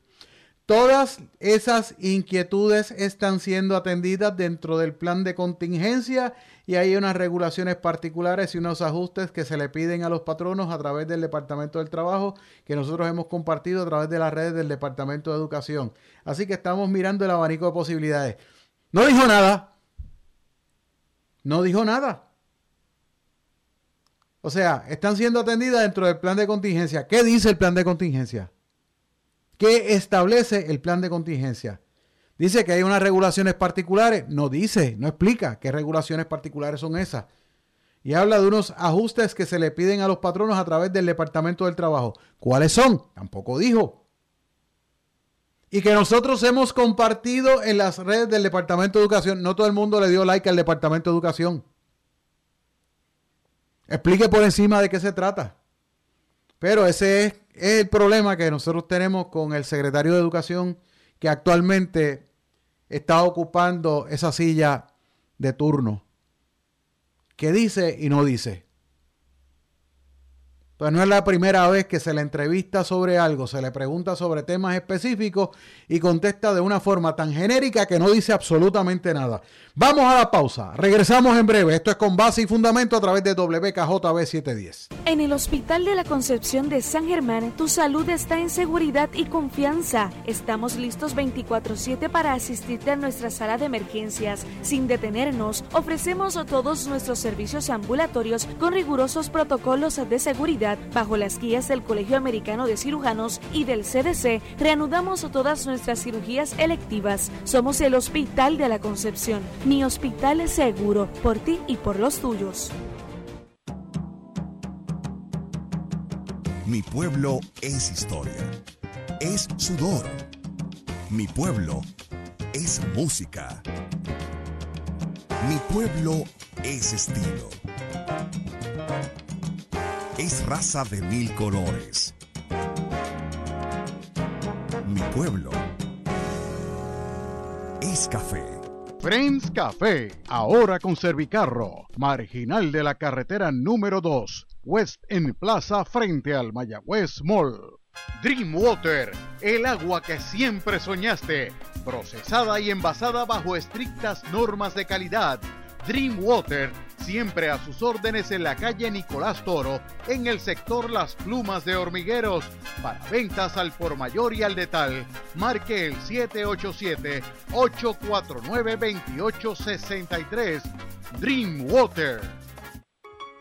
Todas esas inquietudes están siendo atendidas dentro del plan de contingencia y hay unas regulaciones particulares y unos ajustes que se le piden a los patronos a través del Departamento del Trabajo que nosotros hemos compartido a través de las redes del Departamento de Educación. Así que estamos mirando el abanico de posibilidades. No dijo nada. No dijo nada. O sea, están siendo atendidas dentro del plan de contingencia. ¿Qué dice el plan de contingencia? ¿Qué establece el plan de contingencia? Dice que hay unas regulaciones particulares. No dice, no explica qué regulaciones particulares son esas. Y habla de unos ajustes que se le piden a los patronos a través del Departamento del Trabajo. ¿Cuáles son? Tampoco dijo. Y que nosotros hemos compartido en las redes del Departamento de Educación. No todo el mundo le dio like al Departamento de Educación. Explique por encima de qué se trata. Pero ese es, el problema que nosotros tenemos con el secretario de Educación que actualmente está ocupando esa silla de turno. ¿Qué dice y no dice? Pues no es la primera vez que se le entrevista sobre algo, se le pregunta sobre temas específicos y contesta de una forma tan genérica que no dice absolutamente nada. Vamos a la pausa, regresamos en breve. Esto es con base y fundamento a través de WKJB 710. En el Hospital de la Concepción de San Germán, tu salud está en seguridad y confianza. Estamos listos 24/7 para asistirte a nuestra sala de emergencias. Sin detenernos, ofrecemos todos nuestros servicios ambulatorios con rigurosos protocolos de seguridad bajo las guías del Colegio Americano de Cirujanos y del CDC. Reanudamos todas nuestras cirugías electivas. Somos el Hospital de la Concepción. Mi hospital es seguro por ti y por los tuyos. Mi pueblo es historia. Es sudor. Mi pueblo es música. Mi pueblo es estilo. Es raza de mil colores. Mi pueblo es café. Friends Café, ahora con Servicarro, marginal de la carretera número 2, West en Plaza frente al Mayagüez Mall. Dream Water, el agua que siempre soñaste, procesada y envasada bajo estrictas normas de calidad. Dream Water, siempre a sus órdenes en la calle Nicolás Toro, en el sector Las Plumas de Hormigueros. Para ventas al por mayor y al detal, marque el 787-849-2863. Dream Water.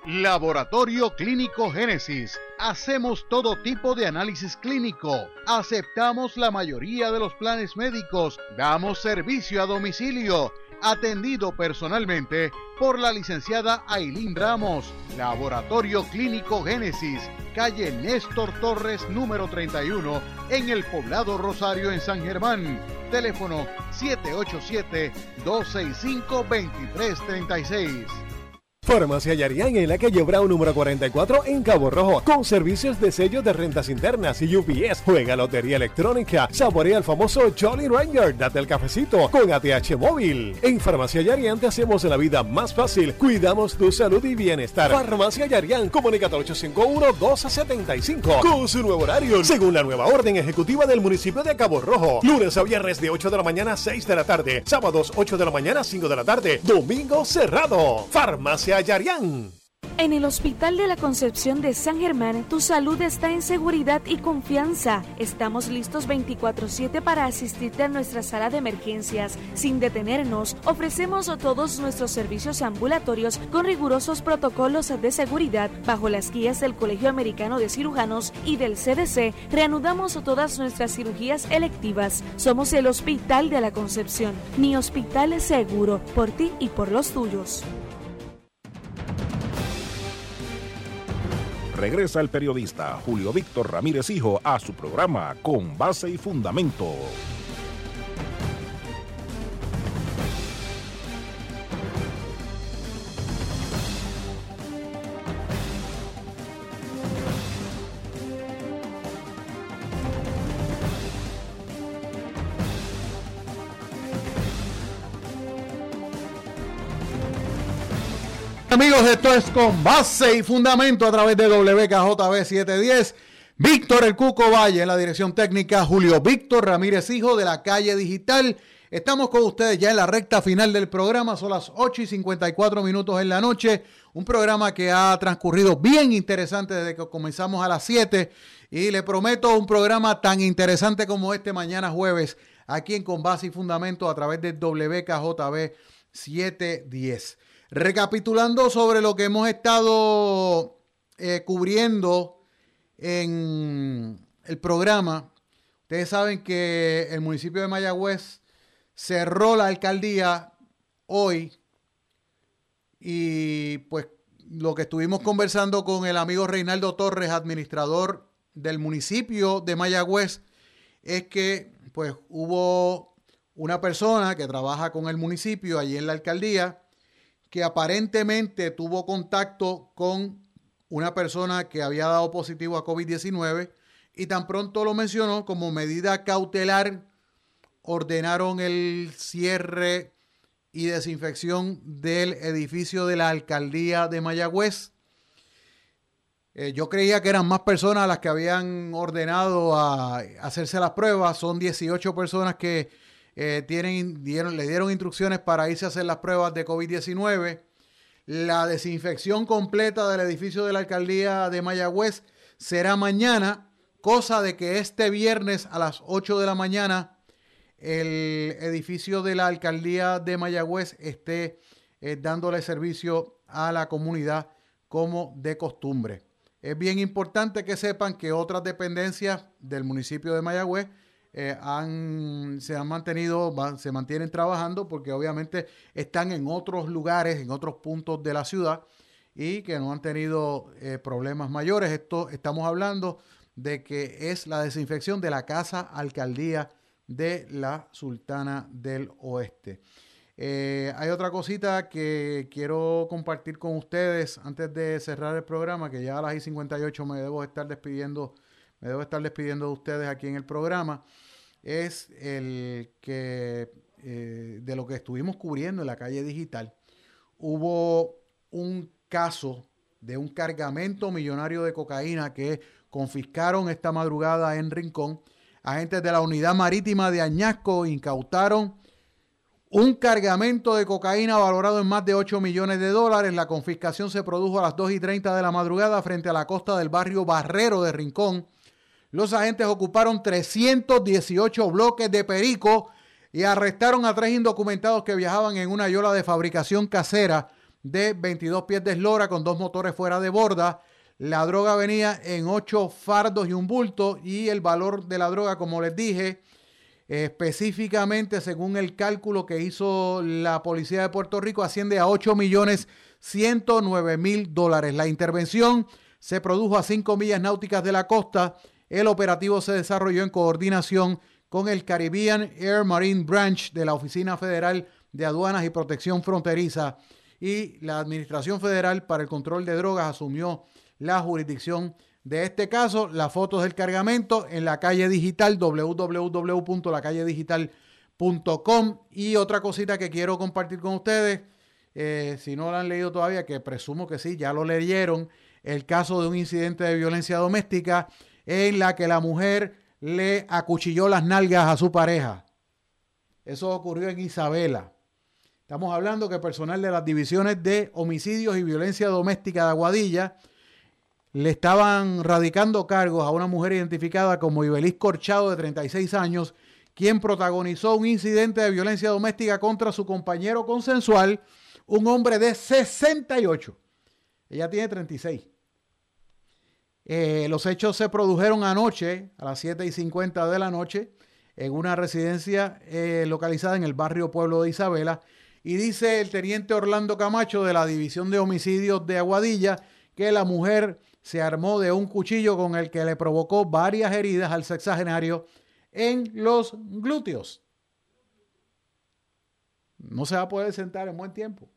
Laboratorio Clínico Génesis. Hacemos todo tipo de análisis clínico. Aceptamos la mayoría de los planes médicos. Damos servicio a domicilio. Atendido personalmente por la licenciada Ailín Ramos. Laboratorio Clínico Génesis. Calle Néstor Torres número 31 en el poblado Rosario en San Germán. Teléfono 787-265-2336. Farmacia Yarián en la calle Brown número 44 en Cabo Rojo, con servicios de sellos de rentas internas y UPS. Juega lotería electrónica, saborea el famoso Jolly Ranger, date el cafecito con ATH móvil. En Farmacia Yarián te hacemos la vida más fácil, cuidamos tu salud y bienestar. Farmacia Yarián, comunicate al 851-1275 con su nuevo horario, según la nueva orden ejecutiva del municipio de Cabo Rojo. Lunes a viernes de 8 de la mañana a 6 de la tarde, sábados 8 de la mañana a 5 de la tarde, domingo cerrado. Farmacia En el Hospital de la Concepción de San Germán, tu salud está en seguridad y confianza. Estamos listos 24/7 para asistirte a nuestra sala de emergencias. Sin detenernos, ofrecemos todos nuestros servicios ambulatorios con rigurosos protocolos de seguridad bajo las guías del Colegio Americano de Cirujanos y del CDC. Reanudamos todas nuestras cirugías electivas. Somos el Hospital de la Concepción. Mi hospital es seguro por ti y por los tuyos. Regresa el periodista Julio Víctor Ramírez Hijo a su programa Con Base y Fundamento. Amigos, esto es con base y fundamento a través de WKJB 710. Víctor El Cuco Valle en la dirección técnica, Julio Víctor Ramírez Hijo de la calle digital. Estamos con ustedes ya en la recta final del programa, son las 8 y 54 minutos en la noche. Un programa que ha transcurrido bien interesante desde que comenzamos a las 7 y le prometo un programa tan interesante como este mañana jueves aquí en Con Base y Fundamento a través de WKJB 710. Recapitulando sobre lo que hemos estado eh, cubriendo en el programa, ustedes saben que el municipio de Mayagüez cerró la alcaldía hoy y pues lo que estuvimos conversando con el amigo Reinaldo Torres, administrador del municipio de Mayagüez, es que pues hubo una persona que trabaja con el municipio allí en la alcaldía que aparentemente tuvo contacto con una persona que había dado positivo a COVID-19 y tan pronto lo mencionó como medida cautelar ordenaron el cierre y desinfección del edificio de la alcaldía de Mayagüez. Eh, yo creía que eran más personas las que habían ordenado a hacerse las pruebas. Son 18 personas que eh, tienen, le dieron instrucciones para irse a hacer las pruebas de COVID-19. La desinfección completa del edificio de la alcaldía de Mayagüez será mañana, cosa de que este viernes a las 8 de la mañana el edificio de la alcaldía de Mayagüez esté eh, dándole servicio a la comunidad como de costumbre. Es bien importante que sepan que otras dependencias del municipio de Mayagüez eh, se han mantenido, se mantienen trabajando porque obviamente están en otros lugares, en otros puntos de la ciudad y que no han tenido eh, problemas mayores. Esto estamos hablando de que es la desinfección de la casa alcaldía de la Sultana del Oeste. Eh, hay otra cosita que quiero compartir con ustedes antes de cerrar el programa, que ya a las I58 me debo estar despidiendo, me debo estar despidiendo de ustedes aquí en el programa, es el que eh, de lo que estuvimos cubriendo en la calle digital. Hubo un caso de un cargamento millonario de cocaína que confiscaron esta madrugada en Rincón Agentes de la Unidad Marítima de Añasco incautaron un cargamento de cocaína valorado en más de 8 millones de dólares. La confiscación se produjo a las 2 y 30 de la madrugada frente a la costa del barrio Barrero de Rincón. Los agentes ocuparon 318 bloques de perico y arrestaron a tres indocumentados que viajaban en una yola de fabricación casera de 22 pies de eslora con dos motores fuera de borda. La droga venía en ocho fardos y un bulto y el valor de la droga, como les dije, específicamente según el cálculo que hizo la policía de Puerto Rico, asciende a 8 millones 109 mil dólares. La intervención se produjo a 5 millas náuticas de la costa. El operativo se desarrolló en coordinación con el Caribbean Air Marine Branch de la Oficina Federal de Aduanas y Protección Fronteriza y la Administración Federal para el Control de Drogas asumió la jurisdicción de este caso. Las fotos del cargamento en la calle digital www.lacalledigital.com. Y otra cosita que quiero compartir con ustedes, eh, si no lo han leído todavía, que presumo que sí, ya lo leyeron, el caso de un incidente de violencia doméstica en la que la mujer le acuchilló las nalgas a su pareja. Eso ocurrió en Isabela. Estamos hablando que personal de las divisiones de homicidios y violencia doméstica de Aguadilla le estaban radicando cargos a una mujer identificada como Ibeliz Corchado de 36 años, quien protagonizó un incidente de violencia doméstica contra su compañero consensual, un hombre de 68. Ella tiene 36. Eh, los hechos se produjeron anoche a las 7 y 50 de la noche en una residencia eh, localizada en el barrio Pueblo de Isabela. Y dice el teniente Orlando Camacho de la División de Homicidios de Aguadilla que la mujer se armó de un cuchillo con el que le provocó varias heridas al sexagenario en los glúteos. No se va a poder sentar en buen tiempo.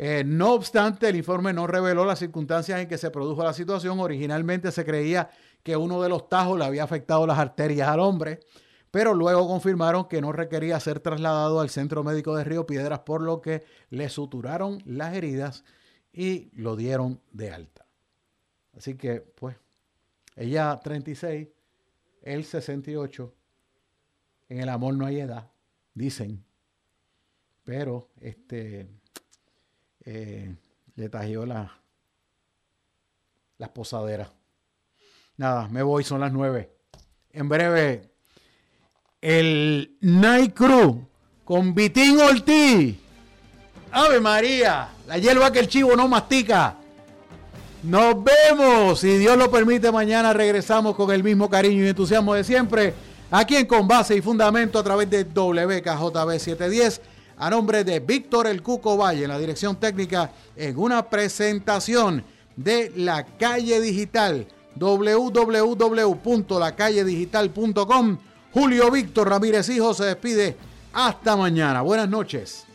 Eh, no obstante, el informe no reveló las circunstancias en que se produjo la situación. Originalmente se creía que uno de los tajos le había afectado las arterias al hombre, pero luego confirmaron que no requería ser trasladado al centro médico de Río Piedras, por lo que le suturaron las heridas y lo dieron de alta. Así que, pues, ella 36, él 68. En el amor no hay edad, dicen. Pero, este, eh, le tajió la, las posaderas. Nada, me voy, son las nueve. En breve, el Night Crew con Vitín Ortiz. Ave María, la hierba que el chivo no mastica. Nos vemos. Si Dios lo permite, mañana regresamos con el mismo cariño y entusiasmo de siempre. Aquí en Con Base y Fundamento a través de WKJB 710. A nombre de Víctor El Cuco Valle en la dirección técnica en una presentación de la calle digital www.lacalledigital.com. Julio Víctor Ramírez Hijo se despide. Hasta mañana. Buenas noches.